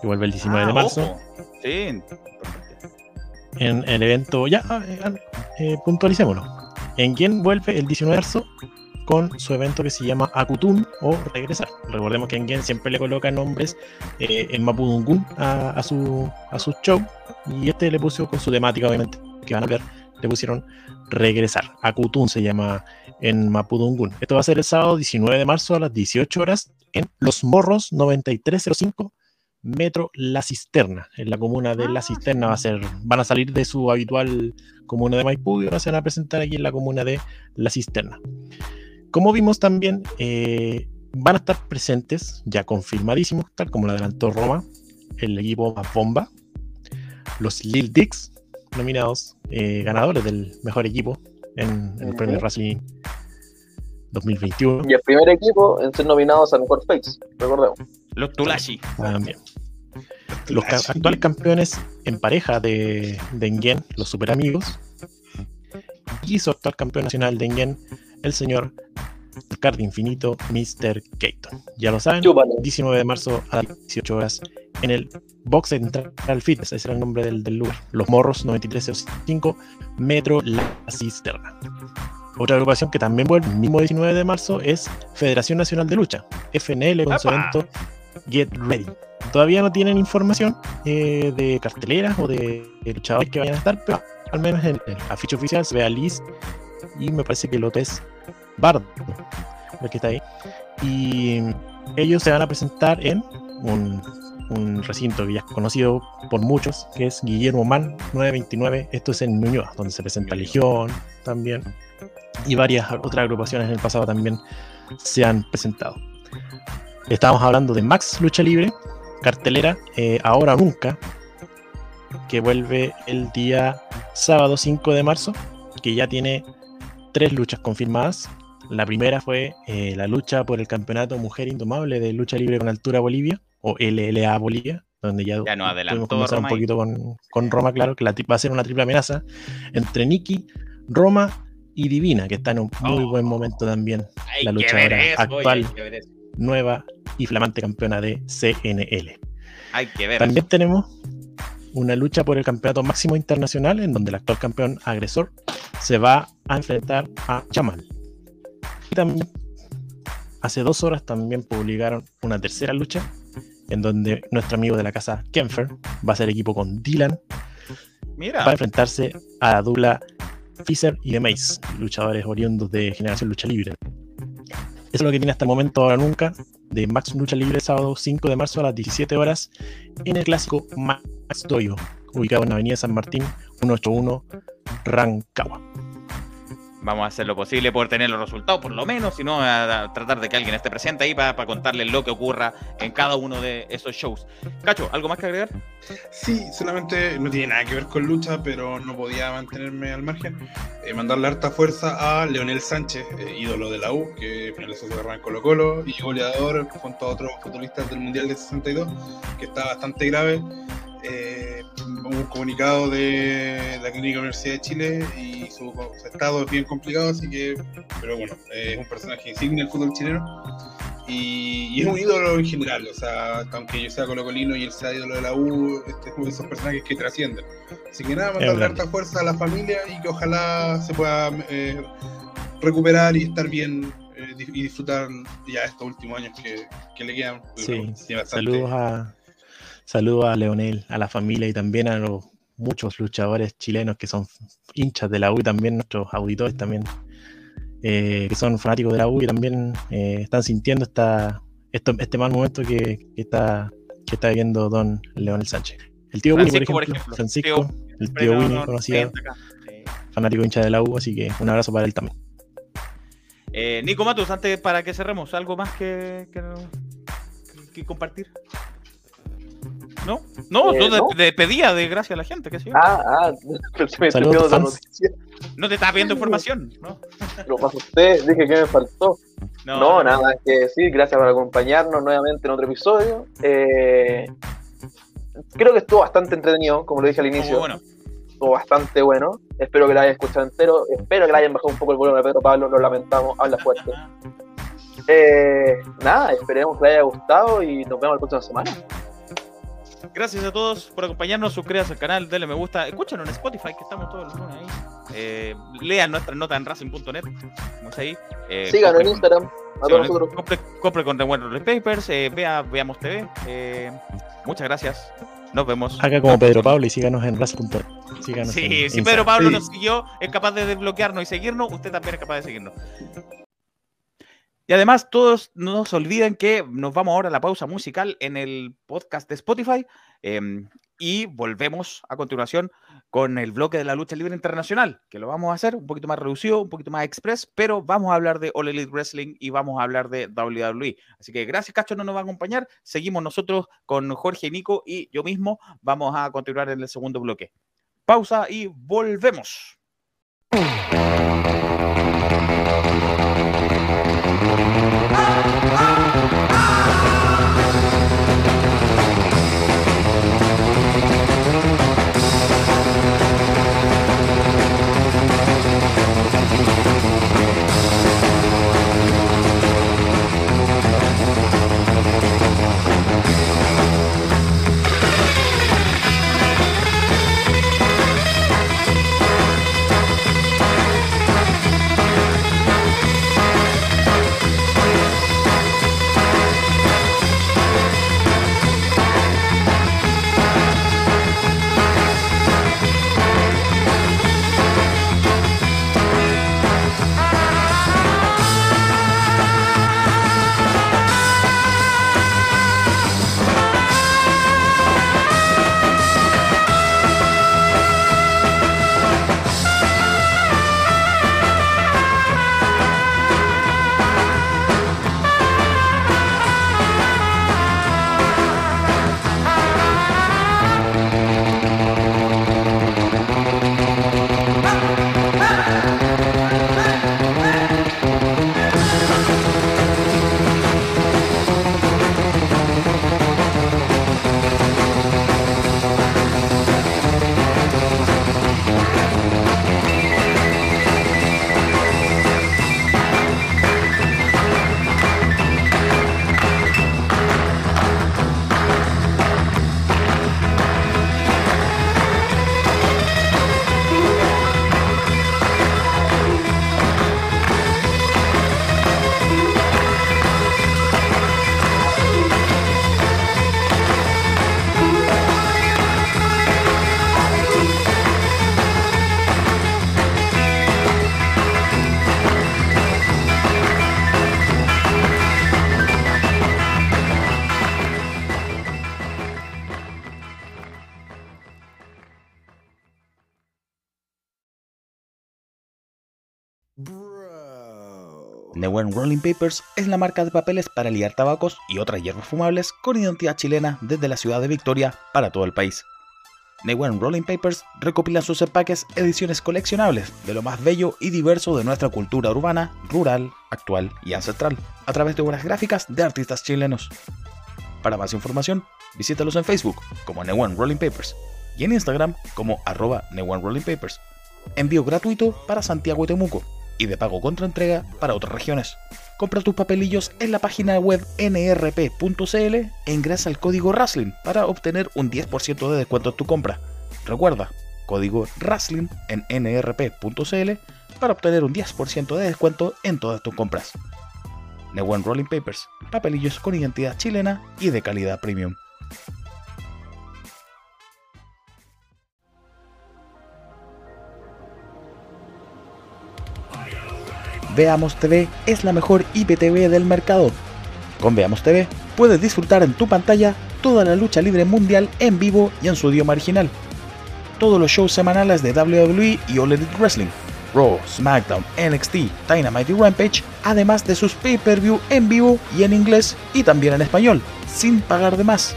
que vuelve el 19 de Ah, marzo ojo. Sí. en el evento, ya, eh, eh, puntualicémoslo. En quien vuelve el 19 de marzo con su evento que se llama Akutun o Regresar. Recordemos que en Gen siempre le coloca nombres eh, en Mapudungun a, a, su, a su show y este le puso con su temática, obviamente, que van a ver, le pusieron Regresar. Akutun se llama en Mapudungun. Esto va a ser el sábado 19 de marzo a las 18 horas en Los Morros 9305 Metro La Cisterna, en la comuna de La Cisterna va a ser, van a salir de su habitual comuna de Maipú y ahora se van a presentar aquí en la comuna de La Cisterna. Como vimos también, eh, van a estar presentes, ya confirmadísimos, tal como lo adelantó Roma, el equipo más bomba, los Lil Dicks, nominados, eh, ganadores del mejor equipo en, en el premio Wrestling 2021. Y el primer equipo en ser nominados a Mejor Face, recordemos. Los Tulashi. También. Los ca- actuales campeones en pareja de, de Engen, los super amigos. Y su actual campeón nacional de Engen, el señor Card Infinito, Mr. Keaton. Ya lo saben, Chúpalo. 19 de marzo a las 18 horas en el Box Central Fitness, ese era el nombre del, del lugar. Los Morros 9305, Metro La Cisterna. Otra agrupación que también vuelve el mismo 19 de marzo es Federación Nacional de Lucha, FNL, con su ¡Apa! evento Get Ready. Todavía no tienen información eh, de carteleras o de, de luchadores que vayan a estar, pero al menos en el afiche oficial se ve a Liz y me parece que el otro es Bardo, el que está ahí. Y ellos se van a presentar en un, un recinto que ya es conocido por muchos, que es Guillermo Man 929. Esto es en Ñuñoa, donde se presenta Legión también. Y varias otras agrupaciones en el pasado también se han presentado. Estábamos hablando de Max Lucha Libre, cartelera eh, Ahora o Nunca, que vuelve el día sábado 5 de marzo, que ya tiene tres luchas confirmadas. La primera fue eh, la lucha por el campeonato Mujer Indomable de Lucha Libre con Altura Bolivia, o LLA Bolivia, donde ya, Ya adelantó conversar un poquito con, con Roma, claro, que la, va a ser una triple amenaza entre Nikki, Roma y Divina, que está en un muy Oh. buen momento también, la luchadora ver eso, actual. Nueva y flamante campeona de CNL. Hay que ver También tenemos una lucha por el campeonato máximo internacional en donde el actual campeón agresor se va a enfrentar a Jamal. Y también hace dos horas también publicaron una tercera lucha en donde nuestro amigo de la casa Kenfer va a ser equipo con Dylan, Mira, va a enfrentarse a la dupla Fisher y The Mace, luchadores oriundos de Generación Lucha Libre. Eso es lo que tiene hasta el momento ahora nunca de Max Lucha Libre sábado 5 de marzo a las 17 horas en el clásico Max Doyo, ubicado en la avenida San Martín 181 Rancagua. Vamos a hacer lo posible por tener los resultados, por lo menos, si no, a, a tratar de que alguien esté presente ahí para, contarles lo que ocurra en cada uno de esos shows. Cacho, ¿algo más que agregar? Sí, solamente no tiene nada que ver con lucha, pero no podía mantenerme al margen. Eh, mandarle harta fuerza a Leonel Sánchez, eh, ídolo de la U, que finalizó su carrera en Colo Colo y goleador junto a otros futbolistas del Mundial de 62, que está bastante grave. Eh, un comunicado de la Clínica Universidad de Chile y su, su estado es bien complicado, así que, pero bueno, eh, es un personaje insignia del fútbol chileno y, y es un ídolo en general, o sea, aunque yo sea colocolino y él sea ídolo de la U, este es uno de esos personajes que trascienden. Así que nada, mandarle grande. harta fuerza a la familia y que ojalá se pueda eh, recuperar y estar bien y disfrutar ya estos últimos años que, que le quedan. Sí, Saludos a, saludos a Leonel, a la familia y también a los muchos luchadores chilenos que son hinchas de la U y también nuestros auditores también eh, que son fanáticos de la U y también eh, están sintiendo esta, esto- este mal momento que, que está, que está viviendo don Leonel Sánchez. El tío Francisco, por por ejemplo. Francisco, Tío- el tío Winnie, no- no conocido, fanático hincha de la U, así que un abrazo para él también. Eh, Nico Matos, antes para que cerremos, ¿algo más que, que, que compartir? ¿No? No, Eh, no, de pedía de gracias a la gente, que sí. Ah, ah, se me Saludos, noticia. No te estaba pidiendo información, ¿no? Lo pasó usted, dije que me faltó. No, nada más que decir, gracias por acompañarnos nuevamente en otro episodio. Eh, creo que estuvo bastante entretenido, como lo dije al Muy inicio. bueno. Estuvo bastante bueno. Espero que lo hayan escuchado entero. Espero que le hayan bajado un poco el volumen a Pedro Pablo. Lo lamentamos, habla fuerte. Eh, nada, esperemos que les haya gustado y nos vemos la próxima semana. Gracias a todos por acompañarnos. Suscríbanse al canal, denle me gusta. Escúchanos en Spotify, que estamos todos los lunes ahí. Eh, lean nuestras notas en racing.net. Vamos ahí. Eh, Síganos en Instagram. Compre, compre con The Roller Papers, eh, vea, veamos TV. eh, muchas gracias. Nos vemos. Haga como Pedro Pablo y síganos en ras.net. Síganos Sí, en si Instagram. Pedro Pablo Sí. nos siguió, es capaz de desbloquearnos y seguirnos, usted también es capaz de seguirnos. Y además, todos no se olviden que nos vamos ahora a la pausa musical en el podcast de Spotify em, y volvemos a continuación con el bloque de la lucha libre internacional, que lo vamos a hacer un poquito más reducido, un poquito más express, pero vamos a hablar de All Elite Wrestling y vamos a hablar de WWE. Así que gracias, Cacho, no nos va a acompañar. Seguimos nosotros con Jorge, Nico y yo mismo. Vamos a continuar en el segundo bloque. Pausa y volvemos. Neuen Rolling Papers es la marca de papeles para liar tabacos y otras hierbas fumables con identidad chilena desde la ciudad de Victoria para todo el país. Neuen Rolling Papers recopila sus empaques ediciones coleccionables de lo más bello y diverso de nuestra cultura urbana, rural, actual y ancestral, a través de obras gráficas de artistas chilenos. Para más información, visítalos en Facebook como Neuen Rolling Papers y en Instagram como arroba Rolling Papers. Envío gratuito para Santiago y Temuco y de pago contra entrega para otras regiones. Compra tus papelillos en la página web nrp.cl e ingresa el código RASLIN para obtener un 10% de descuento en tu compra. Recuerda, código RASLIN en nrp.cl para obtener un 10% de descuento en todas tus compras. Newen Rolling Papers, papelillos con identidad chilena y de calidad premium. Veamos TV es la mejor IPTV del mercado. Con Veamos TV puedes disfrutar en tu pantalla toda la lucha libre mundial en vivo y en su idioma original. Todos los shows semanales de WWE y All Elite Wrestling, Raw, SmackDown, NXT, Dynamite y Rampage, además de sus pay-per-view en vivo y en inglés y también en español, sin pagar de más.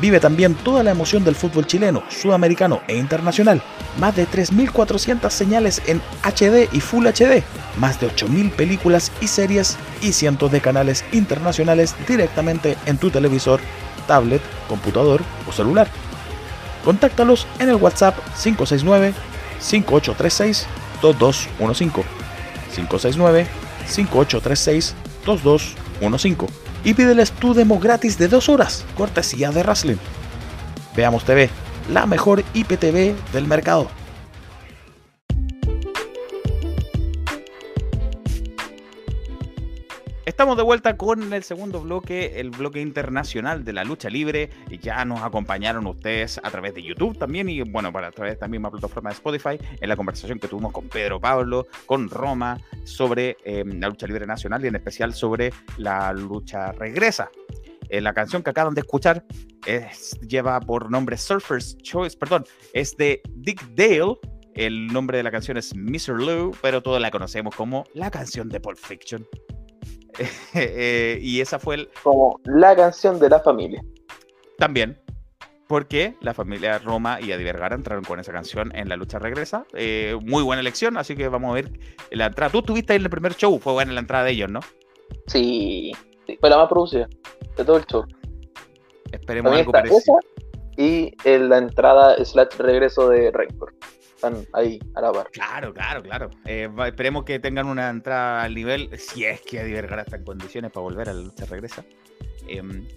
Vive también toda la emoción del fútbol chileno, sudamericano e internacional. Más de 3.400 señales en HD y Full HD. Más de 8.000 películas y series y cientos de canales internacionales directamente en tu televisor, tablet, computador o celular. Contáctalos en el WhatsApp 569-5836-2215. 569-5836-2215 y pídeles tu demo gratis de dos horas, cortesía de Wrestling. Veamos TV, la mejor IPTV del mercado. Estamos de vuelta con el segundo bloque, el bloque internacional de la lucha libre. Ya nos acompañaron ustedes a través de YouTube también y bueno, para a través de esta misma plataforma de Spotify en la conversación que tuvimos con Pedro Pablo, con Roma, sobre em, la lucha libre nacional y en especial sobre la lucha regresa eh, la canción que acaban de escuchar es, lleva por nombre Surfer's Choice, perdón, es de Dick Dale. El nombre de la canción es Mr. Lou, pero todos la conocemos como la canción de Pulp Fiction. Eh, y esa fue el, Como la canción de la familia. también porque la familia Roma y Adi Vergara entraron con esa canción en la lucha regresa. Eh, muy buena elección, así que vamos a ver la entrada. Tú estuviste ahí en el primer show, fue buena la entrada de ellos, ¿no? Sí, sí, fue la más producida de todo el show. Esperemos También algo parecido. esa y en la entrada slash regreso de Rancor. Están ahí a la par. Claro, claro, claro. Eh, esperemos que tengan una entrada al nivel, si es que Vergara está en condiciones para volver a la lucha regresa.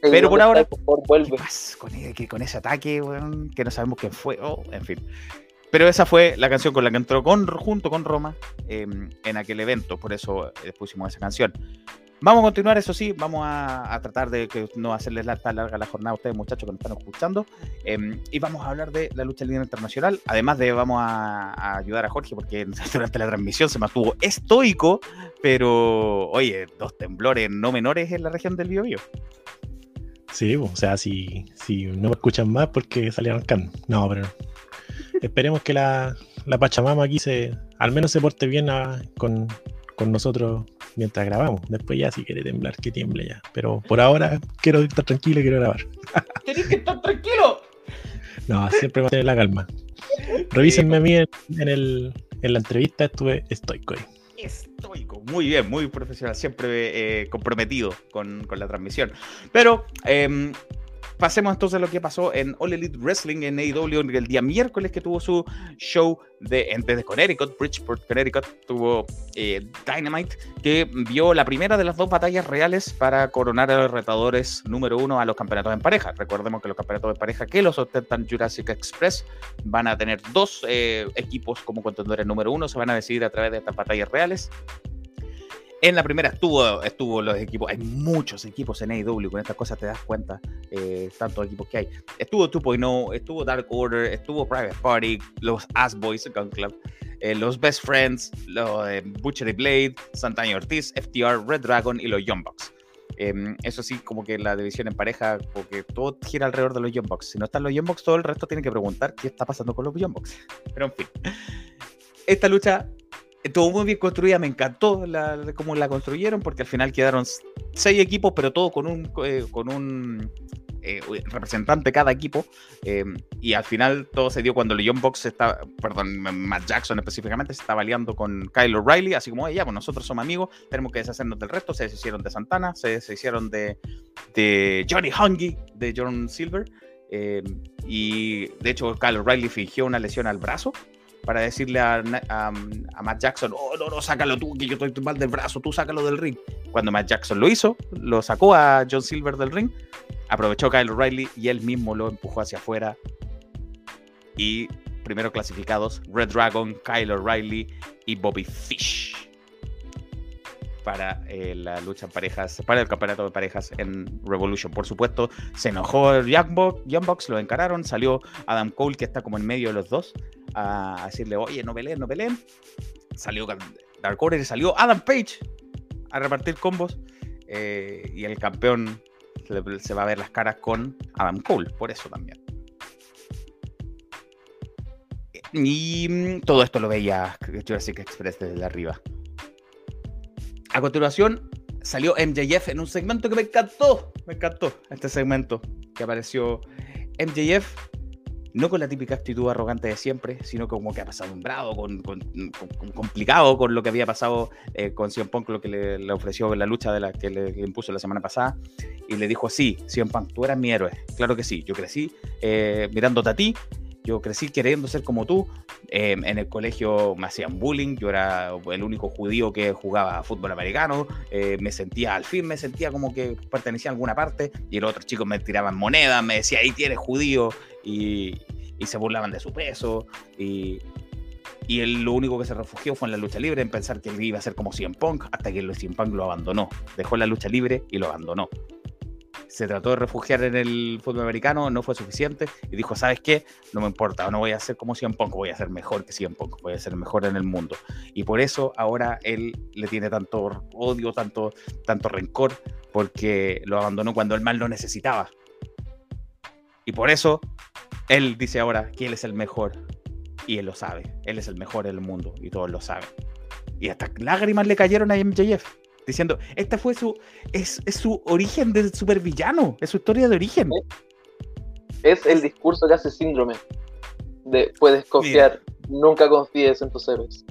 Pero por ¿dónde ahora? Por favor, ¿qué vuelve. con, que con ese ataque, weón? Que no sabemos quién fue. Oh, en fin. Pero esa fue la canción con la que entró con, junto con Roma em, en aquel evento. Por eso eh, pusimos esa canción. Vamos a continuar, eso sí, vamos a, tratar de que no hacerles la, tan larga la jornada a ustedes, muchachos, que nos están escuchando. Em, y vamos a hablar de la lucha libre internacional. Además de, vamos a, a ayudar a Jorge, porque durante la transmisión se mantuvo estoico, pero, oye, dos temblores no menores en la región del Biobío. Sí, o sea, si, si no me escuchan más porque salí arrancando. No, pero esperemos que la, la Pachamama aquí se, al menos se porte bien a- con, con nosotros mientras grabamos. Después ya si quiere temblar, que tiemble ya. Pero por ahora quiero estar tranquilo y quiero grabar. ¡Tenés que estar tranquilo! No, siempre mantener la calma. Revísenme a mí en, en el, en la entrevista, estuve estoico ahí. Estoico, muy bien, muy profesional, siempre eh, comprometido con, con la transmisión. Pero em, pasemos entonces a lo que pasó en All Elite Wrestling en AEW el día miércoles que tuvo su show de, desde Connecticut, Bridgeport, Connecticut, tuvo eh, Dynamite, que vio la primera de las dos batallas reales para coronar a los retadores número uno a los campeonatos en pareja. Recordemos que los campeonatos en pareja que los ostentan Jurassic Express van a tener dos eh, equipos como contendores número uno, se van a decidir a través de estas batallas reales. En la primera estuvo, estuvo los equipos, hay muchos equipos en AEW, con estas cosas te das cuenta, eh, tantos equipos que hay. Estuvo 2.0, estuvo Dark Order, estuvo Private Party, los Ass Boys, Gun Club, eh, los Best Friends, los eh, Butcher y Blade, Santana Ortiz, FTR, Red Dragon y los Young Bucks. Em, eso sí, como que la división en pareja, porque todo gira alrededor de los Young Bucks. Si no están los Young Bucks, todo el resto tiene que preguntar qué está pasando con los Young Bucks. Pero en fin, esta lucha estuvo muy bien construida, me encantó cómo la construyeron, porque al final quedaron seis equipos, pero todos con un, eh, con un eh, representante cada equipo. eh, y al final todo se dio cuando Young Bucks está, perdón, Matt Jackson específicamente se estaba aliando con Kyle O'Reilly, así como, "Oye, ya, pues nosotros somos amigos, tenemos que deshacernos del resto. Se deshicieron de Santana, se deshicieron de, de Johnny Hungy, de John Silver. eh, y de hecho, Kyle O'Reilly fingió una lesión al brazo para decirle a- a Matt Jackson, oh, no, no, sácalo tú, que yo estoy mal del brazo, tú sácalo del ring. Cuando Matt Jackson lo hizo, lo sacó a John Silver del ring, aprovechó Kyle O'Reilly y él mismo lo empujó hacia afuera. Y primero clasificados, Red Dragon, Kyle O'Reilly y Bobby Fish para eh, la lucha en parejas, para el campeonato de parejas en Revolution. Por supuesto, se enojó Young Bucks, lo encararon, salió Adam Cole, que está como en medio de los dos, a decirle, oye, no peleen, no peleen. Salió Dark Order y salió Adam Page a repartir combos. eh, y el campeón se, se va a ver las caras con Adam Cole, por eso también. Y mm, todo esto lo veía Jurassic Express desde arriba. A continuación, salió MJF en un segmento que me encantó. Me encantó este segmento que apareció MJF. No con la típica actitud arrogante de siempre, sino como que ha pasado un bravo, con, con- con- complicado con lo que había pasado eh, con CM Punk, lo que le, le ofreció en la lucha de la que le, le impuso la semana pasada. Y le dijo, sí, CM Punk, tú eras mi héroe. Claro que sí, yo crecí eh, mirándote a ti, yo crecí queriendo ser como tú. Eh, en el colegio me hacían bullying, yo era el único judío que jugaba fútbol americano, eh, me sentía, al fin me sentía como que pertenecía a alguna parte, y los otros chicos me tiraban monedas, me decían, ahí tienes judío, y, se burlaban de su peso, y, Y él lo único que se refugió fue en la lucha libre, en pensar que él iba a ser como CM Punk, hasta que CM Punk lo abandonó. Dejó la lucha libre y lo abandonó. Se trató de refugiar en el fútbol americano, no fue suficiente y dijo, ¿sabes qué? No me importa, no voy a ser como CM Punk, voy a ser mejor que CM Punk, voy a ser mejor en el mundo. Y por eso ahora él le tiene tanto odio, tanto, tanto rencor, porque lo abandonó cuando él mal lo necesitaba. Y por eso él dice ahora que él es el mejor y él lo sabe. Él es el mejor del mundo y todos lo saben. Y hasta lágrimas le cayeron a MJF diciendo, esta fue su, es, es su origen de supervillano, es su historia de origen. Es el discurso que hace síndrome. De puedes confiar, nunca confíes en tus héroes.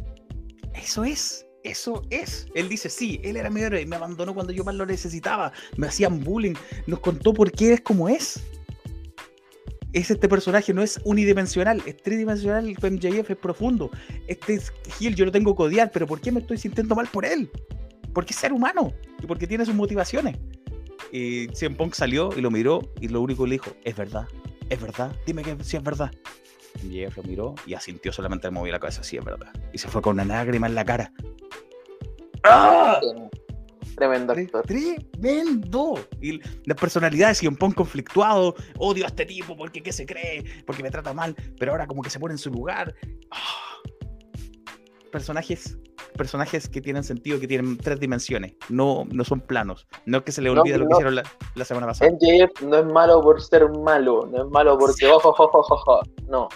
Eso es, eso es. Él dice, sí, él era mi héroe y me abandonó cuando yo más lo necesitaba. Me hacían bullying. Nos contó por qué es como es. Es este personaje, no es unidimensional, es tridimensional. El MJF es profundo. Este es Gil, yo lo tengo que odiar, pero ¿por qué me estoy sintiendo mal por él? Porque es ser humano y porque tiene sus motivaciones. Y CM Punk salió y lo miró y lo único que le dijo, es verdad, es verdad, dime que sí es verdad. MJF lo miró y asintió solamente movió la cabeza, sí es verdad. Y se fue con una lágrima en la cara. ¡Ah! Tremendo Tre- actor. Tremendo. Y la personalidad de Sion Pong conflictuado. Odio a este tipo porque qué se cree, porque me trata mal, pero ahora como que se pone en su lugar. Ah. Personajes, personajes que tienen sentido, que tienen tres dimensiones. No, no son planos. No es que se le No, olvide lo que no. hicieron la, la semana pasada. MJF no es malo por ser malo, no es malo porque ojo, ojo, ojo, ojo. No,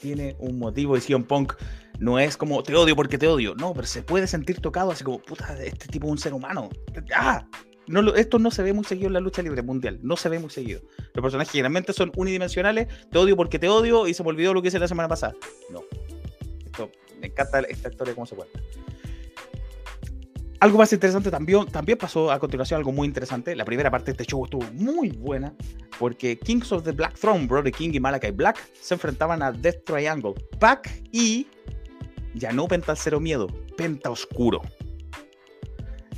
Tiene un motivo y Sion Punk no es como te odio porque te odio. No, pero se puede sentir tocado así como, puta, este tipo es un ser humano. ¡Ah! No, esto no se ve muy seguido en la lucha libre mundial. No se ve muy seguido. Los personajes generalmente son unidimensionales. Te odio porque te odio y se me olvidó lo que hice la semana pasada. No. Me encanta esta historia cómo se cuenta. Algo más interesante también, también pasó a continuación algo muy interesante. La primera parte de este show estuvo muy buena porque Kings of the Black Throne, Brody King y Malakai Black se enfrentaban a Death Triangle, Pac y ya no Penta Cero Miedo, Penta Oscuro.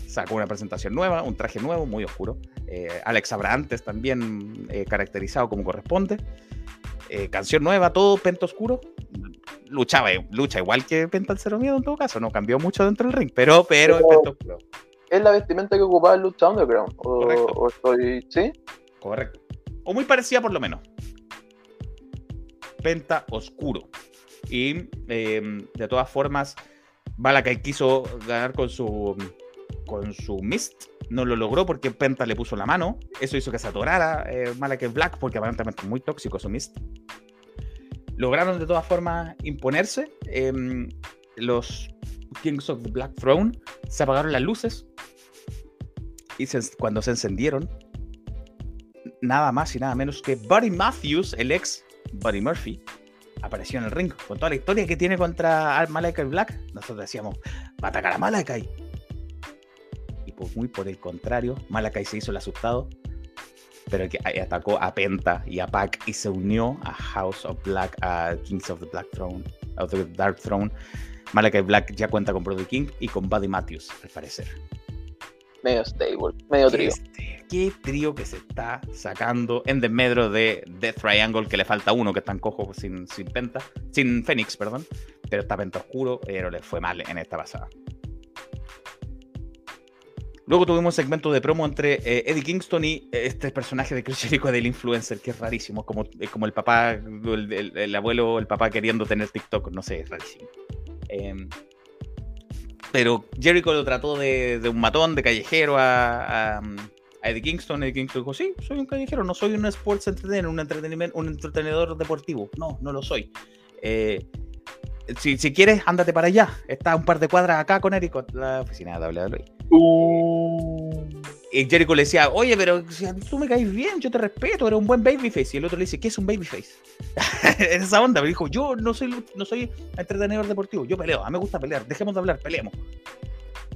Sacó una presentación nueva, un traje nuevo, muy oscuro. Eh, Alex Abrantes también eh, caracterizado como corresponde. Eh, canción nueva, todo Penta Oscuro. Luchaba, lucha igual que Penta Cero Miedo en todo caso, no cambió mucho dentro del ring, pero, pero, es Pero- la vestimenta que ocupaba el Lucha Underground. O, Correcto. o estoy. ¿Sí? Correcto. O muy parecida por lo menos. Penta oscuro. Y eh, de todas formas, Malakai quiso ganar con su con su Mist. No lo logró porque Penta le puso la mano. Eso hizo que se atorara eh, Malakai Black porque aparentemente es muy tóxico su Mist. Lograron de todas formas imponerse. em, los Kings of the Black Throne se apagaron las luces. Y cuando se encendieron, nada más y nada menos que Buddy Matthews, el ex Buddy Murphy, apareció en el ring con toda la historia que tiene contra Malakai Black. Nosotros decíamos, va a atacar a Malakai. Y pues muy por el contrario, Malakai se hizo el asustado, pero que atacó a Penta y a Pac y se unió a House of Black, a Kings of the Black Throne, of the Dark Throne. Malakai Black ya cuenta con Brody King y con Buddy Matthews, al parecer. Medio stable, medio trío. Este, qué trío que se está sacando en desmedro de Death Triangle, que le falta uno que está en cojo sin, sin Penta, sin Fénix, perdón. Pero está Penta Oscuro, pero le fue mal en esta pasada. Luego tuvimos un segmento de promo entre eh, Eddie Kingston y eh, este personaje de Chris Jericho del influencer, que es rarísimo, como, es como el papá, el, el- el abuelo, el papá queriendo tener TikTok, no sé, es rarísimo. Em, pero Jericho lo trató de, de un matón, de callejero a, a, Eddie Kingston. Eddie Kingston dijo, sí, soy un callejero, no soy un sports entertainer, un, entretenimiento, un entretenedor deportivo. No, no lo soy. Eh, si, si quieres, ándate para allá. Está un par de cuadras acá con Eric, la oficina de WWE. Y Jericho le decía, oye, pero tú me caes bien, yo te respeto, eres un buen babyface. Y el otro le dice, ¿qué es un babyface? en esa onda, me dijo, yo no soy, no soy entretenedor deportivo, yo peleo, a mí me gusta pelear, dejemos de hablar, peleemos.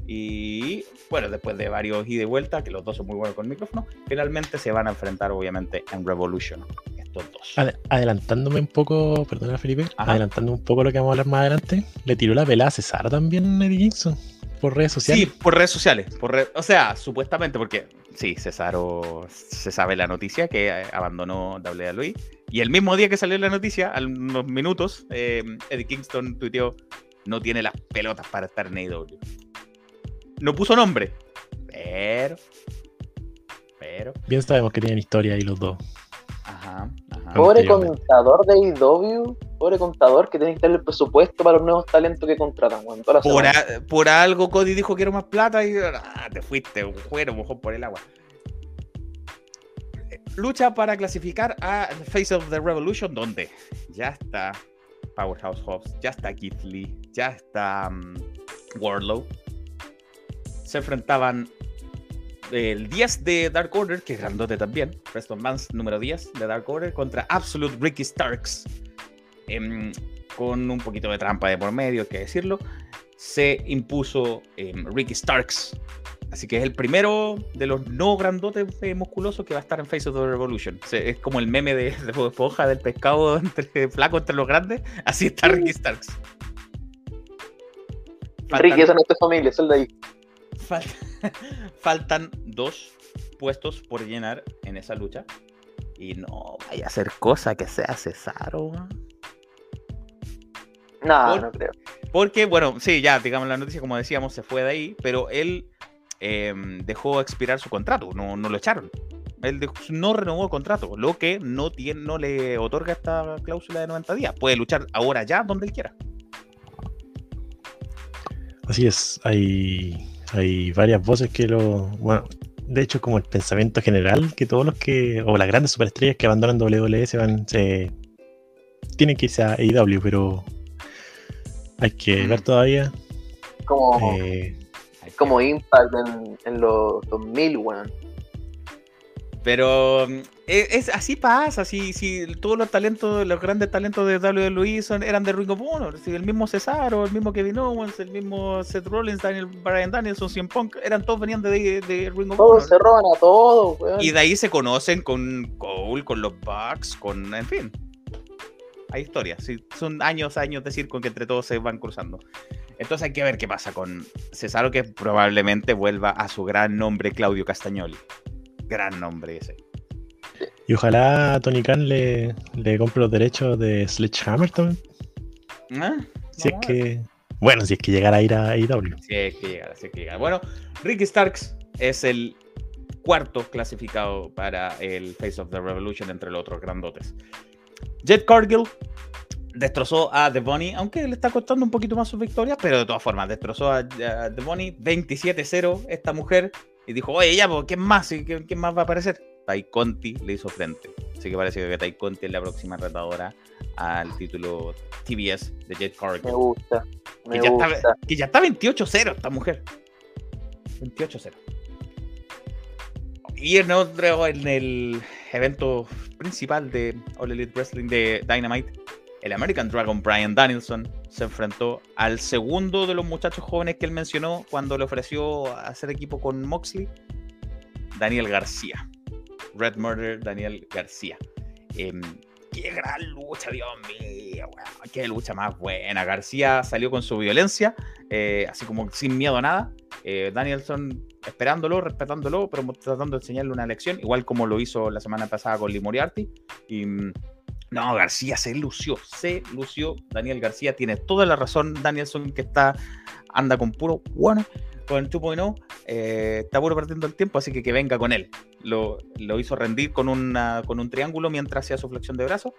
Y bueno, después de varios ida y vuelta, que los dos son muy buenos con el micrófono, finalmente se van a enfrentar obviamente en Revolution, estos dos. Ade- adelantándome un poco, perdona Felipe, Ajá. adelantando un poco lo que vamos a hablar más adelante, le tiró la pelada a César también Eddie Kingston. Por redes sociales. Sí, por redes sociales. Por re- o sea, supuestamente, porque sí, Cesaro se sabe la noticia que eh, abandonó WWE. Y el mismo día que salió la noticia, a unos minutos, eh, Eddie Kingston tuiteó: No tiene las pelotas para estar en AEW. No puso nombre, pero. Pero. Bien sabemos que tienen historia ahí los dos. Ajá, ajá. Pobre contador de IW, pobre contador que tiene que tener el presupuesto para los nuevos talentos que contratan, la Por, semana. a- por algo Cody dijo que era más plata y ah, te fuiste, un juego mojón por el agua. Lucha para clasificar a Face of the Revolution, donde ya está Powerhouse Hobbs, ya está Keith Lee, ya está mm, Wardlow. Se enfrentaban el 10 de Dark Order, que es grandote también, Preston Vance número 10 de Dark Order, contra Absolute Ricky Starks. Em, con un poquito de trampa de por medio, hay que decirlo se impuso em, Ricky Starks. Así que es el primero de los no grandotes eh, musculosos que va a estar en Face of the Revolution. Se- es como el meme de, de Esponja del pescado entre, flaco entre los grandes. Así está Ricky Starks. Faltan- Ricky, esa no es tu familia, es el de ahí. fal- faltan dos puestos por llenar en esa lucha. Y no vaya a ser cosa que sea Cesaro. No, Por- no creo. Porque, bueno, sí, ya, digamos la noticia, como decíamos, se fue de ahí, pero él em, dejó expirar su contrato, no, no lo echaron. Él dejó- no renovó el contrato, lo que no, tiene, no le otorga esta cláusula de 90 días. Puede luchar ahora ya, donde él quiera. Así es, hay, hay varias voces que lo. Bueno, de hecho, como el pensamiento general, que todos los que. o las grandes superestrellas que abandonan WWE se van. se tienen que irse a AEW, pero. hay que Mm. ver todavía. Como, eh, como Impact en, en los 2000, weón. Pero mm, e- es, así pasa, si, si todos los talentos, los grandes talentos de WWE son, eran de Ring of Honor, si el mismo Cesaro, el mismo Kevin Owens, el mismo Seth Rollins, Daniel, Brian Danielson, CM Punk, eran todos venían de, de Ring of Honor. Todos se roban a todos, weón. Y de ahí se conocen con Cole, con los Bucks, con. En fin. Hay historias. sí, son años, años de circo que entre todos se van cruzando. Entonces hay que ver qué pasa con Cesaro, que probablemente vuelva a su gran nombre, Claudio Castagnoli. Gran nombre ese. y ojalá Tony Khan le, le compre los derechos de Sledgehammer también. ¿Ah? Si es que. Bueno, si es que llegara a ir a AEW. Si es que llegara, si es que llegara. Bueno, Ricky Starks es el cuarto clasificado para el Face of the Revolution entre los otros grandotes. Jet Cargill destrozó a The Bunny, aunque le está costando un poquito más sus victorias, pero de todas formas, destrozó a, a The Bunny 27-0 esta mujer y dijo, oye, ya, pues, ¿quién más? ¿Y ¿Quién, quién más va a aparecer? Tai Conti le hizo frente. Así que parece que Tai Conti es la próxima retadora al título TBS de Jet Cargill. Me gusta, me Que ya, gusta. está, que ya está 28-0 esta mujer. 28-0. Y en, otro, en el evento principal de All Elite Wrestling de Dynamite, el American Dragon Brian Danielson se enfrentó al segundo de los muchachos jóvenes que él mencionó cuando le ofreció hacer equipo con Moxley, Daniel García. Red Murder, Daniel García. Em, qué gran lucha, Dios mío, qué lucha más buena. García salió con su violencia, eh, así como sin miedo a nada. Eh, Danielson esperándolo, respetándolo, pero tratando de enseñarle una lección, igual como lo hizo la semana pasada con Lee Moriarty. Y mm, no, García se lució, se lució. Daniel García tiene toda la razón. Danielson que está, anda con puro bueno, con el 2.0, eh, está puro perdiendo el tiempo, así que que venga con él. Lo, lo hizo rendir con, una, con un triángulo mientras hacía su flexión de brazo.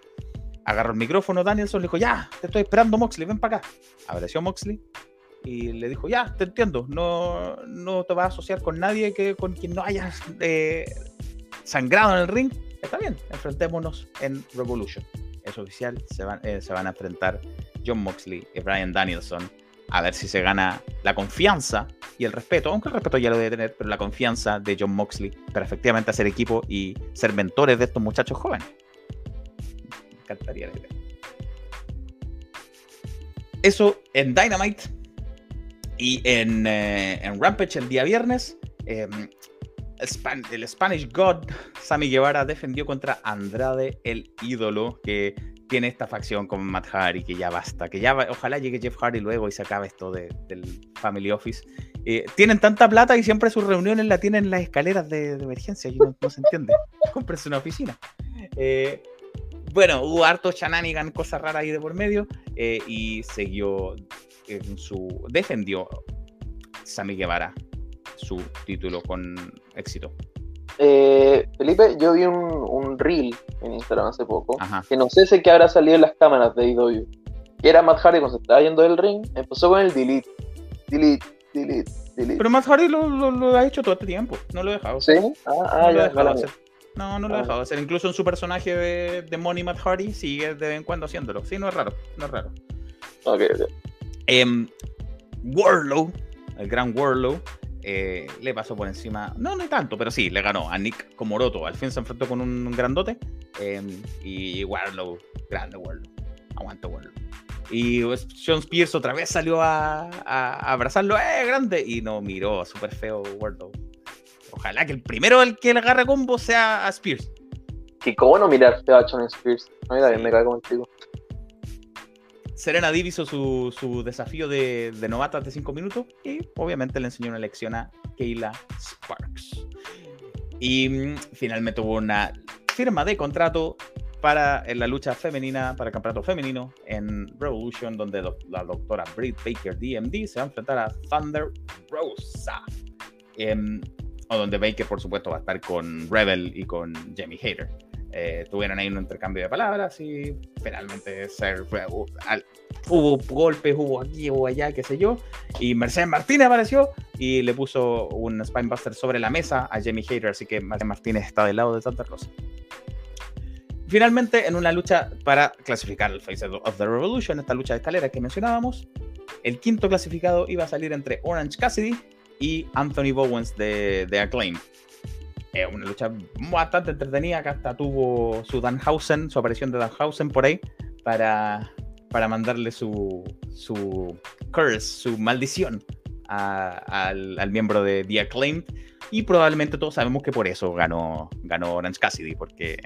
Agarró el micrófono Danielson, le dijo, ya, te estoy esperando Moxley, ven para acá. Apareció Moxley y le dijo, ya, te entiendo, no, no te vas a asociar con nadie que, con quien no hayas eh, sangrado en el ring. Está bien, enfrentémonos en Revolution. Es oficial, se van, eh, se van a enfrentar John Moxley y Brian Danielson a ver si se gana la confianza y el respeto, aunque el respeto ya lo debe tener, pero la confianza de John Moxley para efectivamente hacer equipo y ser mentores de estos muchachos jóvenes. Me encantaría la idea. Eso en Dynamite y en, eh, en Rampage el día viernes. eh, el, Span- el Spanish God Sammy Guevara defendió contra Andrade el ídolo que tiene esta facción con Matt Hardy, que ya basta, que ya va- ojalá llegue Jeff Hardy luego y se acabe esto de- del Family Office. Eh, tienen tanta plata y siempre sus reuniones la tienen en las escaleras de, emergencia, y no, no se entiende. Cómprense una oficina. Eh, bueno, hubo harto shenanigan, cosas raras ahí de por medio, eh, y siguió en su. defendió Sammy Guevara su título con éxito. Eh, Felipe, yo vi un, un reel en Instagram hace poco, Ajá. que no sé si es que habrá salido en las cámaras de IW. Que era Matt Hardy cuando se estaba yendo del ring, empezó con el delete, delete, delete, delete. Pero Matt Hardy lo, lo- lo ha hecho todo este tiempo, no lo he dejado. ¿Sí? Ah, No ah lo he dejado hacer. No, no lo he Ah. dejado hacer. Incluso en su personaje de, de Money Matt Hardy sigue de vez en cuando haciéndolo. Sí, no es raro, no es raro. Ok, ok. Em, Warlow, el gran Warlow, eh, le pasó por encima, no, no tanto, pero sí, le ganó a Nick Komoroto. Al fin se enfrentó con un grandote. em, y Warlow, grande Warlow. Aguanta Warlow. Y pues, Sean Spears otra vez salió a, a- a abrazarlo, ¡eh, grande! Y no miró, súper feo Warlow. Ojalá que el primero el que le agarre combo sea a Spears. Y cómo no mirar feo a Sean Spears. A mí también me cae contigo. Serena Deeb hizo su, su desafío de, de novatas de 5 minutos y obviamente le enseñó una lección a Kayla Sparks. Y mm, finalmente hubo una firma de contrato para en la lucha femenina, para el campeonato femenino en Revolution, donde la doctora Britt Baker DMD se va a enfrentar a Thunder Rosa. Em, o donde Baker, por supuesto, va a estar con Rebel y con Jamie Hater. Eh, tuvieron ahí un intercambio de palabras y finalmente se fue- hu- al- hubo golpes, hubo aquí, hubo allá, qué sé yo. Y Mercedes Martínez apareció y le puso un Spinebuster sobre la mesa a Jamie Hater, así que Mercedes Martínez está del lado de Santa Rosa. Finalmente, en una lucha para clasificar el Face of the Revolution, esta lucha de escaleras que mencionábamos, el quinto clasificado iba a salir entre Orange Cassidy y Anthony Bowens de, de Acclaim. Es una lucha bastante entretenida, que hasta tuvo su Danhausen, su aparición de Danhausen por ahí, para, para mandarle su, su curse, su maldición al, al miembro de The Acclaimed. Y probablemente todos sabemos que por eso ganó, ganó Orange Cassidy, porque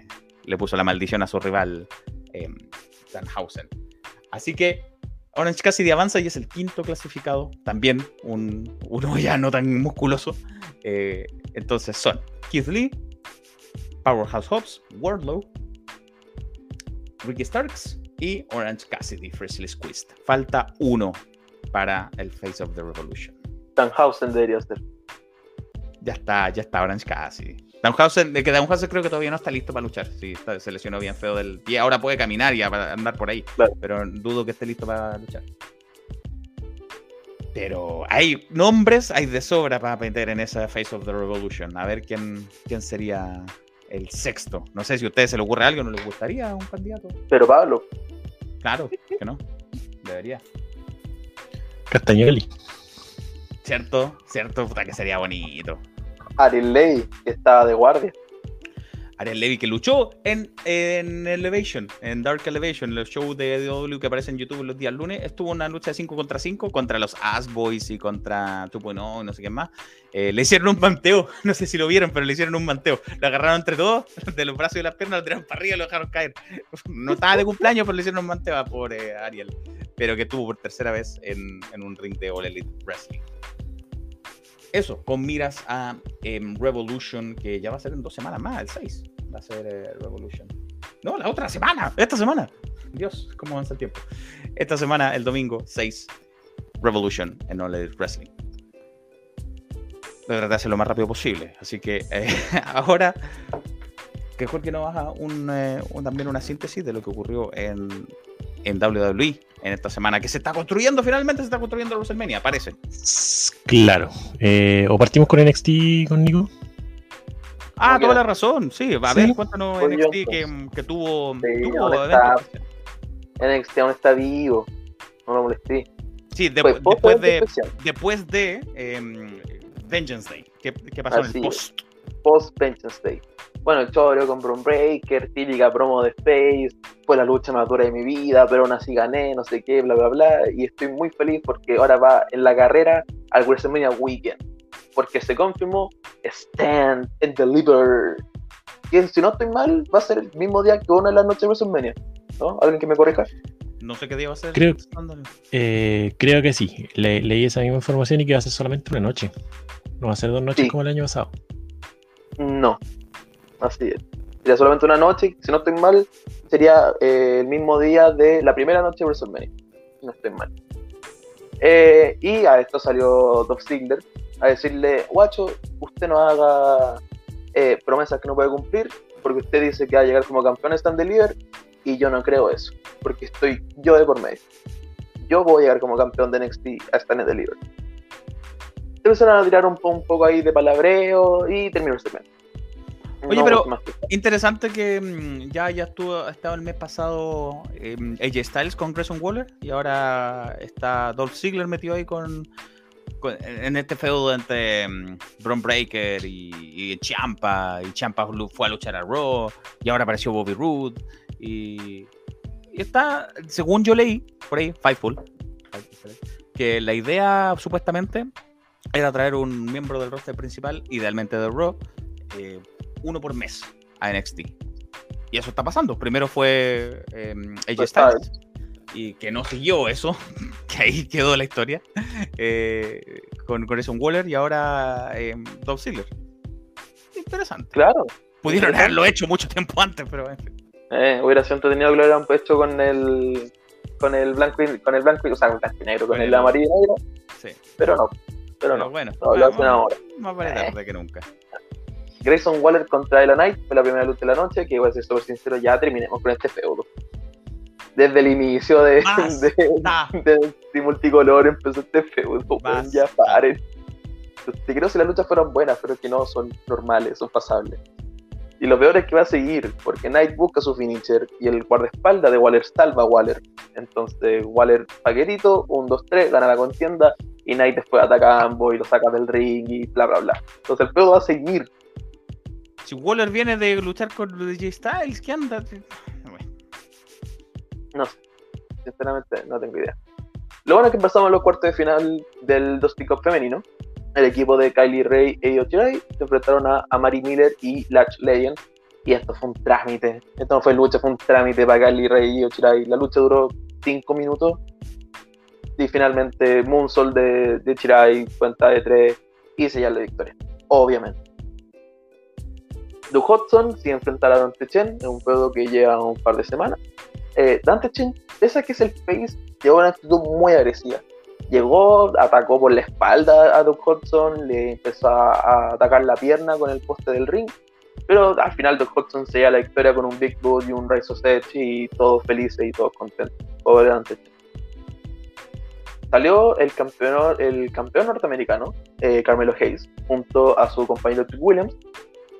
le puso la maldición a su rival eh, Danhausen. Así que Orange Cassidy avanza y es el quinto clasificado. También un, uno ya no tan musculoso. Eh, entonces son Keith Lee, Powerhouse Hobbs, Wardlow, Ricky Starks y Orange Cassidy, Freshly Squeezed. Falta uno para el Face of the Revolution. Danhausen debería ser. Ya está, ya está Orange Cassidy. Danhausen, de que Danhausen creo que todavía no está listo para luchar. Sí, está- se lesionó bien feo del pie. Ahora puede caminar y andar por ahí. Claro. Pero dudo que esté listo para luchar. Pero hay nombres, hay de sobra para meter en esa Face of the Revolution. A ver quién, quién sería el sexto. No sé si a ustedes se le ocurre algo, ¿no les gustaría un candidato? Pero Pablo, Claro, que no. Debería. Castagnoli. ¿Cierto? ¿Cierto? Puta que sería bonito. Ariel Levy, que estaba de guardia. Ariel Levy que luchó en, en Elevation, en Dark Elevation, el show de DW que aparece en YouTube los días lunes, estuvo una lucha de 5 contra 5 contra los Ass Boys y contra 2.0 y no sé qué más. Eh, le hicieron un manteo, no sé si lo vieron, pero le hicieron un manteo. Lo agarraron entre todos, de los brazos y las piernas, lo tiraron para arriba y lo dejaron caer. No estaba de cumpleaños, pero le hicieron un manteo a por Ariel, pero que tuvo por tercera vez en, en un ring de All Elite Wrestling. Eso, con miras a em, Revolution, que ya va a ser en dos semanas más, el 6. Va a ser eh, Revolution. No, la otra semana, esta semana. Dios, cómo avanza el tiempo. Esta semana, el domingo 6, Revolution en All Elite Wrestling. Voy a tratar de hacerlo lo más rápido posible. Así que eh, ahora, que mejor que no baja eh, un- también una síntesis de lo que ocurrió en, en WWE en esta semana, que se está construyendo, finalmente se está construyendo WrestleMania, parece. Claro. Eh, o partimos con NXT con Nico. Ah, toda la razón, sí. A Sí. ver, cuéntanos yo, NXT que, que tuvo, Sí, tuvo ¿dónde eventos. NXT aún está vivo. No lo molesté. Sí, de- post después de, después de em, Vengeance Day. ¿Qué, qué pasó Así en el es. post? Post Vengeance Day. Bueno, el choreo con Braun Breaker, típica promo de Face, fue la lucha más dura de mi vida, pero aún así gané, no sé qué, bla, bla, bla. Y estoy muy feliz porque ahora va en la carrera al WrestleMania Weekend. Porque se confirmó Stand and Deliver. Que si no estoy mal, va a ser el mismo día que una de las noches de WrestleMania. ¿no? ¿Alguien que me corrija? No sé qué día va a ser. Creo-. Eh, creo que sí. Le- leí esa misma información y que va a ser solamente una noche. No va a ser dos noches Sí. como el año pasado. No, así es. Sería solamente una noche, si no estoy mal, sería eh, el mismo día de la primera noche de WrestleMania. Si no estoy mal. Eh, y a esto salió Dolph Ziggler a decirle, guacho, usted no haga eh, promesas que no puede cumplir, porque usted dice que va a llegar como campeón Stand Deliver, y yo no creo eso, porque estoy yo de por medio. Yo voy a llegar como campeón de NXT a Stand Deliver. Empezaron a tirar un, un poco ahí de palabreo y terminó el segmento. Oye, No pero- más. Interesante que mm, ya, ya estuvo, ha estado el mes pasado eh, AJ Styles con Grayson Waller y ahora está Dolph Ziggler metido ahí con, con- en este feudo entre Bron Breaker y, y Champa y Champa fue a luchar a Raw y ahora apareció Bobby Roode y, y está, según yo leí por ahí, Fightful, que la idea supuestamente era traer un miembro del roster principal, idealmente de Raw, eh, uno por mes a NXT. Y eso está pasando. Primero fue eh, AJ Pues, Styles, y que no siguió eso, que ahí quedó la historia, eh, con Grayson Waller y ahora eh, Dolph Ziggler. Interesante. Claro, Pudieron interesante. haberlo hecho mucho tiempo antes, pero en fin. eh, hubiera sido entretenido que lo hubieran hecho con el con el blanco y, con el blanco y, o sea, con el blanco y negro, con Con el el- amarillo y negro, Sí. pero no, pero Pero no. bueno, No, lo más- hacen ahora. más vale tarde que nunca. Grayson Waller contra Ella Knight fue la primera lucha de la noche, que voy a ser súper sincero, ya terminemos con este feudo. Desde el inicio de, de, de, de multicolor empezó este feudo, ya paren. Te creo si las luchas fueron buenas, pero que no son normales, son pasables. Y lo peor es que va a seguir, porque Knight busca su finisher y el guardaespaldas de Waller salva a Waller. Entonces Waller paquetito, 1, 2, 3, gana la contienda y Knight después ataca a ambos y lo saca del ring y bla bla bla. Entonces el feudo va a seguir. Si Waller viene de luchar con AJ Styles, ¿qué anda? No sé, sinceramente no tengo idea. Lo bueno es que empezamos los cuartos de final del dos Pick Up femenino. El equipo de Kylie Ray e Shirai se enfrentaron a, a Mari Miller y Latch Legend. Y esto fue un trámite. Esto no fue lucha, fue un trámite para Kylie Ray y Io Shirai. La lucha duró 5 minutos. Y finalmente Moonsault de, de Shirai, cuenta de 3 y sellar la victoria. Obviamente. Duke Hudson sí enfrentará a Dante Chen en un juego que lleva un par de semanas eh, Dante Chen, esa que es el face, llevó una actitud muy agresiva. Llegó, atacó por la espalda a Doug Hudson, le empezó a, a atacar la pierna con el poste del ring, pero al final Doug Hudson se lleva la victoria con un Big Boot y un Rise of Edge y todos felices y todos contentos. Pobre Dante Chen. Salió el campeón, el campeón norteamericano, eh, Carmelo Hayes, junto a su compañero Trick Williams.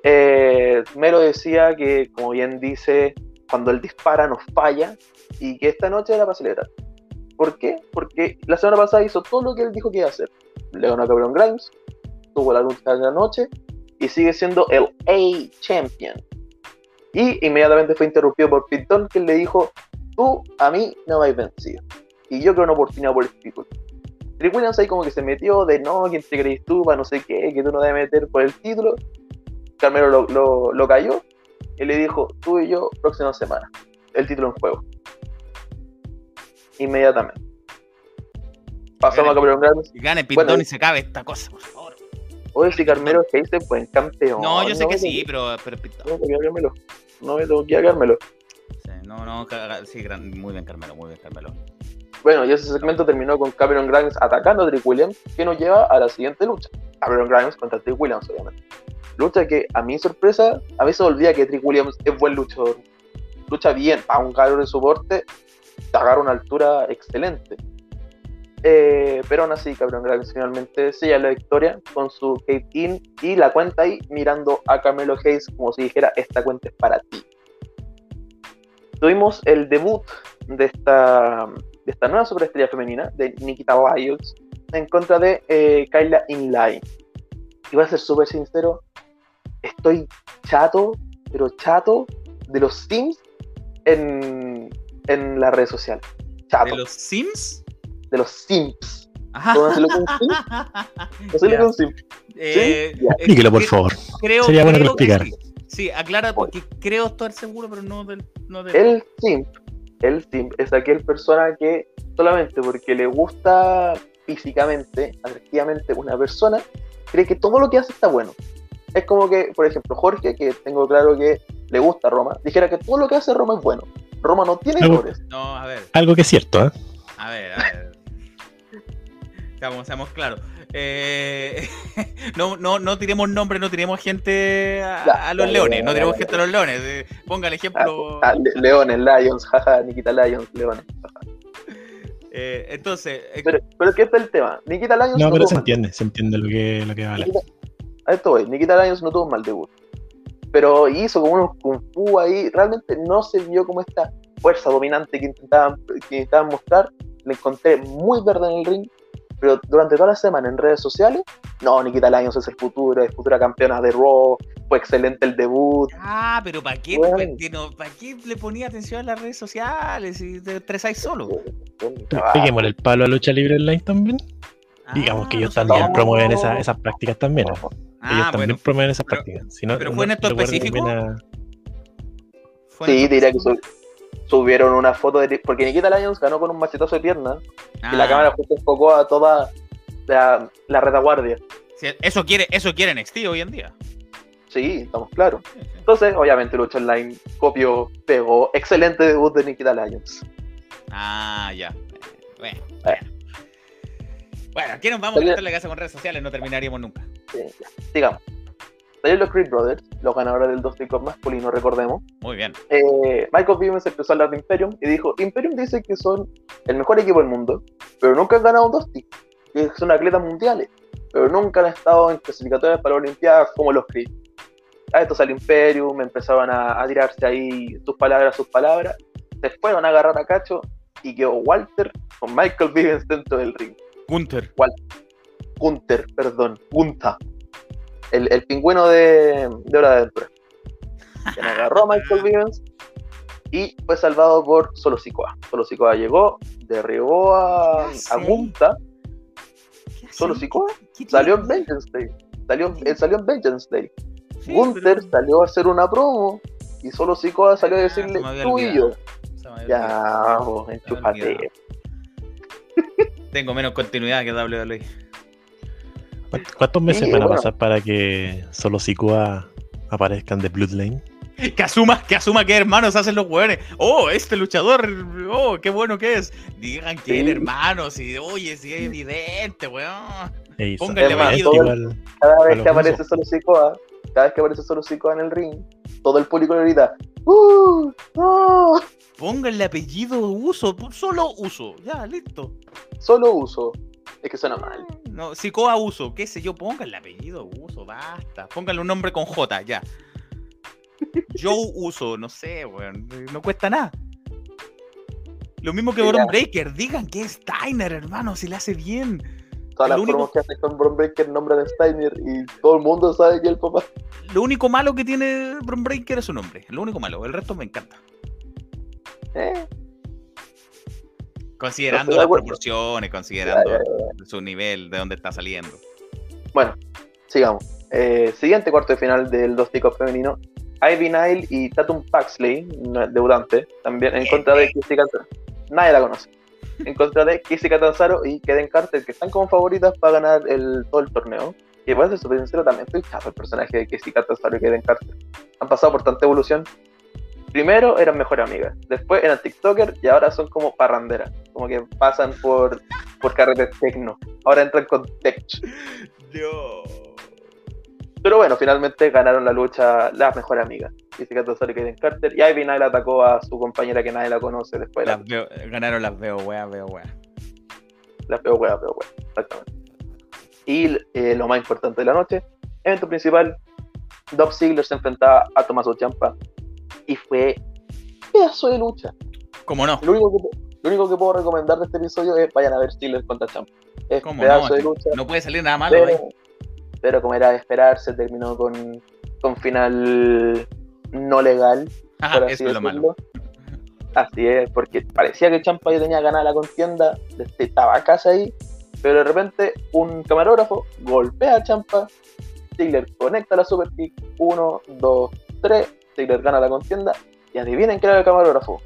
Eh, Melo decía que, como bien dice, cuando él dispara nos falla y que esta noche era para celebrar. ¿Por qué? Porque la semana pasada hizo todo lo que él dijo que iba a hacer. Le ganó a Cameron Grimes, tuvo la lucha de la noche y sigue siendo el A Champion. Y inmediatamente fue interrumpido por Dunne, que le dijo, tú a mí no me has vencido. Y yo creo una oportunidad por el título. Trick Williams ahí como que se metió de no, ¿quién te crees tú? Para no sé qué, que tú no debes meter por el título. Carmelo lo, lo, lo cayó y le dijo, tú y yo, próxima semana, el título en juego. Inmediatamente. Pasamos a Cameron Grimes. y gane Pitón Bueno. y se acabe esta cosa, por favor. Oye, si Carmelo es buen campeón. No, yo sé que sí, pero, pero Pitón. tengo que Carmelo. No tengo que Carmelo. Sí, no, no, sí, gran- muy bien, Carmelo, muy bien, Carmelo. Bueno, y ese segmento terminó con Cameron Grimes atacando a Trick Williams, que nos lleva a la siguiente lucha. Cameron Grimes contra Trick Williams, obviamente. Lucha que, a mi sorpresa, a me olvida que Trick Williams es buen luchador. Lucha bien, a un cabrón de soporte, te agarra una altura excelente. Eh, pero aún así, Grimes finalmente sella la victoria con su Cape In y la cuenta ahí mirando a Carmelo Hayes como si dijera, esta cuenta es para ti. Tuvimos el debut de esta, de esta nueva superestrella femenina, de Nikita Lyles, en contra de eh, Kyla Inline. Y voy a ser súper sincero, estoy chato, pero chato de los Sims en, en las redes sociales. Chato, ¿De los Sims? de los Sims. Ajá. ¿Cómo se lo con Sims? ¿No se Ya. lo con Sims? Eh, Explíquelo, por favor. Creo, Sería bueno que lo explicara. sí. Sí, aclara porque creo estar seguro, pero no del. No del... El Simp el simp es aquel persona que solamente porque le gusta físicamente, atractivamente una persona, cree que todo lo que hace está bueno. Es como que, por ejemplo, Jorge, que tengo claro que le gusta Roma, dijera que todo lo que hace Roma es bueno. Roma no tiene Algo- errores. No, a ver, Algo que es cierto, ¿eh? a ver, a ver. Seamos, seamos claros. Eh, no, no, no tiremos nombres, no tiremos gente a, los leones, no tiremos gente a los leones. eh, ponga el ejemplo. Ah, Le- Leones, Lions, jaja, Nikita Lions, Leones. eh, entonces, eh, Pero, pero ¿qué es el tema? Nikita Lions No, no, pero se entiende, se entiende lo que, lo que va a hablar. Nikita- a esto voy, Nikita Lions no tuvo un mal debut. Pero hizo como unos kung fu ahí, realmente no se vio como esta fuerza dominante que intentaban, que intentaban mostrar. Le encontré muy verde en el ring, pero durante toda la semana en redes sociales, no, Nikita Lions es el futuro, es futura campeona de Raw, fue excelente el debut. Ah, pero ¿para qué, Bueno. que no- ¿para qué le ponía atención a las redes sociales si te estresáis solo? Ah, Peguemos el palo a lucha libre online también. Digamos que Ah, ellos no también promueven esa- esas prácticas también. ¿eh? Ah, ellos también bueno, promueven esas pero- prácticas. Si no, pero ¿fue en esto específico? a- fue Sí, diría que sub- subieron una foto de. Porque Nikita Lions ganó con un machetazo de pierna y la Ah, cámara justo enfocó a toda la, la retaguardia. sí, eso quiere, eso quiere NXT hoy en día. Sí, estamos claros. Entonces, obviamente, Lucha Online copió, pegó. Excelente debut de Nikita Lions. Ah, ya. Bueno, Eh. bueno. Bueno, aquí nos vamos a meter la casa con redes sociales, no terminaríamos nunca. Sí. Sigamos. Salieron los Creed Brothers, los ganadores del Dusty Cup masculino, recordemos. Muy bien. Eh, Michael Bivens empezó a hablar de Imperium y dijo: Imperium dice que son el mejor equipo del mundo, pero nunca han ganado un Dusty. Que son atletas mundiales, pero nunca han estado en clasificatorias para Olimpiadas como los Creed. A esto salió Imperium, empezaron a, a tirarse ahí tus palabras, sus palabras. Se fueron a agarrar a Cacho y quedó Walter con Michael Bivens dentro del ring. Gunther. Gunther, perdón, Gunta. El, el pingüino de, de Hora de Aventura. Quien agarró a Michael Vivens y fue salvado por Solo Sikoa. Solo Sikoa llegó, derribó a, ¿Qué a? Gunta. Solo Sikoa ¿Qué tiene? salió en Vengeance Day. Salió, él salió en Vengeance Day. Sí, Gunther pero- salió a hacer una promo y Solo Sikoa salió a Ah, decirle tú y yo. Ya, vos, Se Tengo menos continuidad que WWE. ¿Cuántos- ¿Cuántos meses Sí, van a bueno. pasar para que solo Sikoa aparezcan de Bloodline? Que asuma, que asuma que hermanos hacen los hueones. Oh, este luchador, oh, qué bueno que es. Digan que Sí. es hermano, si, oye, si es evidente, weón. Igual- Cada vez que aparece. Solo Sikoa, cada vez que aparece Solo Sikoa en el ring, todo el público le grita ¡Uh! ¡No! Pónganle apellido uso, solo uso. Ya, listo. Solo uso. Es que suena mal. No, Sikoa uso, qué sé yo, pónganle apellido uso, basta. Pónganle un nombre con J, ya. Joe uso, no sé, weón. No cuesta nada. Lo mismo que ya. Breaker, digan que es Steiner, hermano, si le hace bien. Todas Lo las único- que hace con Bron Breaker nombre de Steiner y todo el mundo sabe que el papá. Lo único malo que tiene Bron Breaker es su nombre. Lo único malo. El resto me encanta. Eh, Considerando las acuerdo. proporciones, considerando Ya, ya, su nivel, de dónde está saliendo. Bueno, sigamos. Eh, siguiente cuarto de final del Dusty Cup femenino. Ivy Nile y Tatum Paxley, debutante, también en contra de Catanzaro. Nadie la conoce. En contra de Kissy Catanzaro y Keden Carter, que están como favoritas para ganar el, todo el torneo. Y a ser súper sincero, también estoy chato el personaje de Kissy Catanzaro y Keden Carter. Han pasado por tanta evolución. Primero eran mejor amigas, después eran TikToker y ahora son como parranderas. Como que pasan por, por carretes tecno. Ahora entran con tech. Pero bueno, finalmente ganaron la lucha las mejores amigas. Jessica Catanzaro y Kaden Carter. Y Ivy Nile atacó a su compañera que nadie la conoce después de la Las veo- ganaron las veo, wea, veo, wea. La peo hueá, peo hueá, exactamente. Y eh, lo más importante de la noche, evento principal, Dolph Ziggler se enfrentaba a Tommaso Ciampa y fue pedazo de lucha. ¿Cómo no? Lo único que, lo único que puedo recomendar de este episodio es vayan a ver Ziggler contra Ciampa. Es ¿Cómo pedazo no? de lucha, No puede salir nada malo. pero. Pero como era de esperar, se terminó con, con final no legal, Ajá, por así eso es lo malo. decirlo. Así es, porque parecía que Champa ya tenía ganada la contienda, estaba casi ahí, pero de repente un camarógrafo golpea a Champa, Ziggler conecta la super kick, 1, 2, 3, Ziggler gana la contienda, y adivinen qué era el camarógrafo.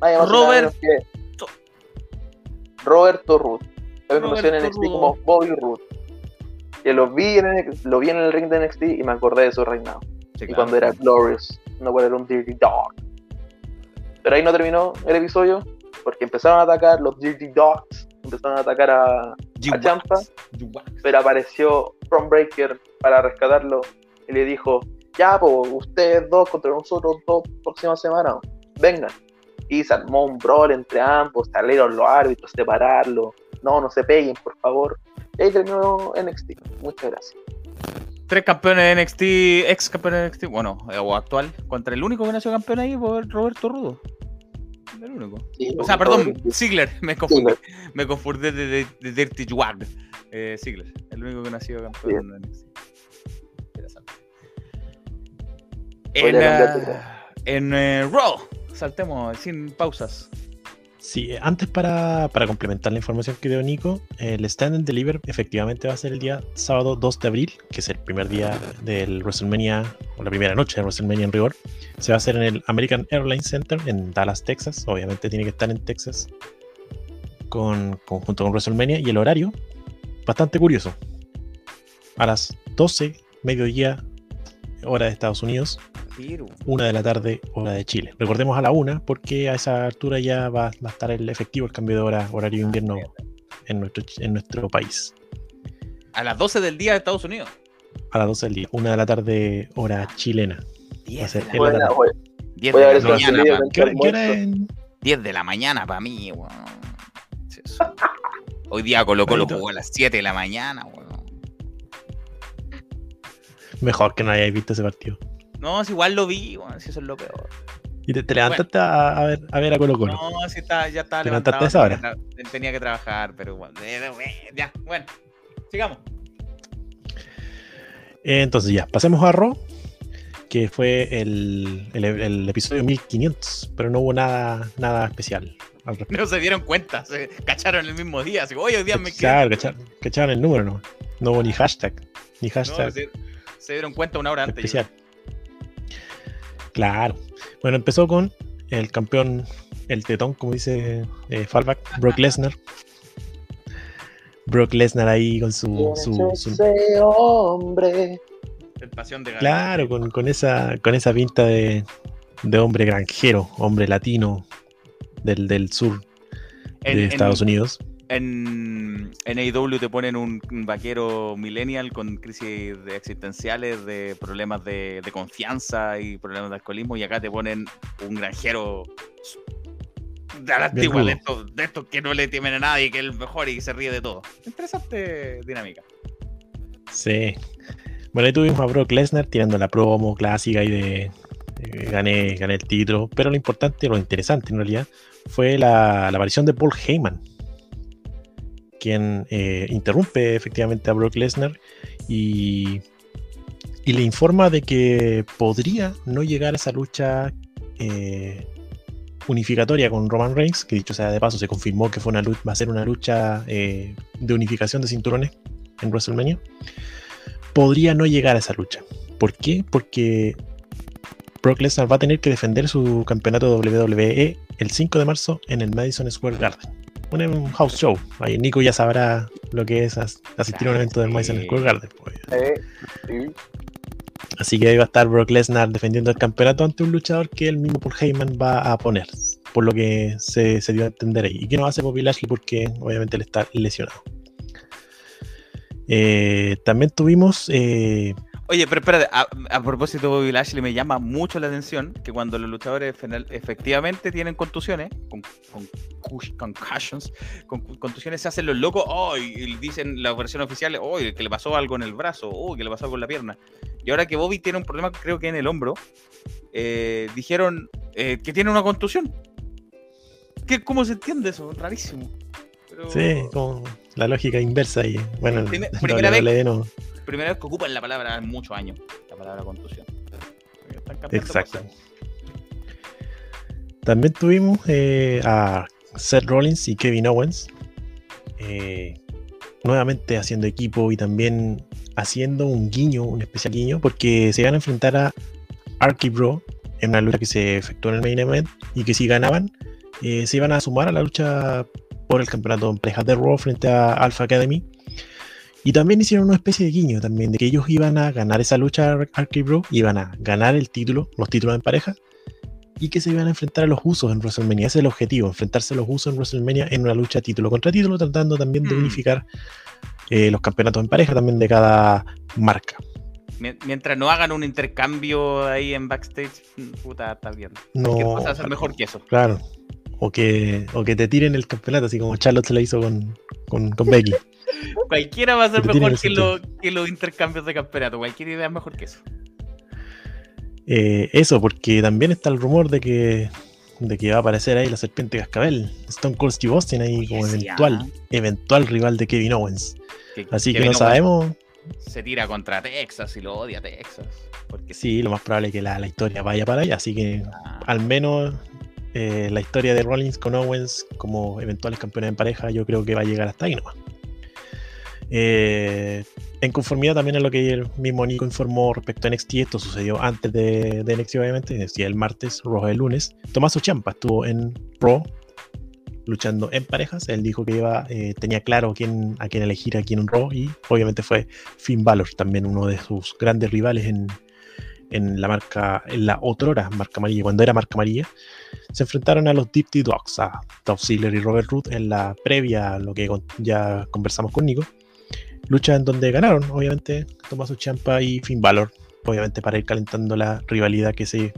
Nadie más menos que Roberto. Roberto Ruth. También conocido en Roberto NXT Rudo. como Bobby Roode. Que lo vi, en el, lo vi en el ring de NXT y me acordé de su reinado. Sí, y claro. cuando era Glorious, no cuando era un Dirty Dog. Pero ahí no terminó el episodio, porque empezaron a atacar los Dirty Dogs, empezaron a atacar a, a Champa, pero apareció From Breaker para rescatarlo y le dijo, ya, pues ustedes dos contra nosotros dos próxima semana, vengan. Y se armó un brawl entre ambos, salieron los árbitros, separarlo, no, no se peguen, por favor. Ahí terminó NXT. Muchas gracias. Tres campeones de NXT, ex campeones de NXT, bueno, eh, o actual, contra el único que nació campeón ahí, fue Roberto Rudo. El único. Sí, O sea, perdón, Ziggler, me confundí. Ziggler. Me confundí de, de, de Dirty Wag. Eh, Ziggler, el único que nació campeón de NXT. Interesante. En, ah, en eh, Raw, saltemos sin pausas. Sí, eh, antes para, para complementar la información que dio Nico, el Stand and Deliver efectivamente va a ser el día sábado 2 de abril, que es el primer día del WrestleMania, o la primera noche de WrestleMania en rigor. Se va a hacer en el American Airlines Center en Dallas, Texas. Obviamente tiene que estar en Texas con, junto con WrestleMania. Y el horario, bastante curioso. A las 12, mediodía, hora de Estados Unidos, una de la tarde, hora de Chile. Recordemos a la una, porque a esa altura ya va, va a estar el efectivo el cambio de hora, horario de invierno en nuestro, en nuestro país. a las 12 del día de Estados Unidos. A las 12 del día, una de la tarde, hora chilena. Va a 10 ser de la, la tarde. güey. 10 Voy a de la mañana. video pa- ¿Qué hora, qué hora almuerzo. en- 10 de la mañana para mí, weón. Hoy día Colo Colo jugó a las 7 de la mañana, weón. Mejor que no hayáis visto ese partido. No, si igual lo vi, weón, si eso es lo peor. Y te, te levantaste a, a ver, a ver a Colo Colo. No, si está, ya estaba ¿Te levantado. levantaste a esa tenía que tra- Tenía que trabajar, pero bueno. eh, Ya, bueno. Sigamos. Eh, Entonces ya, pasemos a Raw, que fue el, el- el episodio 1500, pero no hubo nada, nada especial al respecto. No se dieron cuenta, se cacharon el mismo día. Así, oye, hoy día me. Claro, cacharon, cacharon el número, no. No hubo ni hashtag, ni No, hashtag se, se dieron cuenta una hora antes. especial. Claro. Bueno, empezó con el campeón, el tetón, como dice eh, Fallback, Brock Lesnar. Brock Lesnar ahí con su, su- su- Ese hombre. creo. El pasión de ganar. claro, con, con esa, con esa pinta de, de hombre granjero, hombre latino del, del sur En- de en- Estados Unidos. En, en AEW te ponen un, vaquero millennial con crisis de existenciales, de problemas de, de confianza y problemas de alcoholismo, y acá te ponen un granjero de la antigua, de estos, de estos que no le temen a nadie, que es el mejor y se ríe de todo. Interesante dinámica. Sí. Bueno, ahí tuvimos a Brock Lesnar tirando la promo clásica y de eh, gané, gané el título. Pero lo importante, lo interesante en realidad, fue la, la aparición de Paul Heyman, quien eh, interrumpe efectivamente a Brock Lesnar y, y le informa de que podría no llegar a esa lucha eh, unificatoria con Roman Reigns, que dicho sea de paso, se confirmó que fue una lucha, va a ser una lucha eh, de unificación de cinturones en WrestleMania podría no llegar a esa lucha. ¿Por qué? Porque Brock Lesnar va a tener que defender su campeonato WWE el 5 de marzo en el Madison Square Garden. Un, un house show. Ahí Nico ya sabrá lo que es as- asistir a un evento del Madison Square Garden. pues. Sí. Así que ahí va a estar Brock Lesnar defendiendo el campeonato ante un luchador que el mismo Paul Heyman va a poner. Por lo que se, se dio a entender ahí. Y que no hace Bobby Lashley porque obviamente él está lesionado. Eh, también tuvimos eh, Oye, pero espérate, a, a propósito de Bobby Lashley, me llama mucho la atención que cuando los luchadores efectivamente tienen contusiones, con, con concussions, con contusiones se hacen los locos, oh, y, y dicen la versión oficial, oh, que le pasó algo en el brazo, oh, que le pasó algo en la pierna. Y ahora que Bobby tiene un problema, creo que en el hombro, eh, dijeron eh, que tiene una contusión. ¿Qué, ¿Cómo se entiende eso? Rarísimo. Pero- Sí, como la lógica inversa y bueno, en Primer- en primera vez- WWE no. Primera vez que ocupan la palabra en muchos años, la palabra contusión. Exacto. cosas. También tuvimos eh, a Seth Rollins y Kevin Owens eh, nuevamente haciendo equipo y también haciendo un guiño, un especial guiño, porque se iban a enfrentar a Arky Bro en una lucha que se efectuó en el main event y que si ganaban eh, se iban a sumar a la lucha por el campeonato en parejas de Raw frente a Alpha Academy. Y también hicieron una especie de guiño también, de que ellos iban a ganar esa lucha Arcade Bro, iban a ganar el título, los títulos en pareja, y que se iban a enfrentar a los usos en WrestleMania. Ese es el objetivo, enfrentarse a los usos en WrestleMania en una lucha título contra título, tratando también de Mm. unificar eh, los campeonatos en pareja también de cada marca. Mien- Mientras no hagan un intercambio ahí en backstage, puta, está bien. No, ¿Qué cosa ser mejor que eso? Claro. O que, o que te tiren el campeonato, así como Charlotte se lo hizo con, con, con Becky. Cualquiera va a ser Que mejor que, lo- que los intercambios de campeonato. Cualquier idea es mejor que eso. Eh, eso, porque también está el rumor de que, de que va a aparecer ahí la serpiente cascabel, Stone Cold Steve Austin ahí como sí, eventual, ah. eventual rival de Kevin Owens. Que- Así que no Owens sabemos. Se tira contra Texas y lo odia Texas. Porque Sí, lo más probable es que la, la historia vaya para allá, así que Ah, al menos eh, la historia de Rollins con Owens como eventuales campeones en pareja, yo creo que va a llegar hasta ahí nomás. Eh, en conformidad también a lo que el mismo Nico informó respecto a NXT, esto sucedió antes de, de NXT, obviamente, NXT el martes, Raw el lunes. Tommaso Ciampa estuvo en Raw luchando en parejas. Él dijo que iba, eh, tenía claro quién, a quién elegir aquí en Raw y obviamente fue Finn Balor, también uno de sus grandes rivales en, en la marca, en la otrora marca amarilla, cuando era marca amarilla, se enfrentaron a los Deep T Dogs, a Dolph Ziggler y Robert Root en la previa, a lo que con- ya conversamos con Nico. Lucha en donde ganaron, obviamente, Tommaso Ciampa y Finn Balor, obviamente para ir calentando la rivalidad que se,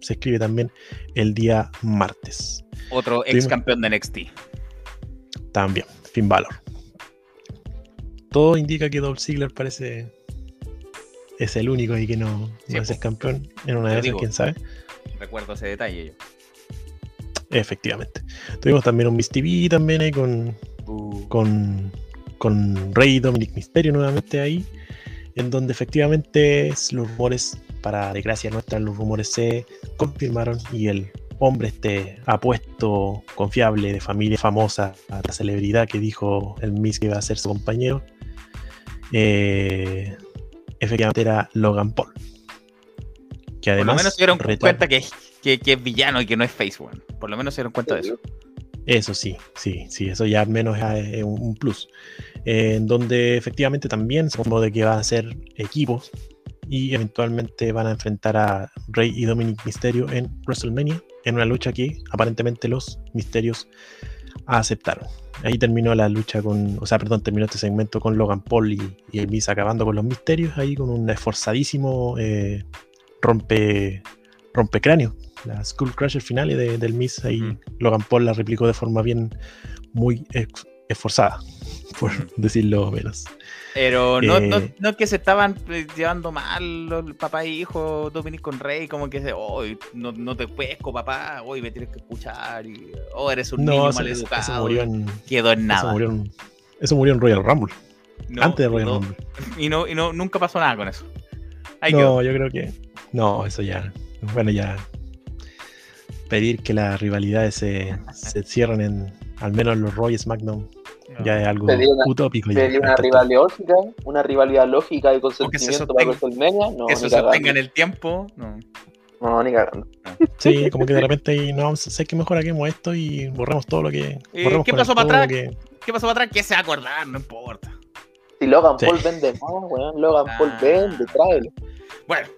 se escribe también el día martes. otro ex campeón de NXT. También, Finn Balor. Todo indica que Dolph Ziggler parece es el único ahí que no, Sí, no es el campeón en una de esas, quién sabe. Recuerdo ese detalle yo. Efectivamente. Tuvimos también un Miss TV también ahí con, con, con Rey Dominic Mysterio nuevamente ahí, en donde efectivamente los rumores, para desgracia nuestra, los rumores se confirmaron y el hombre este apuesto, confiable, de familia famosa, a la celebridad que dijo el Miss que iba a ser su compañero, eh, efectivamente era Logan Paul. Que Por además lo menos se dieron cuenta que, es- que, que es villano y que no es face one. Por lo menos se dieron cuenta de eso. Eso sí, sí, sí, eso ya al menos es un plus. Eh, en donde efectivamente también se de que van a ser equipos y eventualmente van a enfrentar a Rey y Dominic Mysterio en WrestleMania, en una lucha que aparentemente los Misterios aceptaron. Ahí terminó la lucha con, o sea, perdón, terminó este segmento con Logan Paul y, y el Miz acabando con los Misterios, ahí con un esforzadísimo eh, rompe, rompecráneo. La Skull Crusher final de- del Miz, ahí Mm. Logan Paul la replicó de forma bien, muy esforzada, por decirlo menos. Pero no, no, Eh. no es que se estaban eh, llevando mal los papá e hijo, Dominic con Rey, como que, hoy no, no te pesco, papá, hoy me tienes que escuchar, y, oh, eres un niño No, eso, mal eso- educado. eso murió en, Quedó en eso nada. murió en, eso murió en Royal Rumble, No, antes de Royal no, Rumble. Y, no, y no, nunca pasó nada con eso. Ahí no, quedó. yo creo que. No, eso ya. Bueno, ya. Pedir que las rivalidades se, se cierren en. Al menos en los Roy SmackDown. Ya es algo Sería una- utópico. ya, Sería una rivalidad lógica, una rivalidad lógica de consentimiento para WrestleMania. No, que se sostenga en el tiempo. No. No, ni cagando. Sí, como que de repente no, sé que mejor hagamos esto y borramos todo lo que. Eh, borremos ¿qué pasó para atrás? que- ¿Qué pasó para atrás? ¿Qué se va a acordar? No importa. Si Logan Sí. Paul vende más, weón. Logan Paul Ah. vende, tráelo. Bueno,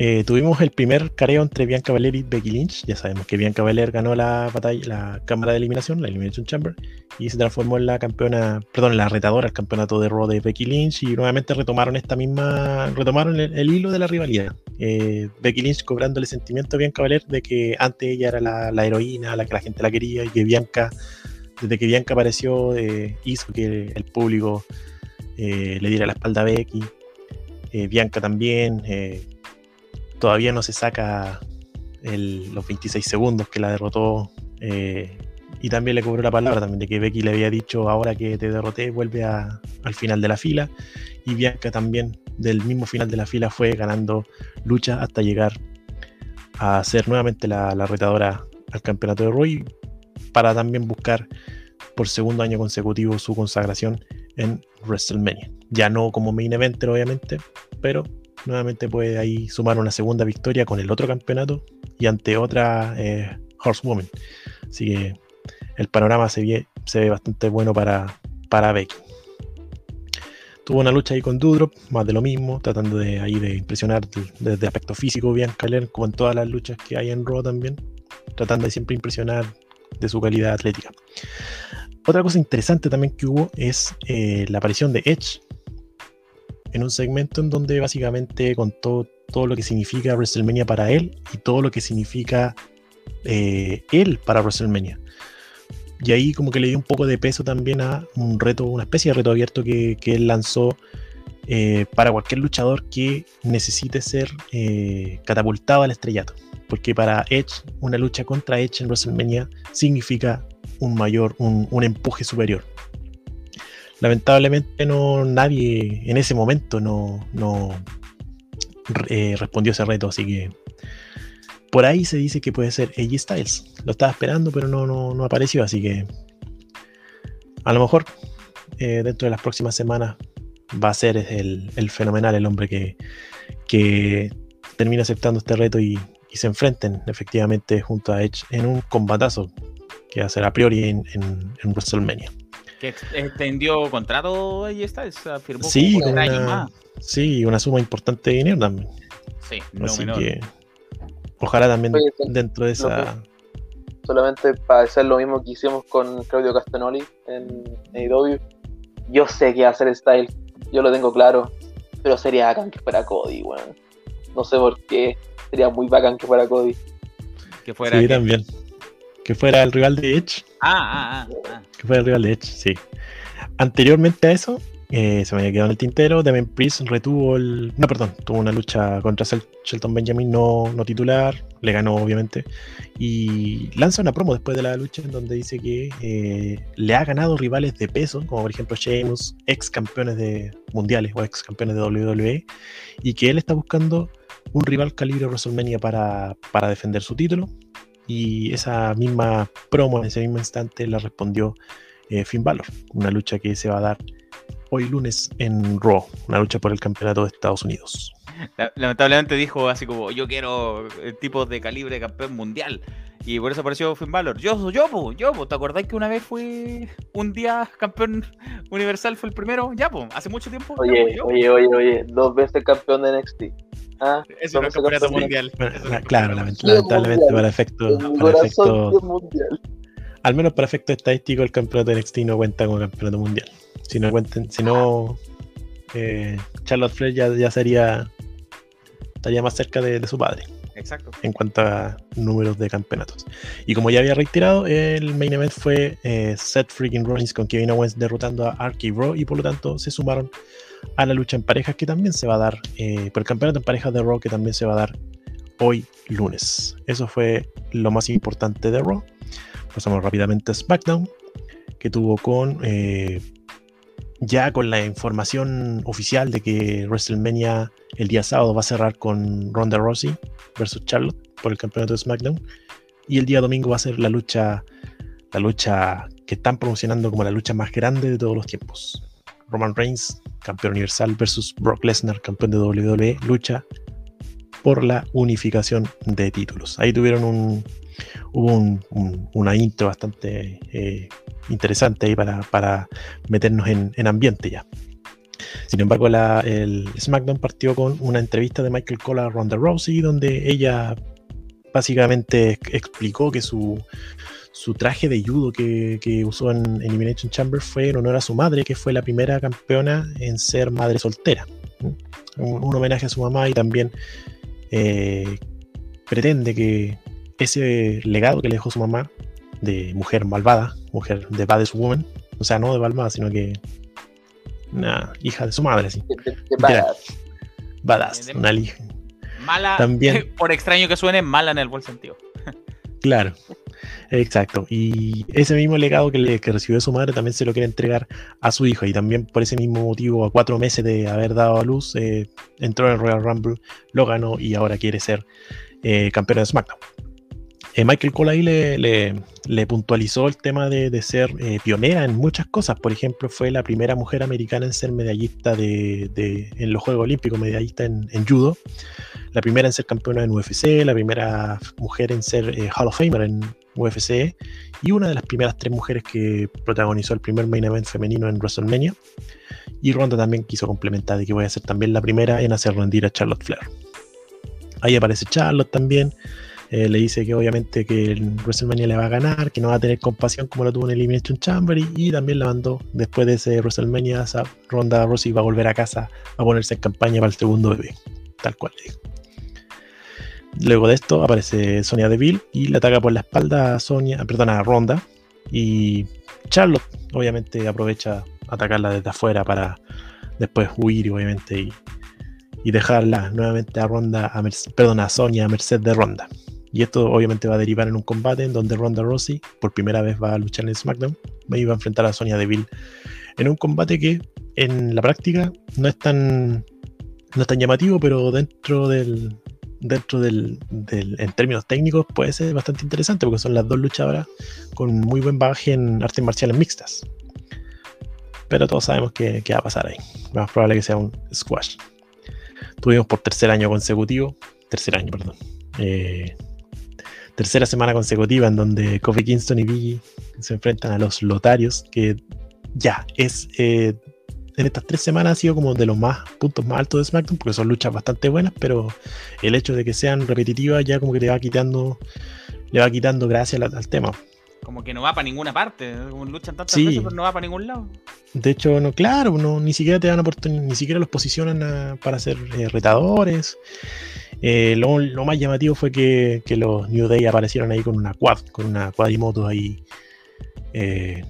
Eh, tuvimos el primer careo entre Bianca Belair y Becky Lynch. Ya sabemos que Bianca Belair ganó la batalla, la cámara de eliminación, la Elimination Chamber, y se transformó en la campeona, perdón, la retadora al campeonato de Raw de Becky Lynch. Y nuevamente retomaron esta misma, retomaron el, hilo de la rivalidad. Eh, Becky Lynch cobrándole sentimiento a Bianca Belair de que antes ella era la, heroína, la que la gente la quería, y que Bianca, desde que Bianca apareció, eh, hizo que el público le diera la espalda a Becky. Bianca también. Todavía no se saca los 26 segundos que la derrotó. eh, y también le cobró la palabra también de que Becky le había dicho ahora que te derroté, vuelve al final de la fila. Y Bianca también del mismo final de la fila fue ganando lucha hasta llegar a ser nuevamente la, la retadora al campeonato de Roy para también buscar por segundo año consecutivo su consagración en WrestleMania. Ya no como main eventer obviamente, pero nuevamente puede ahí sumar una segunda victoria con el otro campeonato y ante otra eh, Horsewoman. Así que el panorama se ve, bastante bueno para, para Becky. Tuvo una lucha ahí con Dudrop, más de lo mismo, tratando de ahí de impresionar desde aspecto físico bien Kaler, como en todas las luchas que hay en Raw también, tratando de siempre impresionar de su calidad atlética. Otra cosa interesante también que hubo es eh, la aparición de Edge en un segmento en donde básicamente contó todo lo que significa WrestleMania para él y todo lo que significa eh, él para WrestleMania. Y ahí como que le dio un poco de peso también a un reto, una especie de reto abierto que, él lanzó eh, para cualquier luchador que necesite ser eh, catapultado al estrellato. Porque para Edge, una lucha contra Edge en WrestleMania significa un mayor, un, empuje superior. Lamentablemente no nadie en ese momento no, no eh, respondió ese reto, así que por ahí se dice que puede ser AJ Styles. Lo estaba esperando, pero no, no, apareció, así que a lo mejor eh, dentro de las próximas semanas va a ser el, fenomenal, el hombre que, que termina aceptando este reto y, se enfrenten efectivamente junto a Edge en un combatazo que va a ser a priori en, en, WrestleMania. ¿Que extendió contrato AJ Styles? Firmó sí, una, sí, una suma importante de dinero también. Sí, no Así que Ojalá también dentro de esa. Solamente para hacer lo mismo que hicimos con Claudio Castanoli en AEW. Yo sé que va a ser Style, yo lo tengo claro, pero sería bacán que fuera Cody, weón. No sé por qué, sería muy bacán que fuera Cody. Que fuera. Sí, también. Que fuera el rival de Edge. Ah, ah, ah, ah. Que fuera el rival de Edge, sí. Anteriormente a eso, eh, se me había quedado en el tintero. Demian Priest retuvo el. No, perdón, tuvo una lucha contra Shelton Benjamin no, no titular. Le ganó, obviamente. Y lanza una promo después de la lucha en donde dice que eh, le ha ganado rivales de peso, como por ejemplo Sheamus, ex campeones de mundiales o ex campeones de WWE. Y que él está buscando un rival calibre WrestleMania para, para defender su título. Y esa misma promo en ese mismo instante la respondió eh, Finn Balor. Una lucha que se va a dar hoy lunes en Raw, una lucha por el campeonato de Estados Unidos. Lamentablemente dijo así como yo quiero el tipo de calibre campeón mundial. Y por eso apareció Finn Balor. Yo, yo, yo, ¿te acordáis que una vez fui un día campeón universal? Fue el primero, ya, pues, hace mucho tiempo. Oye, oye, oye, oye, dos veces campeón de NXT. Ah, eso no es campeonato mundial. claro, lamentablemente para efecto, para efecto al menos para efecto estadístico, el campeonato de NXT no cuenta como campeonato mundial. Si no cuenten, si no, eh, Charlotte Flair ya, sería estaría más cerca de, su padre. Exacto. En cuanto a números de campeonatos. Y como ya había retirado, el main event fue eh, Seth Freaking Rollins con Kevin Owens derrotando a Arky Raw y por lo tanto se sumaron a la lucha en parejas que también se va a dar, eh, por el campeonato en parejas de Raw que también se va a dar hoy lunes. Eso fue lo más importante de Raw. Pasamos rápidamente a SmackDown, que tuvo con eh, ya con la información oficial de que WrestleMania el día sábado va a cerrar con Ronda Rousey versus Charlotte por el campeonato de SmackDown y el día domingo va a ser la lucha la lucha que están promocionando como la lucha más grande de todos los tiempos. Roman Reigns, campeón universal versus Brock Lesnar, campeón de WWE, lucha por la unificación de títulos. Ahí tuvieron un hubo una intro bastante eh, interesante ahí para, meternos en, ambiente ya. Sin embargo, el SmackDown partió con una entrevista de Michael Cole a Ronda Rousey, donde ella básicamente explicó que su, traje de judo que, usó en Elimination Chamber fue en honor a su madre, que fue la primera campeona en ser madre soltera. Un, homenaje a su mamá y también eh, pretende que ese legado que le dejó su mamá de mujer malvada, mujer de badass woman, o sea, no de malvada, sino que una hija de su madre, así. badass. una hija. Mala, También, por extraño que suene, mala en el buen sentido. claro, exacto. Y ese mismo legado que, le, que recibió su madre también se lo quiere entregar a su hijo. Y también por ese mismo motivo, a cuatro meses de haber dado a luz, eh, entró en el Royal Rumble, lo ganó y ahora quiere ser eh, campeón de SmackDown. Eh, Michael Cole ahí le, puntualizó el tema de, ser eh, pionera en muchas cosas. Por ejemplo, fue la primera mujer americana en ser medallista en los Juegos Olímpicos, medallista en, judo. la primera en ser campeona en UFC, la primera mujer en ser eh, Hall of Famer en UFC y una de las primeras tres mujeres que protagonizó el primer main event femenino en WrestleMania. Y Ronda también quiso complementar de que voy a ser también la primera en hacer rendir a Charlotte Flair. Ahí aparece Charlotte también. Eh, le dice que obviamente que en WrestleMania le va a ganar, que no va a tener compasión como lo tuvo en Elimination Chamber y, y también la mandó después de ese WrestleMania, esa Ronda Rousey va a volver a casa a ponerse en campaña para el segundo bebé, tal cual. Luego de esto aparece Sonia Deville y le ataca por la espalda a Sonia, perdón, a Ronda. Y Charlotte obviamente aprovecha atacarla desde afuera para después huir obviamente y, y dejarla nuevamente a Ronda, a perdón, a Sonia a merced de Ronda. Y esto obviamente va a derivar en un combate en donde Ronda Rousey por primera vez va a luchar en SmackDown y va a enfrentar a Sonia Deville en un combate que en la práctica no es tan no es tan llamativo, pero dentro del dentro del, en términos técnicos puede ser bastante interesante porque son las dos luchadoras con muy buen bagaje en artes marciales mixtas. Pero todos sabemos que, que va a pasar ahí. Más probable que sea un squash. Tuvimos por tercer año consecutivo, tercer año, perdón. eh, tercera semana consecutiva en donde Kofi Kingston y Biggie se enfrentan a los lotarios, que ya es eh, en estas tres semanas ha sido como de los más puntos más altos de SmackDown, porque son luchas bastante buenas, pero el hecho de que sean repetitivas ya como que le va quitando, le va quitando gracia al, al tema. Como que no va para ninguna parte. Como luchan tantas Sí. veces, pero no va para ningún lado. De hecho, no, claro, no, ni siquiera te dan oportunidad, ni siquiera los posicionan a- para ser eh, retadores. Eh, lo, más llamativo fue que, los New Day aparecieron ahí con una quad, con una cuadrimoto ahí. eh,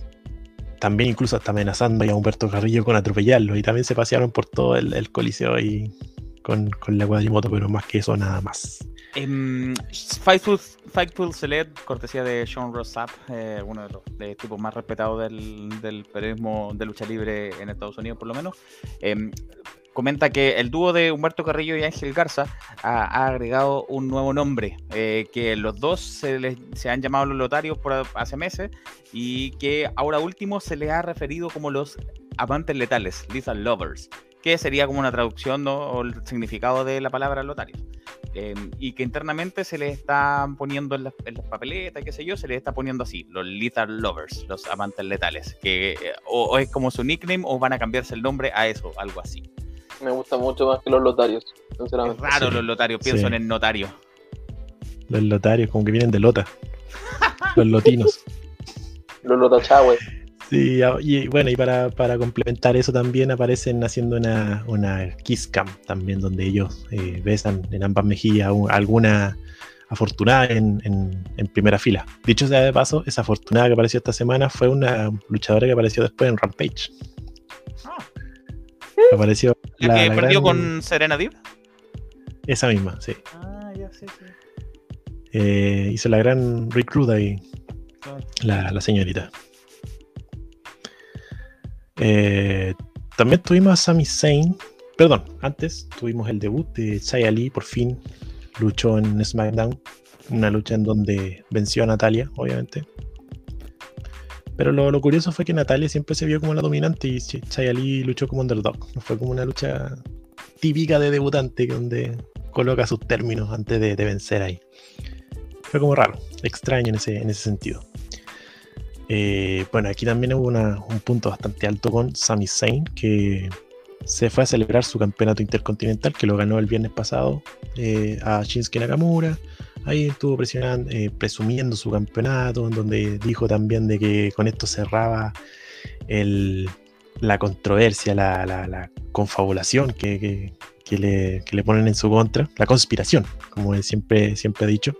también incluso hasta amenazando a Humberto Carrillo con atropellarlo. Y también se pasearon por todo el, coliseo ahí con, con la cuadrimoto, pero más que eso nada más. Em, Fightful, Celeb, cortesía de Sean Rossap, eh, uno de los tipos más respetados del, del periodismo de lucha libre en Estados Unidos, por lo menos. em, comenta que el dúo de Humberto Carrillo y Ángel Garza ha, agregado un nuevo nombre, eh, que los dos se, les, se han llamado los lotarios por hace meses y que ahora último se les ha referido como los amantes letales, lethal lovers, que sería como una traducción ¿no? o el significado de la palabra lotarios. Eh, y que internamente se les está poniendo en las, papeletas, qué sé yo, se les está poniendo así, los lethal lovers, los amantes letales, que eh, o es como su nickname o van a cambiarse el nombre a eso, algo así. Me gusta mucho más que los lotarios, Es sinceramente. raro Sí, los lotarios, pienso sí. en el notario. Los lotarios, como que vienen de lota. Los lotinos. Los lotachahue. Sí, a- y bueno, y para, para complementar eso también aparecen haciendo una, una kiss cam también, donde ellos eh, besan en ambas mejillas a un- a alguna afortunada en, en- en primera fila. Dicho sea de paso, esa afortunada que apareció esta semana fue una luchadora que apareció después en Rampage. Apareció La, la- que la perdió gran- con Serena Deeb. esa misma, sí. Ah, ya sé, sí. Eh, hizo la gran recruit ahí, la, la señorita. Eh, también tuvimos a Sami Zayn. Perdón, antes tuvimos el debut de Xia Li, por fin luchó en SmackDown. Una lucha en donde venció a Natalia, obviamente. Pero lo, curioso fue que Natalia siempre se vio como la dominante y Xia Li luchó como underdog. Fue como una lucha típica de debutante donde coloca sus términos antes de, vencer ahí. Fue como raro, extraño en ese, en ese sentido. Eh, bueno, aquí también hubo un punto bastante alto con Sami Zayn, que se fue a celebrar su campeonato intercontinental, que lo ganó el viernes pasado eh, a Shinsuke Nakamura. Ahí estuvo presionando, eh, presumiendo su campeonato, en donde dijo también de que con esto cerraba el- la controversia, la, la- la confabulación que, que- que le, que le ponen en su contra, la conspiración, como él siempre, siempre ha dicho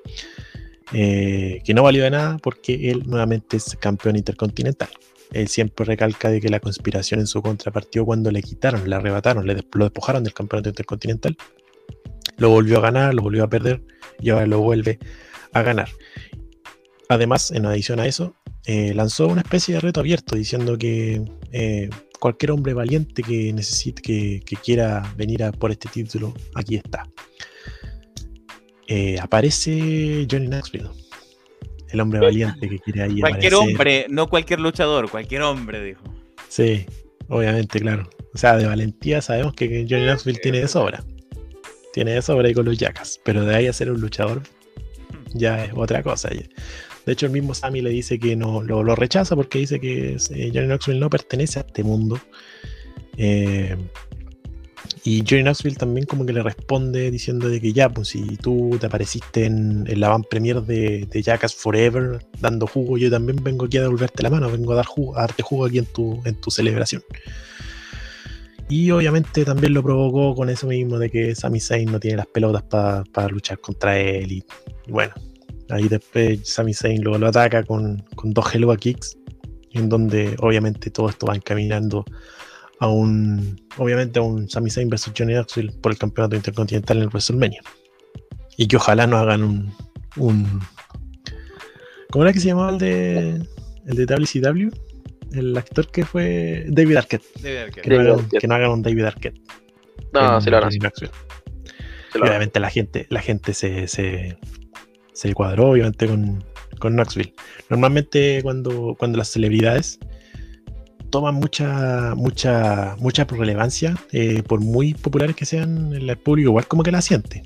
eh, que no valió de nada porque él nuevamente es campeón intercontinental. Él siempre recalca de que la conspiración en su contra partió cuando le quitaron, le arrebataron, le lo despojaron del campeonato intercontinental. Lo volvió a ganar, lo volvió a perder y ahora lo vuelve a ganar. Además, en adición a eso, eh, lanzó una especie de reto abierto diciendo que eh, cualquier hombre valiente que necesite, que, que quiera venir a por este título, aquí está eh, aparece Johnny Knoxville, el hombre valiente que quiere ahí Cualquier aparecer. hombre, no cualquier luchador, cualquier hombre, dijo. Sí, obviamente, claro. O sea, de valentía sabemos que Johnny Knoxville tiene de sobra. Tiene eso sobre con los yacas. Pero de ahí a ser un luchador ya es otra cosa. De hecho, el mismo Sammy le dice que no lo, rechaza porque dice que eh, Johnny Knoxville no pertenece a este mundo. Eh, y Johnny Knoxville también como que le responde diciendo de que ya, pues si tú te apareciste en, en la van premier de, de Jackass Forever dando jugo, yo también vengo aquí a devolverte la mano, vengo a, dar jugo, a darte jugo aquí en tu, en tu celebración. Y obviamente también lo provocó con eso mismo de que Sami Zayn no tiene las pelotas para luchar contra él. Y, bueno, ahí después Sami Zayn lo, lo ataca con, con dos Hello Kicks, en donde obviamente todo esto va encaminando a un, obviamente a un Sami Zayn versus Johnny Knoxville por el campeonato intercontinental en el WrestleMania. Y que ojalá no hagan un, un ¿cómo era que se llamaba el de el de WCW? El actor que fue David Arquette. David Arquette. Que, no hagan, un- que no hagan un David Arquette. No, en se lo harán. Lo obviamente la gente, la gente se, se, se cuadró, obviamente, con, con Knoxville. Normalmente cuando, cuando las celebridades toman mucha, mucha, mucha relevancia, eh, por muy populares que sean, el público igual como que la siente.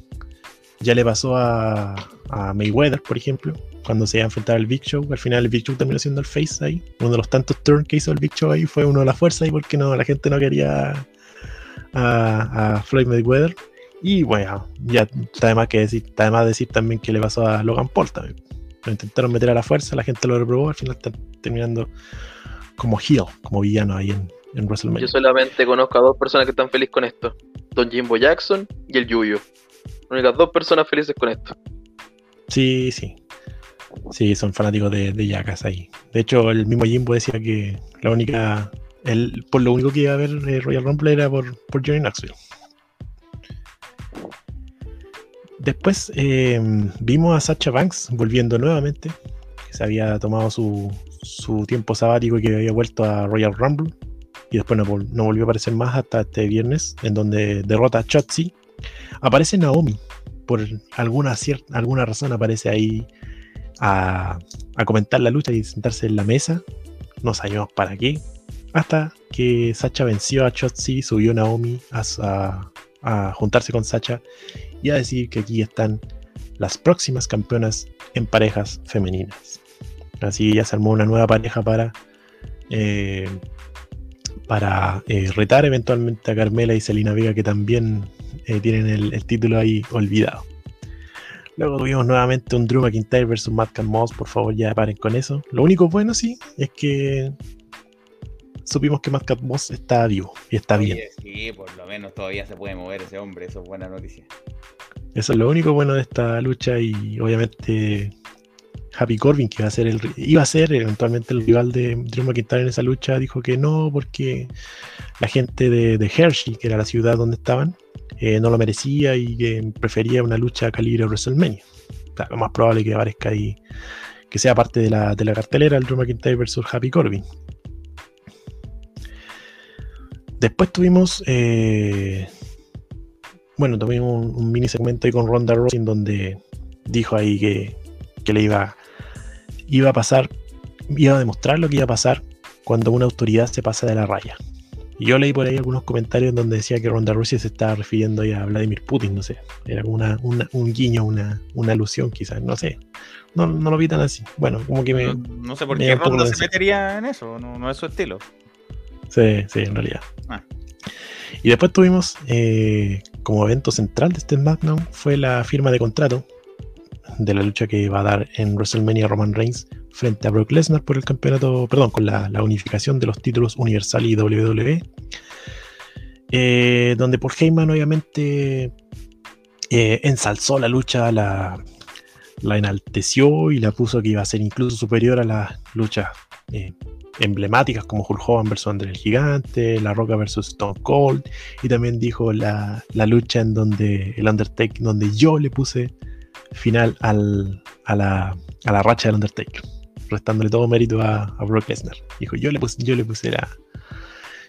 Ya le pasó a, a Mayweather, por ejemplo, cuando se iba a enfrentar al Big Show. Al final el Big Show terminó siendo el face ahí. Uno de los tantos turns que hizo el Big Show ahí fue uno de la fuerza ahí porque no, la gente no quería a, a Floyd Mayweather. Y bueno, ya está de más que decir, está de más decir también que le pasó a Logan Paul también. Lo intentaron meter a la fuerza, la gente lo reprobó, al final está terminando como heel, como villano ahí en, en WrestleMania. Yo solamente conozco a dos personas que están felices con esto. Don Jimbo Jackson y el Yuyo. Únicas dos personas felices con esto. Sí, sí. Sí, son fanáticos de, de ahí. De hecho, el mismo Jimbo decía que la única. El, por lo único que iba a ver eh, Royal Rumble era por, por Johnny Knoxville. Después eh, vimos a Sacha Banks volviendo nuevamente, que se había tomado su, su tiempo sabático y que había vuelto a Royal Rumble. Y después no volvió a aparecer más hasta este viernes, en donde derrota a Chotzi. Aparece Naomi, por alguna, cier- alguna razón aparece ahí a, a comentar la lucha y sentarse en la mesa. No sabíamos para qué. Hasta que Sacha venció a Chotzi, subió Naomi a, a- a juntarse con Sacha y a decir que aquí están las próximas campeonas en parejas femeninas. Así ya se armó una nueva pareja para, eh, para eh, retar eventualmente a Carmela y Selina Vega, que también eh, tienen el, el título ahí olvidado. Luego tuvimos nuevamente un Drew McIntyre versus Madcap Moss. Por favor, ya paren con eso. Lo único bueno, sí, es que supimos que Madcap Moss está vivo y está bien. Oye, sí, por lo menos todavía se puede mover ese hombre, eso es buena noticia. Eso es lo único bueno de esta lucha y obviamente Happy Corbin, que iba a ser el, iba a ser eventualmente el rival de Drew McIntyre en esa lucha, dijo que no porque la gente de, Hershey, que era la ciudad donde estaban, eh, no lo merecía y que prefería una lucha a calibre WrestleMania. O sea, lo más probable que aparezca ahí, que sea parte de la, de la cartelera el Drew McIntyre versus Happy Corbin. Después tuvimos eh, bueno, tuvimos un, un mini segmento ahí con Ronda Rousey en donde dijo ahí que, que le iba, iba a pasar, iba a demostrar lo que iba a pasar cuando una autoridad se pasa de la raya. Yo leí por ahí algunos comentarios en donde decía que Ronda Rousey se estaba refiriendo a Vladimir Putin, no sé. Era como una, una- un guiño, una, una alusión quizás, no sé. No, no lo vi tan así. Bueno, como que me... No, no sé por qué Ronda se metería en eso, no, no es su estilo. Sí, sí, en realidad. Ah. Y después tuvimos, eh, como evento central de este SmackDown, fue la firma de contrato de la lucha que va a dar en WrestleMania Roman Reigns frente a Brock Lesnar por el campeonato, perdón, con la, la unificación de los títulos Universal y WWE. Eh, donde Paul Heyman obviamente eh, ensalzó la lucha, la, la enalteció y la puso que iba a ser incluso superior a las luchas eh, emblemáticas como Hulk Hogan versus André el Gigante, La Roca versus Stone Cold, y también dijo la, la lucha en donde el Undertaker, donde yo le puse final al- a, la, a la racha del Undertaker, restándole todo mérito a, Brock Lesnar. Dijo, yo le puse, yo le puse la.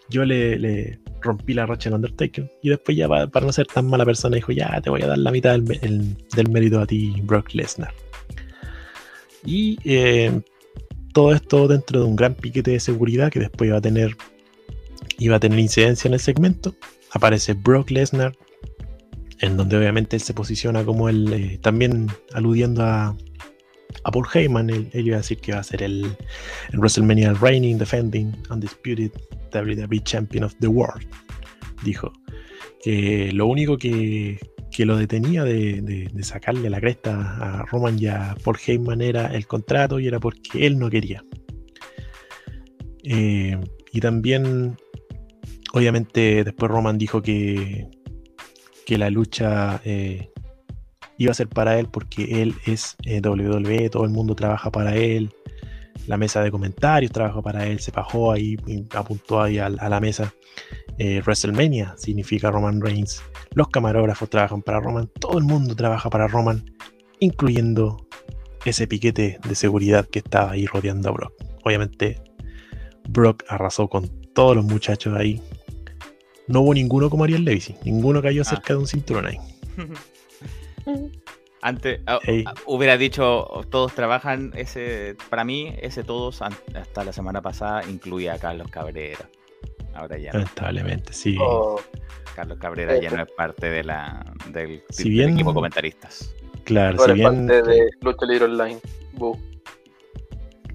Yo le, rompí la racha del Undertaker. Y después ya pa- para, no ser tan mala persona dijo, ya te voy a dar la mitad del, del mérito a ti, Brock Lesnar. Y eh, todo esto dentro de un gran piquete de seguridad que después iba a tener iba a tener incidencia en el segmento. Aparece Brock Lesnar en donde obviamente él se posiciona como el, eh, también aludiendo a, a Paul Heyman, él, iba a decir que va a ser el, el WrestleMania Reigning, Defending, Undisputed WWE Champion of the World. Dijo que lo único que, que lo detenía de, de- de sacarle la cresta a Roman y a Paul Heyman era el contrato y era porque él no quería. Eh, y también, obviamente, después Roman dijo que, que la lucha eh, iba a ser para él porque él es eh, WWE, todo el mundo trabaja para él. La mesa de comentarios trabaja para él, se bajó ahí apuntó ahí a, a la mesa. Eh, WrestleMania significa Roman Reigns. Los camarógrafos trabajan para Roman, todo el mundo trabaja para Roman, incluyendo ese piquete de seguridad que estaba ahí rodeando a Brock. Obviamente, Brock arrasó con todos los muchachos ahí. No hubo ninguno como Ariel Levy, ninguno cayó Ah. cerca de un cinturón ahí. Antes ah, ah, hubiera dicho todos trabajan ese para mí ese todos hasta la semana pasada incluía a Carlos Cabrera. Ahora ya no. Lamentablemente, sí. Oh, Carlos Cabrera ya no es parte de la del, Si del bien- equipo de comentaristas. Claro, ahora si es bien. parte de Lucha Libre Online. Bu.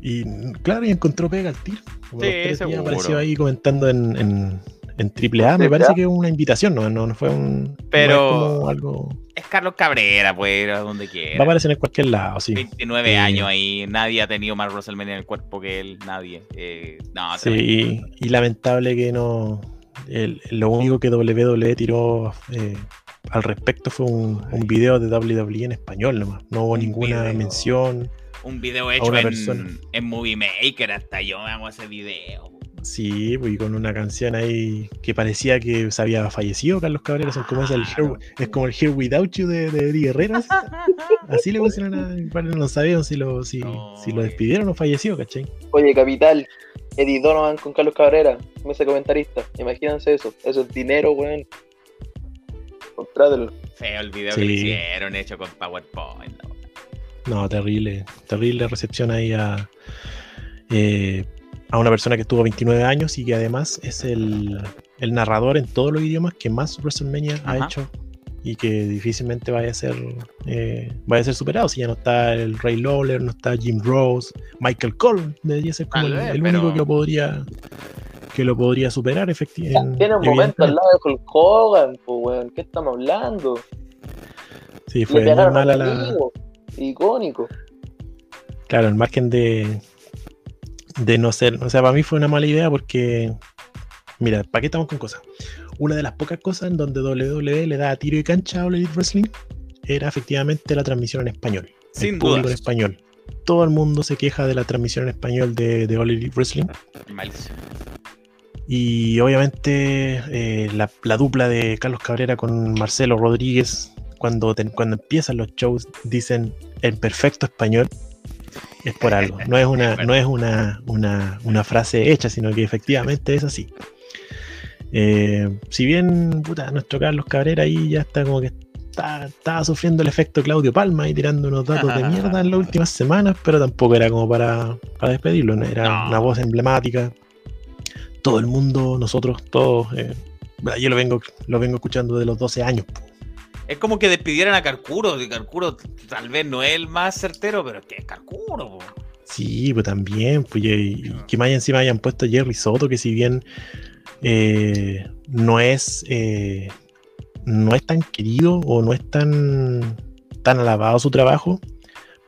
Y claro, y encontró pega al tiro. Sí, apareció ahí comentando en, en, en AAA. Me parece que es una invitación, no, no, no fue un. Pero- no es como algo. Es Carlos Cabrera, pues, a donde Va a quiera. aparecer en cualquier lado, sí. 29 Sí. años ahí, nadie ha tenido más WrestleMania en el cuerpo que él, nadie. Eh, no, Sí, y, y lamentable que no. el- lo único que WWE tiró eh, al respecto fue un, un video de WWE en español nomás. No hubo Un ninguna video. mención. Un video hecho una en, persona. en Movie Maker, hasta yo me hago ese video. Sí, pues, y con una canción ahí que parecía que se había fallecido Carlos Cabrera. Son como es, el Here- es como el Here Without You de, de Eddie Guerrero. así. Así le pusieron a. bueno, no sabían si lo, si, No, si lo despidieron o falleció, ¿cachai? Oye, Capital, Eddie Donovan con Carlos Cabrera, mesa comentarista. Imagínense eso. Eso es dinero, weón. Contrátelo. Feo el video Sí. que le hicieron, hecho con PowerPoint. ¿no? No, terrible, terrible recepción ahí a, eh, a una persona que tuvo 29 años y que además es el, el narrador en todos los idiomas que más WrestleMania ha hecho y que difícilmente vaya a ser eh, vaya a ser superado si ya no está el Ray Lawler, no está Jim Rose, Michael Cole debería ser como el, vez, el pero- único que lo podría que lo podría superar efectivamente. Tiene un momento al lado de Hulk Hogan, pues, weón. ¿Qué estamos hablando? Sí, fue muy mala al la. Icónico. Claro, el margen de, de no ser. O sea, para mí fue una mala idea porque. Mira, ¿para qué estamos con cosas? Una de las pocas cosas en donde WWE le da tiro y cancha a All Elite Wrestling era efectivamente la transmisión en español. Sin el público dudas. en español. Todo el mundo se queja de la transmisión en español de, de All Elite Wrestling. Malísimo. Y obviamente eh, la, la dupla de Carlos Cabrera con Marcelo Rodríguez, cuando, te- cuando empiezan los shows, dicen en perfecto español, es por algo. No es una, no es una, una, una frase hecha, sino que efectivamente es así. Eh, si bien puta, nuestro Carlos Cabrera ahí ya está como que está, estaba sufriendo el efecto Claudio Palma y tirando unos datos de mierda en las últimas semanas, pero tampoco era como para, para despedirlo, ¿no? era No. una voz emblemática. Todo el mundo, nosotros, todos, eh, yo lo vengo, lo vengo escuchando de los 12 años. Es como que despidieran a Carcuro. y Carcuro tal vez no es el más certero, pero es que es Carcuro. po. Sí, pues también, pues y, y que más encima hayan puesto a Jerry Soto, que si bien eh, no es eh, no es tan querido o no es tan, tan alabado su trabajo,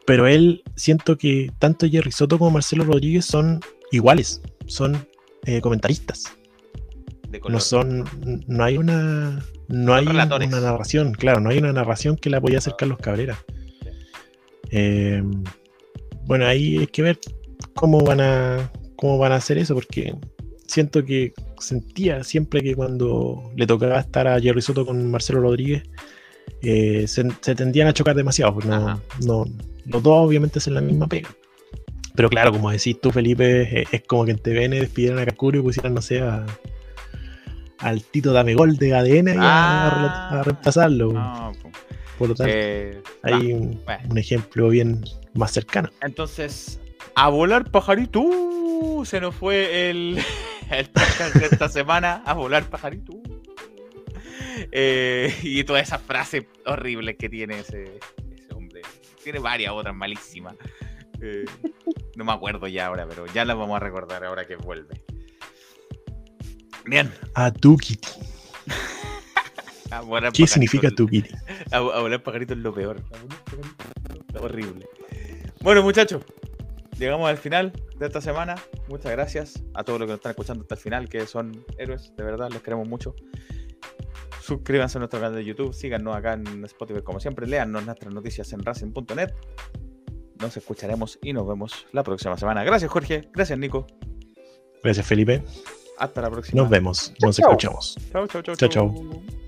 pero él siento que tanto Jerry Soto como Marcelo Rodríguez son iguales, son eh, comentaristas, De color. no son, no hay una no hay relatores. una narración, claro, no hay una narración que la podía hacer Carlos Cabrera. Eh, bueno, ahí hay que ver cómo van a cómo van a hacer eso, porque siento que sentía siempre que cuando le tocaba estar a Jerry Soto con Marcelo Rodríguez, eh, se, se tendían a chocar demasiado. pues no, no, los dos obviamente hacen la misma pega. Pero claro, como decís tú, Felipe, eh, es como que en TVN despidieran a Kakuro y pusieran, no sé, a, al Tito Dame Gol de ADN y a- Ah. a, a reemplazarlo. No, po. Por lo tanto, Eh, hay un, bueno. un ejemplo bien más cercano. Entonces, a volar pajarito. Se nos fue el, el podcast de esta semana. A volar pajarito. Eh, y todas esas frases horribles que tiene ese, ese hombre. Tiene varias otras malísimas. Eh, no me acuerdo ya ahora, pero ya las vamos a recordar ahora que vuelve. Bien. A tu kitty. A volar ¿Qué significa tu kitty? A, a volar pajarito es lo peor. Horrible. Bueno, muchachos, llegamos al final de esta semana. Muchas gracias a todos los que nos están escuchando hasta el final, que son héroes, de verdad, los queremos mucho. Suscríbanse a nuestro canal de YouTube, síganos acá en Spotify como siempre, léanos nuestras noticias en racing.net. Nos escucharemos y nos vemos la próxima semana. Gracias, Jorge. Gracias, Nico. Gracias, Felipe. Hasta la próxima. Nos vemos. Nos chao. escuchamos. Chau, chau, chau, Chau, chau. chau.